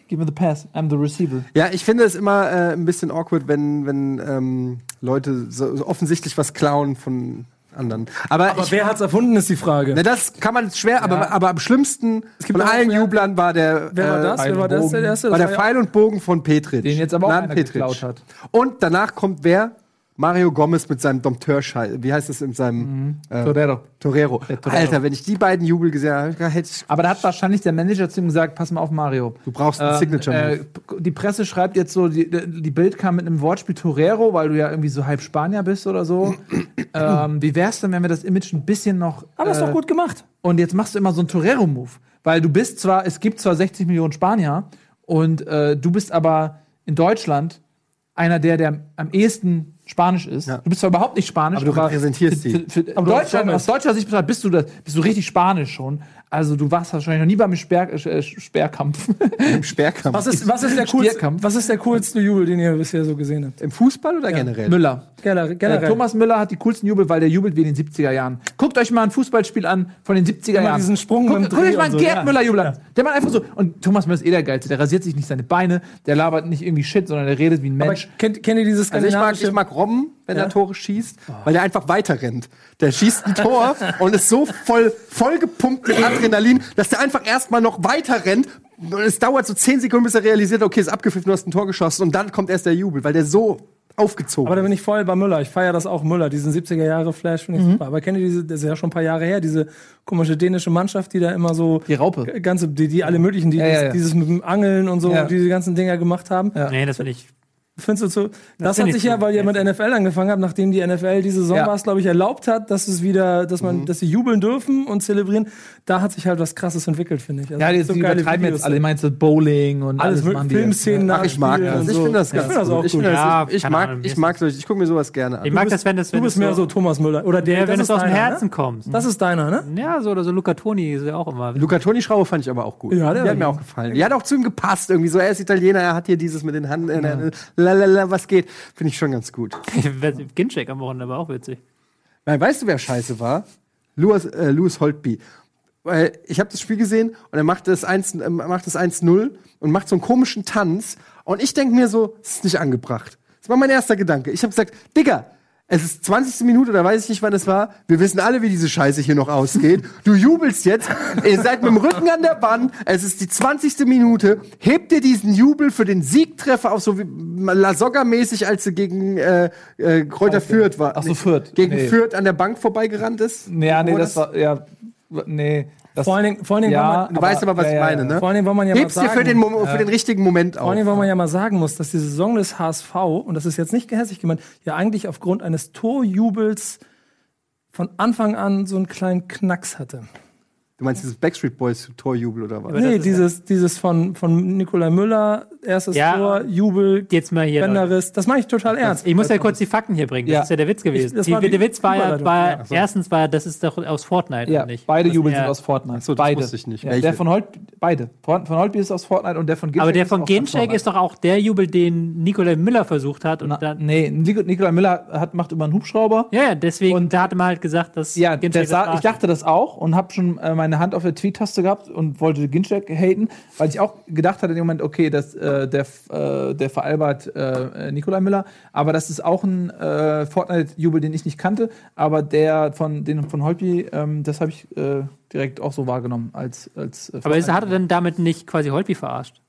Give me the pass. I'm the receiver. Ja, ich finde es immer äh, ein bisschen awkward, wenn, wenn ähm, Leute so, so offensichtlich was klauen von anderen. Aber, Aber ich, wer hat's erfunden, ist die Frage. na, das kann man schwer, aber, aber am schlimmsten gibt von allen Jublern war der, Wer war äh, das? Wer war das? Der erste? war Das der ja- Pfeil und Bogen von Petritsch. Den jetzt aber auch Mladen einer Petritsch. geklaut hat. Und danach kommt wer? Mario Gomez mit seinem Dompteur-Scheiß. Wie heißt das in seinem äh, Torero. Torero. Alter, wenn ich die beiden Jubel gesehen habe, hätte ich, Aber da hat wahrscheinlich der Manager zu ihm gesagt: Pass mal auf, Mario. du brauchst einen Signature. äh, die Presse schreibt jetzt so, die, die Bild kam mit einem Wortspiel Torero, weil du ja irgendwie so halb Spanier bist oder so. [CLEARS THROAT] ähm, wie wär's denn, wenn wir das Image ein bisschen noch. Aber ist äh, doch gut gemacht. Und jetzt machst du immer so einen Torero-Move. Weil du bist zwar, es gibt zwar 60 Millionen Spanier und äh, du bist aber in Deutschland einer der, der am ehesten Spanisch ist. Ja. Du bist zwar überhaupt nicht Spanisch, Aber du repräsentierst für, die. für, für, Aber du hast Deutschland, aus deutscher Sicht betrachtet bist du, das, bist du richtig Spanisch schon. Also du warst wahrscheinlich noch nie beim Sperr, äh, Sperrkampf. Im Sperrkampf. Was ist, was, ist der coolste, was ist der coolste Jubel, den ihr bisher so gesehen habt? Im Fußball oder generell? Müller. Generell. Äh. Thomas Müller hat die coolsten Jubel, weil der jubelt wie in den 70er Jahren. Guckt euch mal ein Fußballspiel an von den 70er Immer Jahren. diesen Sprung guckt, guckt euch mal und einen so, Gerd ja. Müller jubeln Ja. an. Der macht einfach so. Und Thomas Müller ist eh der Geilste. Der rasiert sich nicht seine Beine, der labert nicht irgendwie Shit, sondern der redet wie ein Aber Mensch. kennt, kennt ihr dieses Also ich mag, ich mag Robben, wenn Ja? er Tore schießt, weil der einfach weiter rennt. Der schießt ein Tor [LAUGHS] und ist so voll, voll gepumpt mit Adrenalin, dass der einfach erstmal noch weiter rennt. Und es dauert so zehn Sekunden, bis er realisiert, okay, ist abgepfiffen, du hast ein Tor geschossen. Und dann kommt erst der Jubel, weil der so aufgezogen Aber da bin ich voll bei Müller. Ich feiere das auch Müller, diesen 70er Jahre Flash finde ich Mhm. super. Aber kennt ihr diese, das ist ja schon ein paar Jahre her, diese komische dänische Mannschaft, die da immer so Die Raupe. ganze, die, die alle möglichen, die Ja, ja, ja. dieses mit dem Angeln und so, Ja. diese ganzen Dinger gemacht haben. Ja. Nee, das will ich. Findest du so? Das, find hat ich sich ja, so. weil ihr mit NFL angefangen habt, nachdem die NFL diese Saison Ja. war, glaube ich, erlaubt hat, dass es wieder, dass Mhm. man, dass sie jubeln dürfen und zelebrieren. Da hat sich halt was Krasses entwickelt, finde ich. Also Ja, die, so die übertreiben Videos jetzt alle. Ich meine, so Bowling und alles alles, die Filmszenen nach ich mag das. Ich finde das Ja, ganz ich das auch gut. Ich, gut. das- Ja, ich, ich mag, Ahnung, ich mag solche, ich gucke mir sowas gerne Ich an. mag bist- das, wenn das, Du bist das mehr so Thomas Müller. Oder der, ja, wenn das es aus dem deiner, Herzen Ne? kommt. Das ist deiner, ne? Ja, so oder so Luca Toni ist ja auch immer. Luca Toni Schraube fand ich aber auch gut. Ja, der hat mir auch gefallen. Die hat auch zu ihm gepasst. Irgendwie so, er ist Italiener, er hat hier dieses mit den Hand, äh, lalala, was geht. Finde ich schon ganz gut. [LAUGHS] Ginchek am Wochenende war auch witzig. Weil, weißt du, wer scheiße war? Louis, äh, Louis Holtby. Weil ich habe das Spiel gesehen und er macht das 1 äh, macht das 1-0 und macht so einen komischen Tanz. Und ich denke mir so, das ist nicht angebracht. Das war mein erster Gedanke. Ich habe gesagt, Digga, es ist 20. Minute oder weiß ich nicht, wann es war. Wir wissen alle, wie diese Scheiße hier noch ausgeht. Du jubelst jetzt. Ihr seid mit dem Rücken an der Wand. Es ist die 20. Minute. Hebt dir diesen Jubel für den Siegtreffer auf, so wie Lasogga-mäßig, als sie gegen äh, äh, Kräuter Fürth war. Ach so, Fürth. Gegen Nee. Fürth an der Bank vorbeigerannt ist. Ja, nee, Wo das war, ja, nee. Das, Vor allen Dingen, vor allen Dingen, Ja, man, Du weißt aber, was ja, ich meine, ne? vor allen Dingen, weil man ja Hebst mal dir sagen, für den, Mom- für den richtigen Moment Vor auf. allem, weil man ja mal sagen muss, dass die Saison des HSV, und das ist jetzt nicht gehässig gemeint, ja eigentlich aufgrund eines Torjubels von Anfang an so einen kleinen Knacks hatte. Du meinst dieses Backstreet Boys Torjubel oder was? Aber nee, dieses, dieses von, von Nikolai Müller, erstes Ja. Tor, Jubel, Jetzt mal hier. Leute. Bänderriss. Das mache ich total ernst. Ich muss ja kurz die Fakten hier bringen. Das Ja. ist ja der Witz gewesen. das die, war die der Witz war ja, war, Ja, so. erstens war, das ist doch aus Fortnite, ja, nicht? beide Das Jubel sind aus Fortnite. Ach so, das beide. wusste ich nicht. Der von Holt, beide. Von, von Holtby ist aus Fortnite und der von Ginchek Aber der von Ginchek ist doch auch der Jubel, den Nikolai Müller versucht hat. Und Na, dann, nee, Nikolai Müller hat, macht immer einen Hubschrauber. ja, deswegen, Und- da hatte man halt gesagt, dass Ja, Ginchek der das sah, ich dachte das auch und habe schon äh, meine Hand auf der Tweet-Taste gehabt und wollte Ginchek haten, weil ich auch gedacht hatte in dem Moment, okay, das, äh, der, äh, der veralbert äh, Nikolai Müller, aber das ist auch ein äh, Fortnite-Jubel, den ich nicht kannte, aber der von, den von Holtby, ähm, das habe ich äh, direkt auch so wahrgenommen als, als äh, Aber ist, hat er denn damit nicht quasi Holtby verarscht?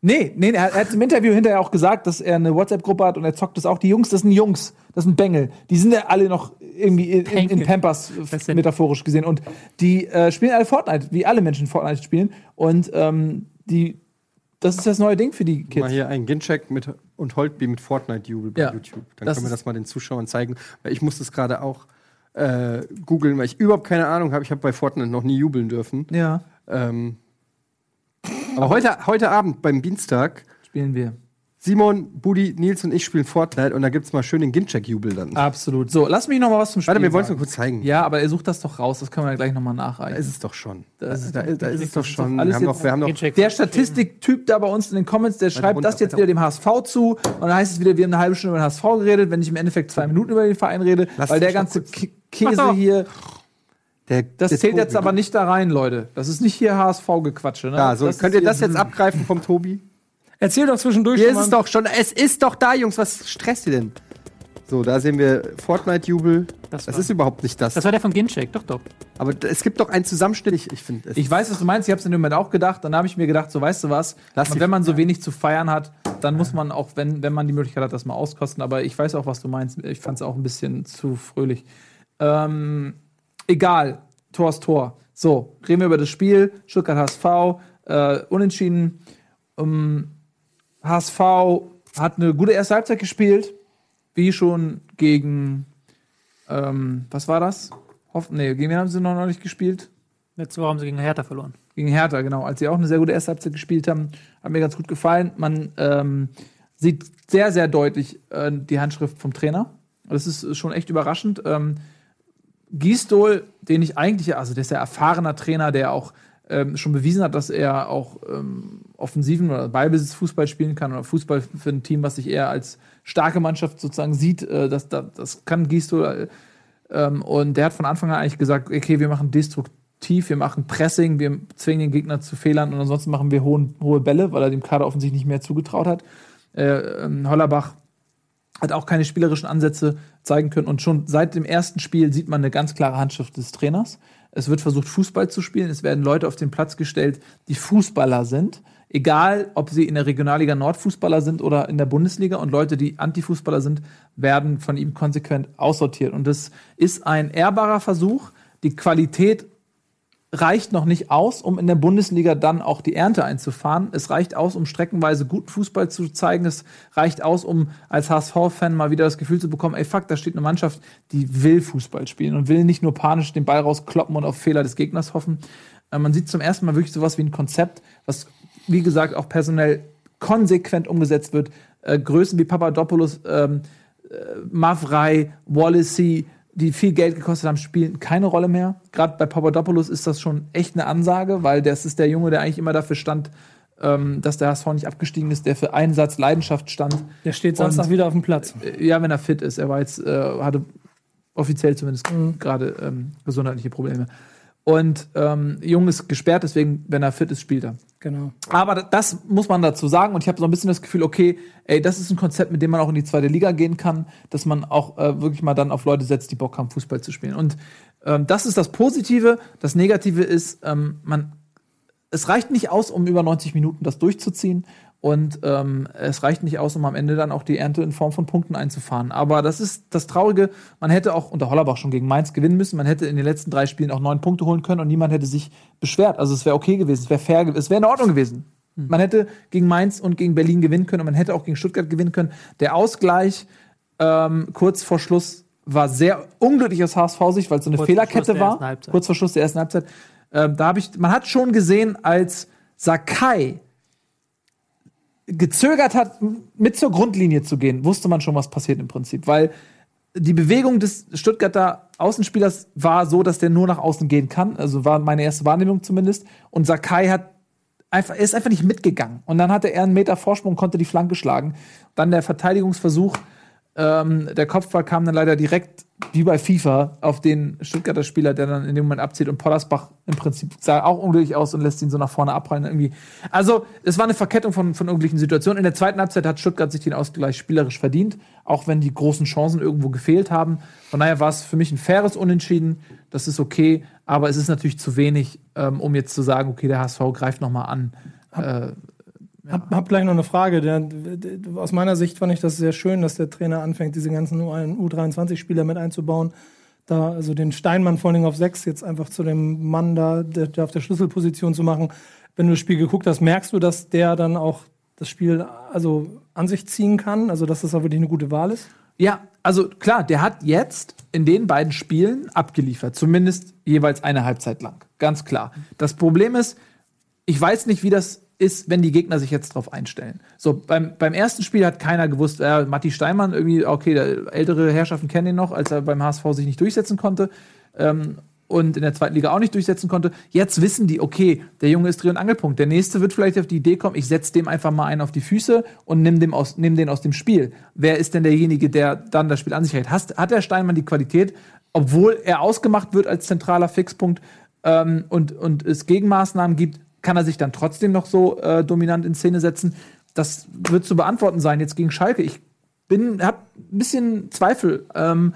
Nee, nee, er, hat im Interview hinterher auch gesagt, dass er eine WhatsApp-Gruppe hat und er zockt das auch. Die Jungs, das sind Jungs, das sind Bengel. Die sind ja alle noch irgendwie in, in, in. Pampers, sind- metaphorisch gesehen. Und die äh, spielen alle Fortnite, wie alle Menschen Fortnite spielen. Und ähm, die, das ist das neue Ding für die Mal Kids. hier ein Gincheck mit und Holtby mit Fortnite-Jubel bei Ja. YouTube. Dann können wir das mal den Zuschauern zeigen. Weil ich muss das gerade auch äh, googeln, weil ich überhaupt keine Ahnung habe. Ich habe bei Fortnite noch nie jubeln dürfen. Ja, Ähm, aber heute, heute Abend beim Dienstag, spielen wir. Simon, Budi, Nils und ich spielen Fortnite und da gibt's mal schön den Gincheck-Jubel dann. Absolut. So, lass mich noch mal was zum Spiel Warte, wir wollen es nur kurz zeigen. Ja, aber er sucht das doch raus. Das können wir ja gleich noch mal Da nachreichen. ist es doch schon. Da, Das ist da, doch- da ist es doch schon. wir haben noch, wir haben noch Der Statistiktyp da bei uns in den Comments, der schreibt runter, das jetzt wieder dem HSV zu und dann heißt es wieder, wir haben eine halbe Stunde über den HSV geredet, wenn ich im Endeffekt zwei Minuten über den Verein rede, Lass weil der ganze Käse [LAUGHS] hier, der, das der zählt Tobi. jetzt aber nicht da rein, Leute. Das ist nicht hier HSV-Gequatsche. Ne? Ja, so, das könnt ihr das jetzt abgreifen vom Tobi? Erzähl doch zwischendurch Hier schon ist es doch schon. Es ist doch da, Jungs. Was stresst ihr denn? So, da sehen wir Fortnite-Jubel. Das Das, ist überhaupt nicht das. Das war der von Ginchek, doch, doch. Aber es gibt doch einen Zusammenschnitt. Ich, ich finde, Ich weiß, was du meinst. Ich habe es in dem Moment auch gedacht. Dann habe ich mir gedacht, so weißt du was, Lass wenn man so wenig zu feiern hat, dann muss man auch, wenn, wenn man die Möglichkeit hat, das mal auskosten. Aber ich weiß auch, was du meinst. Ich fand es auch ein bisschen zu fröhlich. Ähm, egal, Tor ist Tor. So, reden wir über das Spiel. Stuttgart HSV, äh, unentschieden. Ähm, HSV hat eine gute erste Halbzeit gespielt, wie schon gegen, ähm, was war das? Hoff nee, gegen wen haben sie noch nicht gespielt? Letzte Woche haben sie gegen Hertha verloren. Gegen Hertha, genau. Als sie auch eine sehr gute erste Halbzeit gespielt haben, hat mir ganz gut gefallen. Man ähm, sieht sehr, sehr deutlich äh, die Handschrift vom Trainer. Das ist schon echt überraschend. Ähm, Gisdol, den ich eigentlich, also der ist ja erfahrener Trainer, der auch ähm, schon bewiesen hat, dass er auch ähm, offensiven oder Ballbesitzfußball spielen kann oder Fußball für ein Team, was sich eher als starke Mannschaft sozusagen sieht. Äh, das, das, das kann Gisdol. Äh, ähm, und der hat von Anfang an eigentlich gesagt, okay, wir machen destruktiv, wir machen Pressing, wir zwingen den Gegner zu Fehlern und ansonsten machen wir hohen, hohe Bälle, weil er dem Kader offensichtlich nicht mehr zugetraut hat. Äh, ähm, Hollerbach hat auch keine spielerischen Ansätze zeigen können. Und schon seit dem ersten Spiel sieht man eine ganz klare Handschrift des Trainers. Es wird versucht, Fußball zu spielen. Es werden Leute auf den Platz gestellt, die Fußballer sind. Egal, ob sie in der Regionalliga Nord Fußballer sind oder in der Bundesliga. Und Leute, die Anti-Fußballer sind, werden von ihm konsequent aussortiert. Und das ist ein ehrbarer Versuch, die Qualität reicht noch nicht aus, um in der Bundesliga dann auch die Ernte einzufahren. Es reicht aus, um streckenweise guten Fußball zu zeigen. Es reicht aus, um als HSV-Fan mal wieder das Gefühl zu bekommen, ey fuck, da steht eine Mannschaft, die will Fußball spielen und will nicht nur panisch den Ball rauskloppen und auf Fehler des Gegners hoffen. Äh, man sieht zum ersten Mal wirklich sowas wie ein Konzept, was, wie gesagt, auch personell konsequent umgesetzt wird. Äh, Größen wie Papadopoulos, ähm, äh, Mavrei, Wallacey, die viel Geld gekostet haben, spielen keine Rolle mehr. Gerade bei Papadopoulos ist das schon echt eine Ansage, weil das ist der Junge, der eigentlich immer dafür stand, ähm, dass der HSV nicht abgestiegen ist, der für Einsatz, Leidenschaft stand. Der steht Samstag Und- wieder auf dem Platz. Äh, Ja, wenn er fit ist. Er war jetzt, äh, hatte offiziell zumindest gerade ähm, gesundheitliche Probleme. Und ähm, Jung ist gesperrt, deswegen, wenn er fit ist, spielt er. Genau. Aber da- das muss man dazu sagen. Und ich habe so ein bisschen das Gefühl, okay, ey, das ist ein Konzept, mit dem man auch in die zweite Liga gehen kann, dass man auch äh, wirklich mal dann auf Leute setzt, die Bock haben, Fußball zu spielen. Und ähm, das ist das Positive. Das Negative ist, ähm, man, es reicht nicht aus, um über 90 Minuten das durchzuziehen. Und ähm, es reicht nicht aus, um am Ende dann auch die Ernte in Form von Punkten einzufahren. Aber das ist das Traurige. Man hätte auch unter Hollerbach schon gegen Mainz gewinnen müssen. Man hätte in den letzten drei Spielen auch neun Punkte holen können und niemand hätte sich beschwert. Also es wäre okay gewesen, es wäre fair gewesen, es wäre in Ordnung gewesen. Man hätte gegen Mainz und gegen Berlin gewinnen können und man hätte auch gegen Stuttgart gewinnen können. Der Ausgleich ähm, kurz vor Schluss war sehr unglücklich aus HSV-Sicht, weil es so eine Kurz Fehlerkette war. Kurz vor Schluss der ersten Halbzeit. Ähm, da habe ich, man hat schon gesehen, als Sakai gezögert hat, mit zur Grundlinie zu gehen, wusste man schon, was passiert im Prinzip. Weil die Bewegung des Stuttgarter Außenspielers war so, dass der nur nach außen gehen kann. Also war meine erste Wahrnehmung zumindest. Und Sakai hat einfach, ist einfach nicht mitgegangen. Und dann hatte er einen Meter Vorsprung, konnte die Flanke schlagen. Dann der Verteidigungsversuch, ähm, der Kopfball kam dann leider direkt wie bei FIFA auf den Stuttgarter Spieler, der dann in dem Moment abzieht. Und Pollersbach im Prinzip sah auch unglücklich aus und lässt ihn so nach vorne abprallen. Irgendwie. Also, es war eine Verkettung von, von unglücklichen Situationen. In der zweiten Halbzeit hat Stuttgart sich den Ausgleich spielerisch verdient, auch wenn die großen Chancen irgendwo gefehlt haben. Von daher war es für mich ein faires Unentschieden. Das ist okay, aber es ist natürlich zu wenig, ähm, um jetzt zu sagen, okay, der HSV greift noch mal an. Äh, Hab, hab gleich noch eine Frage. Der, der, aus meiner Sicht fand ich das sehr schön, dass der Trainer anfängt, diese ganzen U23-Spieler mit einzubauen. Da, also den Steinmann vor allen Dingen auf sechs jetzt einfach zu dem Mann da, der, der auf der Schlüsselposition zu machen. Wenn du das Spiel geguckt hast, merkst du, dass der dann auch das Spiel also an sich ziehen kann, also dass das auch wirklich eine gute Wahl ist? Ja, also klar, der hat jetzt in den beiden Spielen abgeliefert, zumindest jeweils eine Halbzeit lang. Ganz klar. Das Problem ist, ich weiß nicht, wie das ist, wenn die Gegner sich jetzt drauf einstellen. So, beim, beim ersten Spiel hat keiner gewusst, äh, Matti Steinmann, irgendwie, okay, der, ältere Herrschaften kennen ihn noch, als er beim HSV sich nicht durchsetzen konnte. Ähm, und in der zweiten Liga auch nicht durchsetzen konnte. Jetzt wissen die, okay, der Junge ist Dreh- und Angelpunkt. Der nächste wird vielleicht auf die Idee kommen, ich setze dem einfach mal einen auf die Füße und nimm, dem aus, nimm den aus dem Spiel. Wer ist denn derjenige, der dann das Spiel an sich hält? Hast, hat der Steinmann die Qualität, obwohl er ausgemacht wird als zentraler Fixpunkt ähm, und, und es Gegenmaßnahmen gibt, kann er sich dann trotzdem noch so äh, dominant in Szene setzen? Das wird zu beantworten sein jetzt gegen Schalke. Ich bin, hab ein bisschen Zweifel. Ähm,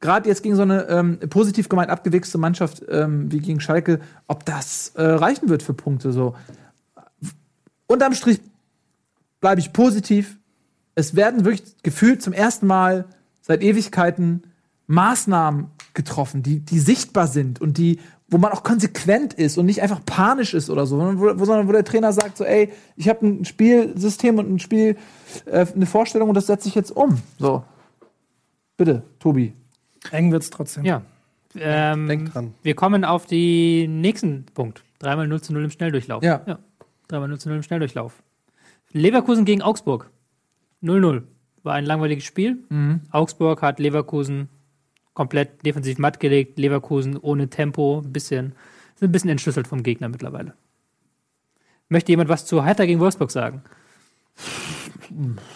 Gerade jetzt gegen so eine ähm, positiv gemeint abgewichste Mannschaft ähm, wie gegen Schalke, ob das äh, reichen wird für Punkte. So. Unterm Strich bleibe ich positiv. Es werden wirklich gefühlt zum ersten Mal seit Ewigkeiten Maßnahmen getroffen, die, die sichtbar sind und die, wo man auch konsequent ist und nicht einfach panisch ist oder so, sondern wo, sondern wo der Trainer sagt so, ey, ich habe ein Spielsystem und ein Spiel, äh, eine Vorstellung und das setze ich jetzt um. So. Bitte, Tobi. Eng wird's trotzdem. Ja. Ähm, Denk dran. Wir kommen auf den nächsten Punkt. Dreimal 0 zu 0 im Schnelldurchlauf. Ja. ja. Dreimal 0 zu 0 im Schnelldurchlauf. Leverkusen gegen Augsburg. 0-0. War ein langweiliges Spiel. Augsburg hat Leverkusen komplett defensiv matt gelegt. Leverkusen ohne Tempo. Ein bisschen, sind ein bisschen entschlüsselt vom Gegner mittlerweile. Möchte jemand was zu Hertha gegen Wolfsburg sagen?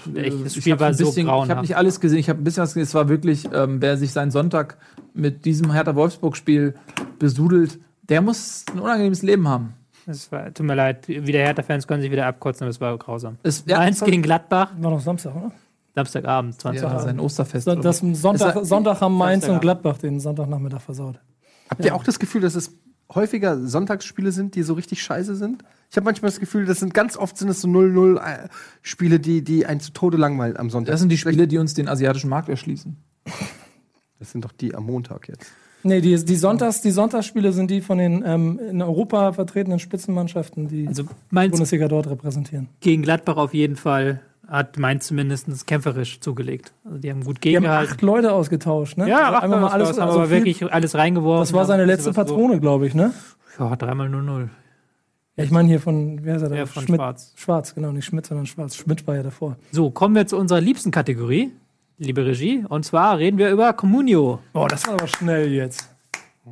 Das Ich Spiel hab war ein so bisschen, Ich habe grauenhaft. nicht alles gesehen, ich habe ein bisschen was gesehen. Es war wirklich, ähm, wer sich seinen Sonntag mit diesem Hertha-Wolfsburg-Spiel besudelt, der muss ein unangenehmes Leben haben. Es war, tut mir leid, wieder Hertha-Fans können sich wieder abkotzen, aber es war grausam. Es, ja, Eins es war- gegen Gladbach, War noch Samstag, oder? Samstagabend, 20 ja, Uhr. sein Osterfest. So, das Sonntag, Sonntag haben Mainz und. Gladbach den Sonntagnachmittag versaut. Habt ihr auch das Gefühl, dass es häufiger Sonntagsspiele sind, die so richtig scheiße sind? Ich habe manchmal das Gefühl, das sind ganz oft sind es so 0-0 äh, Spiele, die, die einen zu Tode langweilen am Sonntag. das sind die Spiele, die uns den asiatischen Markt erschließen. Das sind doch die am Montag jetzt. Nee, die, die, Sonntags, die Sonntagsspiele sind die von den ähm, in Europa vertretenen Spitzenmannschaften, die Also Bundesliga dort repräsentieren. gegen Gladbach auf jeden Fall hat Mainz zumindest kämpferisch zugelegt. Also die haben gut Die haben gegengehalten. acht Leute ausgetauscht, ne? Ja, Also acht einmal mal alles, haben also aber viel- wirklich alles reingeworfen. Das war seine haben ein letzte Patrone, glaube ich, ne? Ja, dreimal 0-0. Ja, ich meine hier von, wie heißt er da? Ja, von Schmidt, Schwarz. Schwarz, genau, nicht Schmidt, sondern Schwarz. Schmidt war ja davor. So, kommen wir zu unserer liebsten Kategorie, liebe Regie. Und zwar reden wir über Comunio. Oh, das war aber schnell jetzt.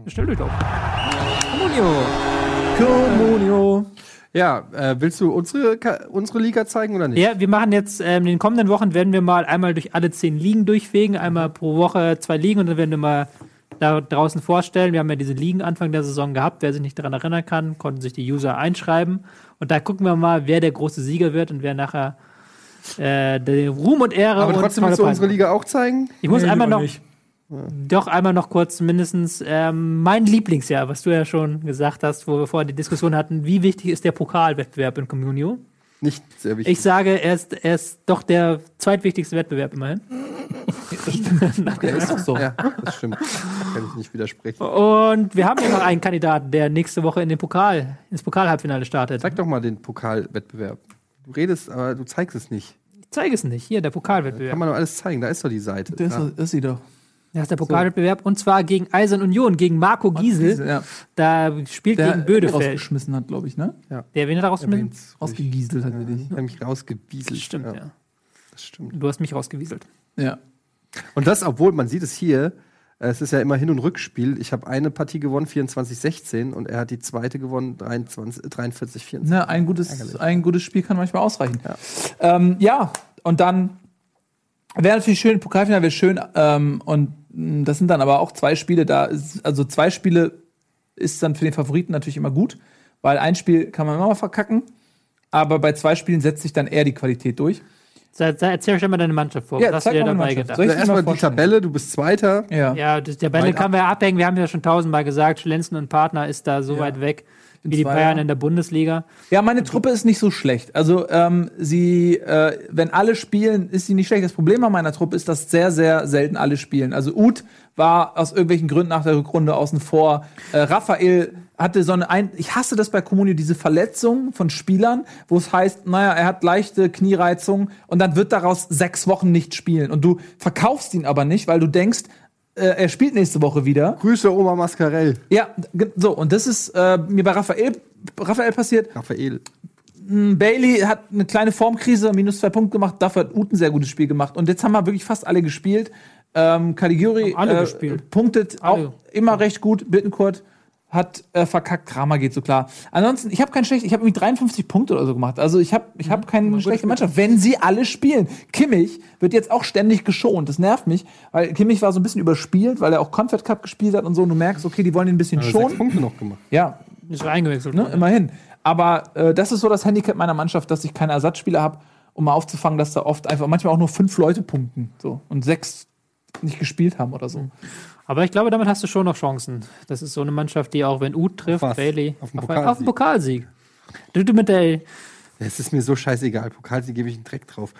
Stellt euch auf. Comunio. Comunio. Ja, äh, willst du unsere, unsere Liga zeigen oder nicht? Ja, wir machen jetzt, ähm, in den kommenden Wochen werden wir mal einmal durch alle zehn Ligen durchfegen, einmal pro Woche zwei Ligen und dann werden wir mal da draußen vorstellen. Wir haben ja diese Ligen Anfang der Saison gehabt. Wer sich nicht daran erinnern kann, konnten sich die User einschreiben. Und da gucken wir mal, wer der große Sieger wird und wer nachher äh, den Ruhm und Ehre Aber und trotzdem willst du unsere Liga auch zeigen? Ich muss Nee, einmal noch, nicht. Doch einmal noch kurz mindestens ähm, mein Lieblingsjahr, was du ja schon gesagt hast, wo wir vorher die Diskussion hatten, wie wichtig ist der Pokalwettbewerb in Communio? Nicht sehr wichtig. Ich sage, er ist, er ist doch der zweitwichtigste Wettbewerb immerhin. [LAUGHS] Ja, ist doch so. ja, das stimmt. Da kann ich nicht widersprechen. Und wir haben ja noch einen Kandidaten, der nächste Woche in den Pokal, ins Pokalhalbfinale startet. Sag doch mal den Pokalwettbewerb. Du redest, aber du zeigst es nicht. Ich zeige es nicht. Hier, der Kann Pokalwettbewerb. man doch alles zeigen. Da ist doch die Seite. Das Ja. ist, ist sie doch. Das ist der Pokalwettbewerb. Und zwar gegen Eisern Union, gegen Marco Giesel. Ja. Da spielt Der gegen Bödefeld. rausgeschmissen hat, glaube ich, ne? Der wen hat er rausgeschmissen? Erwähnt's ruhig. Ausgegieselt hat er dich. Ich habe mich rausgewieselt. Stimmt, ja. ja. Das stimmt. Du hast mich rausgewieselt. Ja. Und das, obwohl man sieht es hier, es ist ja immer Hin- und Rückspiel. Ich habe eine Partie gewonnen, 24-16, und er hat die zweite gewonnen, 23, 43-24. Ne, ein, gutes, ein gutes Spiel kann manchmal ausreichen. Ja, ähm, ja und dann wäre natürlich schön, Pokalfinale wäre schön. Ähm, und das sind dann aber auch zwei Spiele, da ist, also zwei Spiele ist dann für den Favoriten natürlich immer gut, weil ein Spiel kann man immer mal verkacken, aber bei zwei Spielen setzt sich dann eher die Qualität durch. Erzähl euch einmal deine Mannschaft vor. Ja, Was hast du dir mal die dabei Mannschaft. gedacht? Soll ich Also erstmal die? Tabelle, du bist Zweiter. Ja. Ja, Bälle Weit kann man ja abhängen. Wir haben ja schon tausendmal gesagt, Schlenzen und Partner ist da so Ja. weit weg wie die. Bayern in der Bundesliga. Ja, meine Truppe ist nicht so schlecht. Also, ähm, sie, äh, wenn alle spielen, ist sie nicht schlecht. Das Problem an meiner Truppe ist, dass sehr, sehr selten alle spielen. Also, Uth war aus irgendwelchen Gründen nach der Rückrunde außen vor. Äh, Raphael hatte so eine, ein ich hasse das bei Comunio, diese Verletzung von Spielern, wo es heißt, naja, er hat leichte Kniereizung und dann wird daraus sechs Wochen nicht spielen. Und du verkaufst ihn aber nicht, weil du denkst, er spielt nächste Woche wieder. Grüße Oma Mascarell. Ja, so, und das ist äh, mir bei Raphael, Raphael passiert. Raphael. Bailey hat eine kleine Formkrise, minus zwei Punkte gemacht, dafür hat Ute ein sehr gutes Spiel gemacht. Und jetzt haben wir wirklich fast alle gespielt. Ähm, Caligiuri Haben alle äh, gespielt. punktet Alle. auch immer recht gut. Bittenkurt hat äh, verkackt, Kramer geht so klar. Ansonsten, ich habe kein schlecht, ich habe irgendwie 53 Punkte oder so gemacht. Also ich habe ich hab keine schlechte Mannschaft, wenn sie alle spielen. Kimmich wird jetzt auch ständig geschont. Das nervt mich, weil Kimmich war so ein bisschen überspielt, weil er auch Confed Cup gespielt hat und so. Und du merkst, okay, die wollen ihn ein bisschen Sechs schonen. Punkte noch gemacht. Ja, Ist schon eingewechselt. ne, immerhin. Aber äh, das ist so das Handicap meiner Mannschaft, dass ich keine Ersatzspieler habe, um mal aufzufangen, dass da oft einfach manchmal auch nur fünf Leute punkten so und sechs nicht gespielt haben oder so. Aber ich glaube, damit hast du schon noch Chancen. Das ist so eine Mannschaft, die auch, wenn Uth trifft, was? Bailey, Auf den auf, Pokalsieg. auf den Pokalsieg. Du, du mit der, Es ist mir so scheißegal. Pokalsieg gebe ich einen Dreck drauf.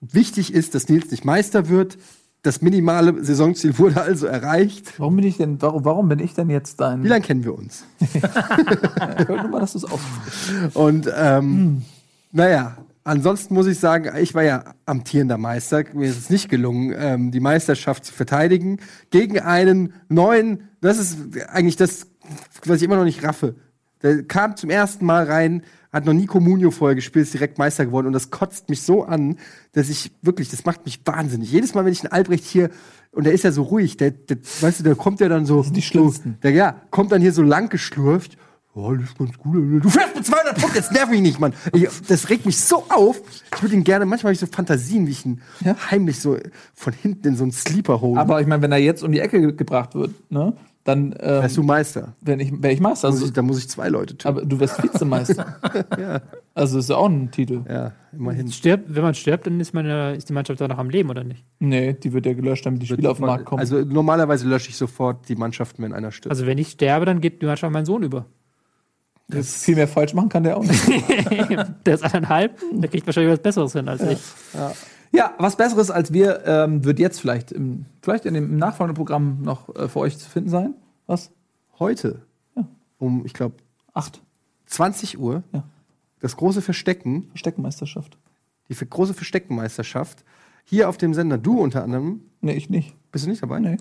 Wichtig ist, dass Nils nicht Meister wird. Das minimale Saisonziel wurde also erreicht. Warum bin ich denn, warum, warum bin ich denn jetzt dein. Wie lange kennen wir uns? [LAUGHS] Ich nur mal, dass du es. Und ähm, naja, ansonsten muss ich sagen, ich war ja amtierender Meister. Mir ist es nicht gelungen, ähm, die Meisterschaft zu verteidigen gegen einen neuen. Das ist eigentlich das, was ich immer noch nicht raffe. Der kam zum ersten Mal rein, hat noch nie Communio vorher gespielt, ist direkt Meister geworden und das kotzt mich so an, dass ich wirklich, das macht mich wahnsinnig. Jedes Mal, wenn ich einen Albrecht hier und der ist ja so ruhig, der, der weißt du, der kommt ja dann so, die Schlimmsten. So, der ja, kommt dann hier so lang geschlurft. Oh, das ist ganz gut. Du fährst mit 200 Punkten, jetzt nerv ich nicht, Mann. Ich, das regt mich so auf. Ich würde ihn gerne, manchmal habe ich so Fantasien, wie ich ihn Ja. heimlich so von hinten in so einen Sleeper hole. Aber ich meine, wenn er jetzt um die Ecke ge gebracht wird, ne, dann ähm, Wärst du Meister? wenn ich, wär ich Meister. Da muss Also, ich, da muss ich zwei Leute töten. aber du wärst Vizemeister. [LAUGHS] Also ist ja auch ein Titel. Ja, immerhin. stirbt, wenn man stirbt, dann ist, meine, ist die Mannschaft da noch am Leben, oder nicht? Nee, die wird ja gelöscht, damit die Spieler auf den Markt kommen. Also normalerweise lösche ich sofort die Mannschaften, wenn einer stirbt. Also wenn ich sterbe, dann geht die Mannschaft meinen Sohn über. Das viel mehr falsch machen kann der auch nicht. [LAUGHS] der ist eineinhalb, der kriegt wahrscheinlich was Besseres hin als ich. Ja, was Besseres als wir ähm, wird jetzt vielleicht im, vielleicht in dem nachfolgenden Programm noch äh, für euch zu finden sein. Was? Heute um, ich glaube, Acht. 20 Uhr Ja. das große Verstecken, Versteckenmeisterschaft. die große Versteckenmeisterschaft. Hier auf dem Sender, du unter anderem, Nee, ich nicht. bist du nicht dabei? Nee.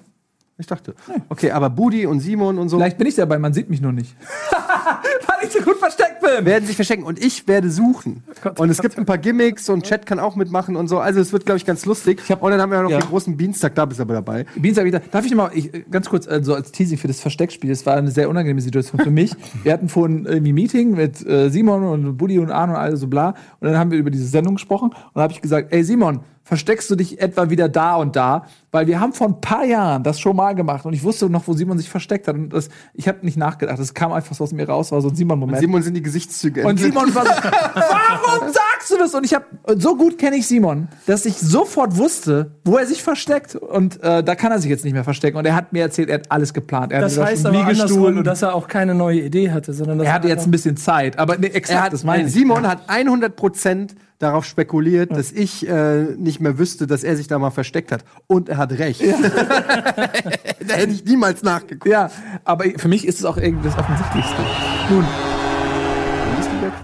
Ich dachte. Okay, aber Budi und Simon und so Vielleicht bin ich dabei, man sieht mich nur nicht. [LAUGHS] Weil ich so gut versteckt bin. werden sich verstecken und ich werde suchen. Gott, und es Gott, gibt ein paar Gimmicks und Chat kann auch mitmachen und so. Also es wird, glaube ich, ganz lustig. und dann haben wir noch ja. den großen Dienstag, da bist du aber dabei. Dienstag wieder. Darf ich noch mal ich, ganz kurz äh, so als Teasing für das Versteckspiel? Das war eine sehr unangenehme Situation für mich. [LAUGHS] wir hatten vorhin irgendwie ein Meeting mit äh, Simon und Buddy und Arno und alles so bla. Und dann haben wir über diese Sendung gesprochen. Und dann habe ich gesagt, ey Simon, versteckst du dich etwa wieder da und da? Weil wir haben vor ein paar Jahren das schon mal gemacht und ich wusste noch, wo Simon sich versteckt hat. Und das, ich habe nicht nachgedacht. Das kam einfach so aus mir raus, war so ein Simon-Moment. Simon sind die Gesichtszüge. Und Simon war so, [LAUGHS] warum sagst du das? Und ich habe so gut kenne ich Simon, dass ich sofort wusste, wo er sich versteckt. Und äh, da kann er sich jetzt nicht mehr verstecken. Und er hat mir erzählt, er hat alles geplant. Er Das heißt schon aber andersrum, und dass er auch keine neue Idee hatte, sondern dass er hatte jetzt ein bisschen Zeit. Aber nee, exakt, er hat, das meine ich. Simon hat 100% darauf spekuliert, dass ich äh, nicht mehr wüsste, dass er sich da mal versteckt hat. Und er hat recht. [LAUGHS] da hätte ich niemals nachgeguckt. Ja, aber für mich ist es auch irgendwie das Offensichtlichste. Nun,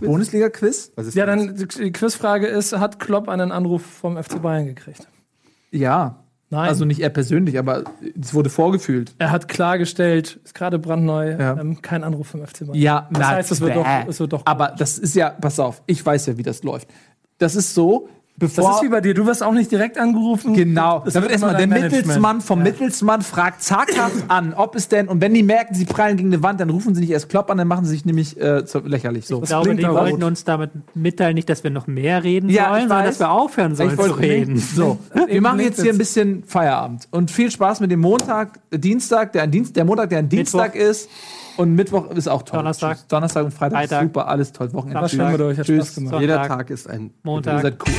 Bundesliga-Quiz? Ist Ja, dann die Quizfrage ist, hat Klopp einen Anruf vom FC Bayern gekriegt? Ja. Nein. Also nicht er persönlich, aber es wurde vorgefühlt. Er hat klargestellt, ist gerade brandneu, Ja. ähm, kein Anruf vom FC Bayern. Ja, das heißt, es wird, doch, es wird doch. Aber das ist ja, pass auf, ich weiß ja, wie das läuft. Das ist so, bevor. das ist wie bei dir, du wirst auch nicht direkt angerufen. Genau. Da wird erstmal der. Mittelsmann vom Ja. Mittelsmann fragt zaghaft [LAUGHS] an, ob es denn, und wenn die merken, sie prallen gegen eine Wand, dann rufen sie nicht erst Klopp an, dann machen sie sich nämlich äh, lächerlich. So. Ich glaube, blinkt die wollten uns damit mitteilen, nicht, dass wir noch mehr reden Ja, sollen, sondern dass wir aufhören sollen zu reden. So, [LAUGHS] wir machen jetzt hier ein bisschen Feierabend. Und viel Spaß mit dem Montag, äh, Dienstag, der, ein Dienst, der Montag, der ein Dienstag ist. Und Mittwoch ist auch toll. Donnerstag. Tschüss. Donnerstag und Freitag, Freitag. super, alles toll. Wochenende. Hat Tschüss. Spaß gemacht. Jeder. Tag ist ein Ihr Montag. seid cool.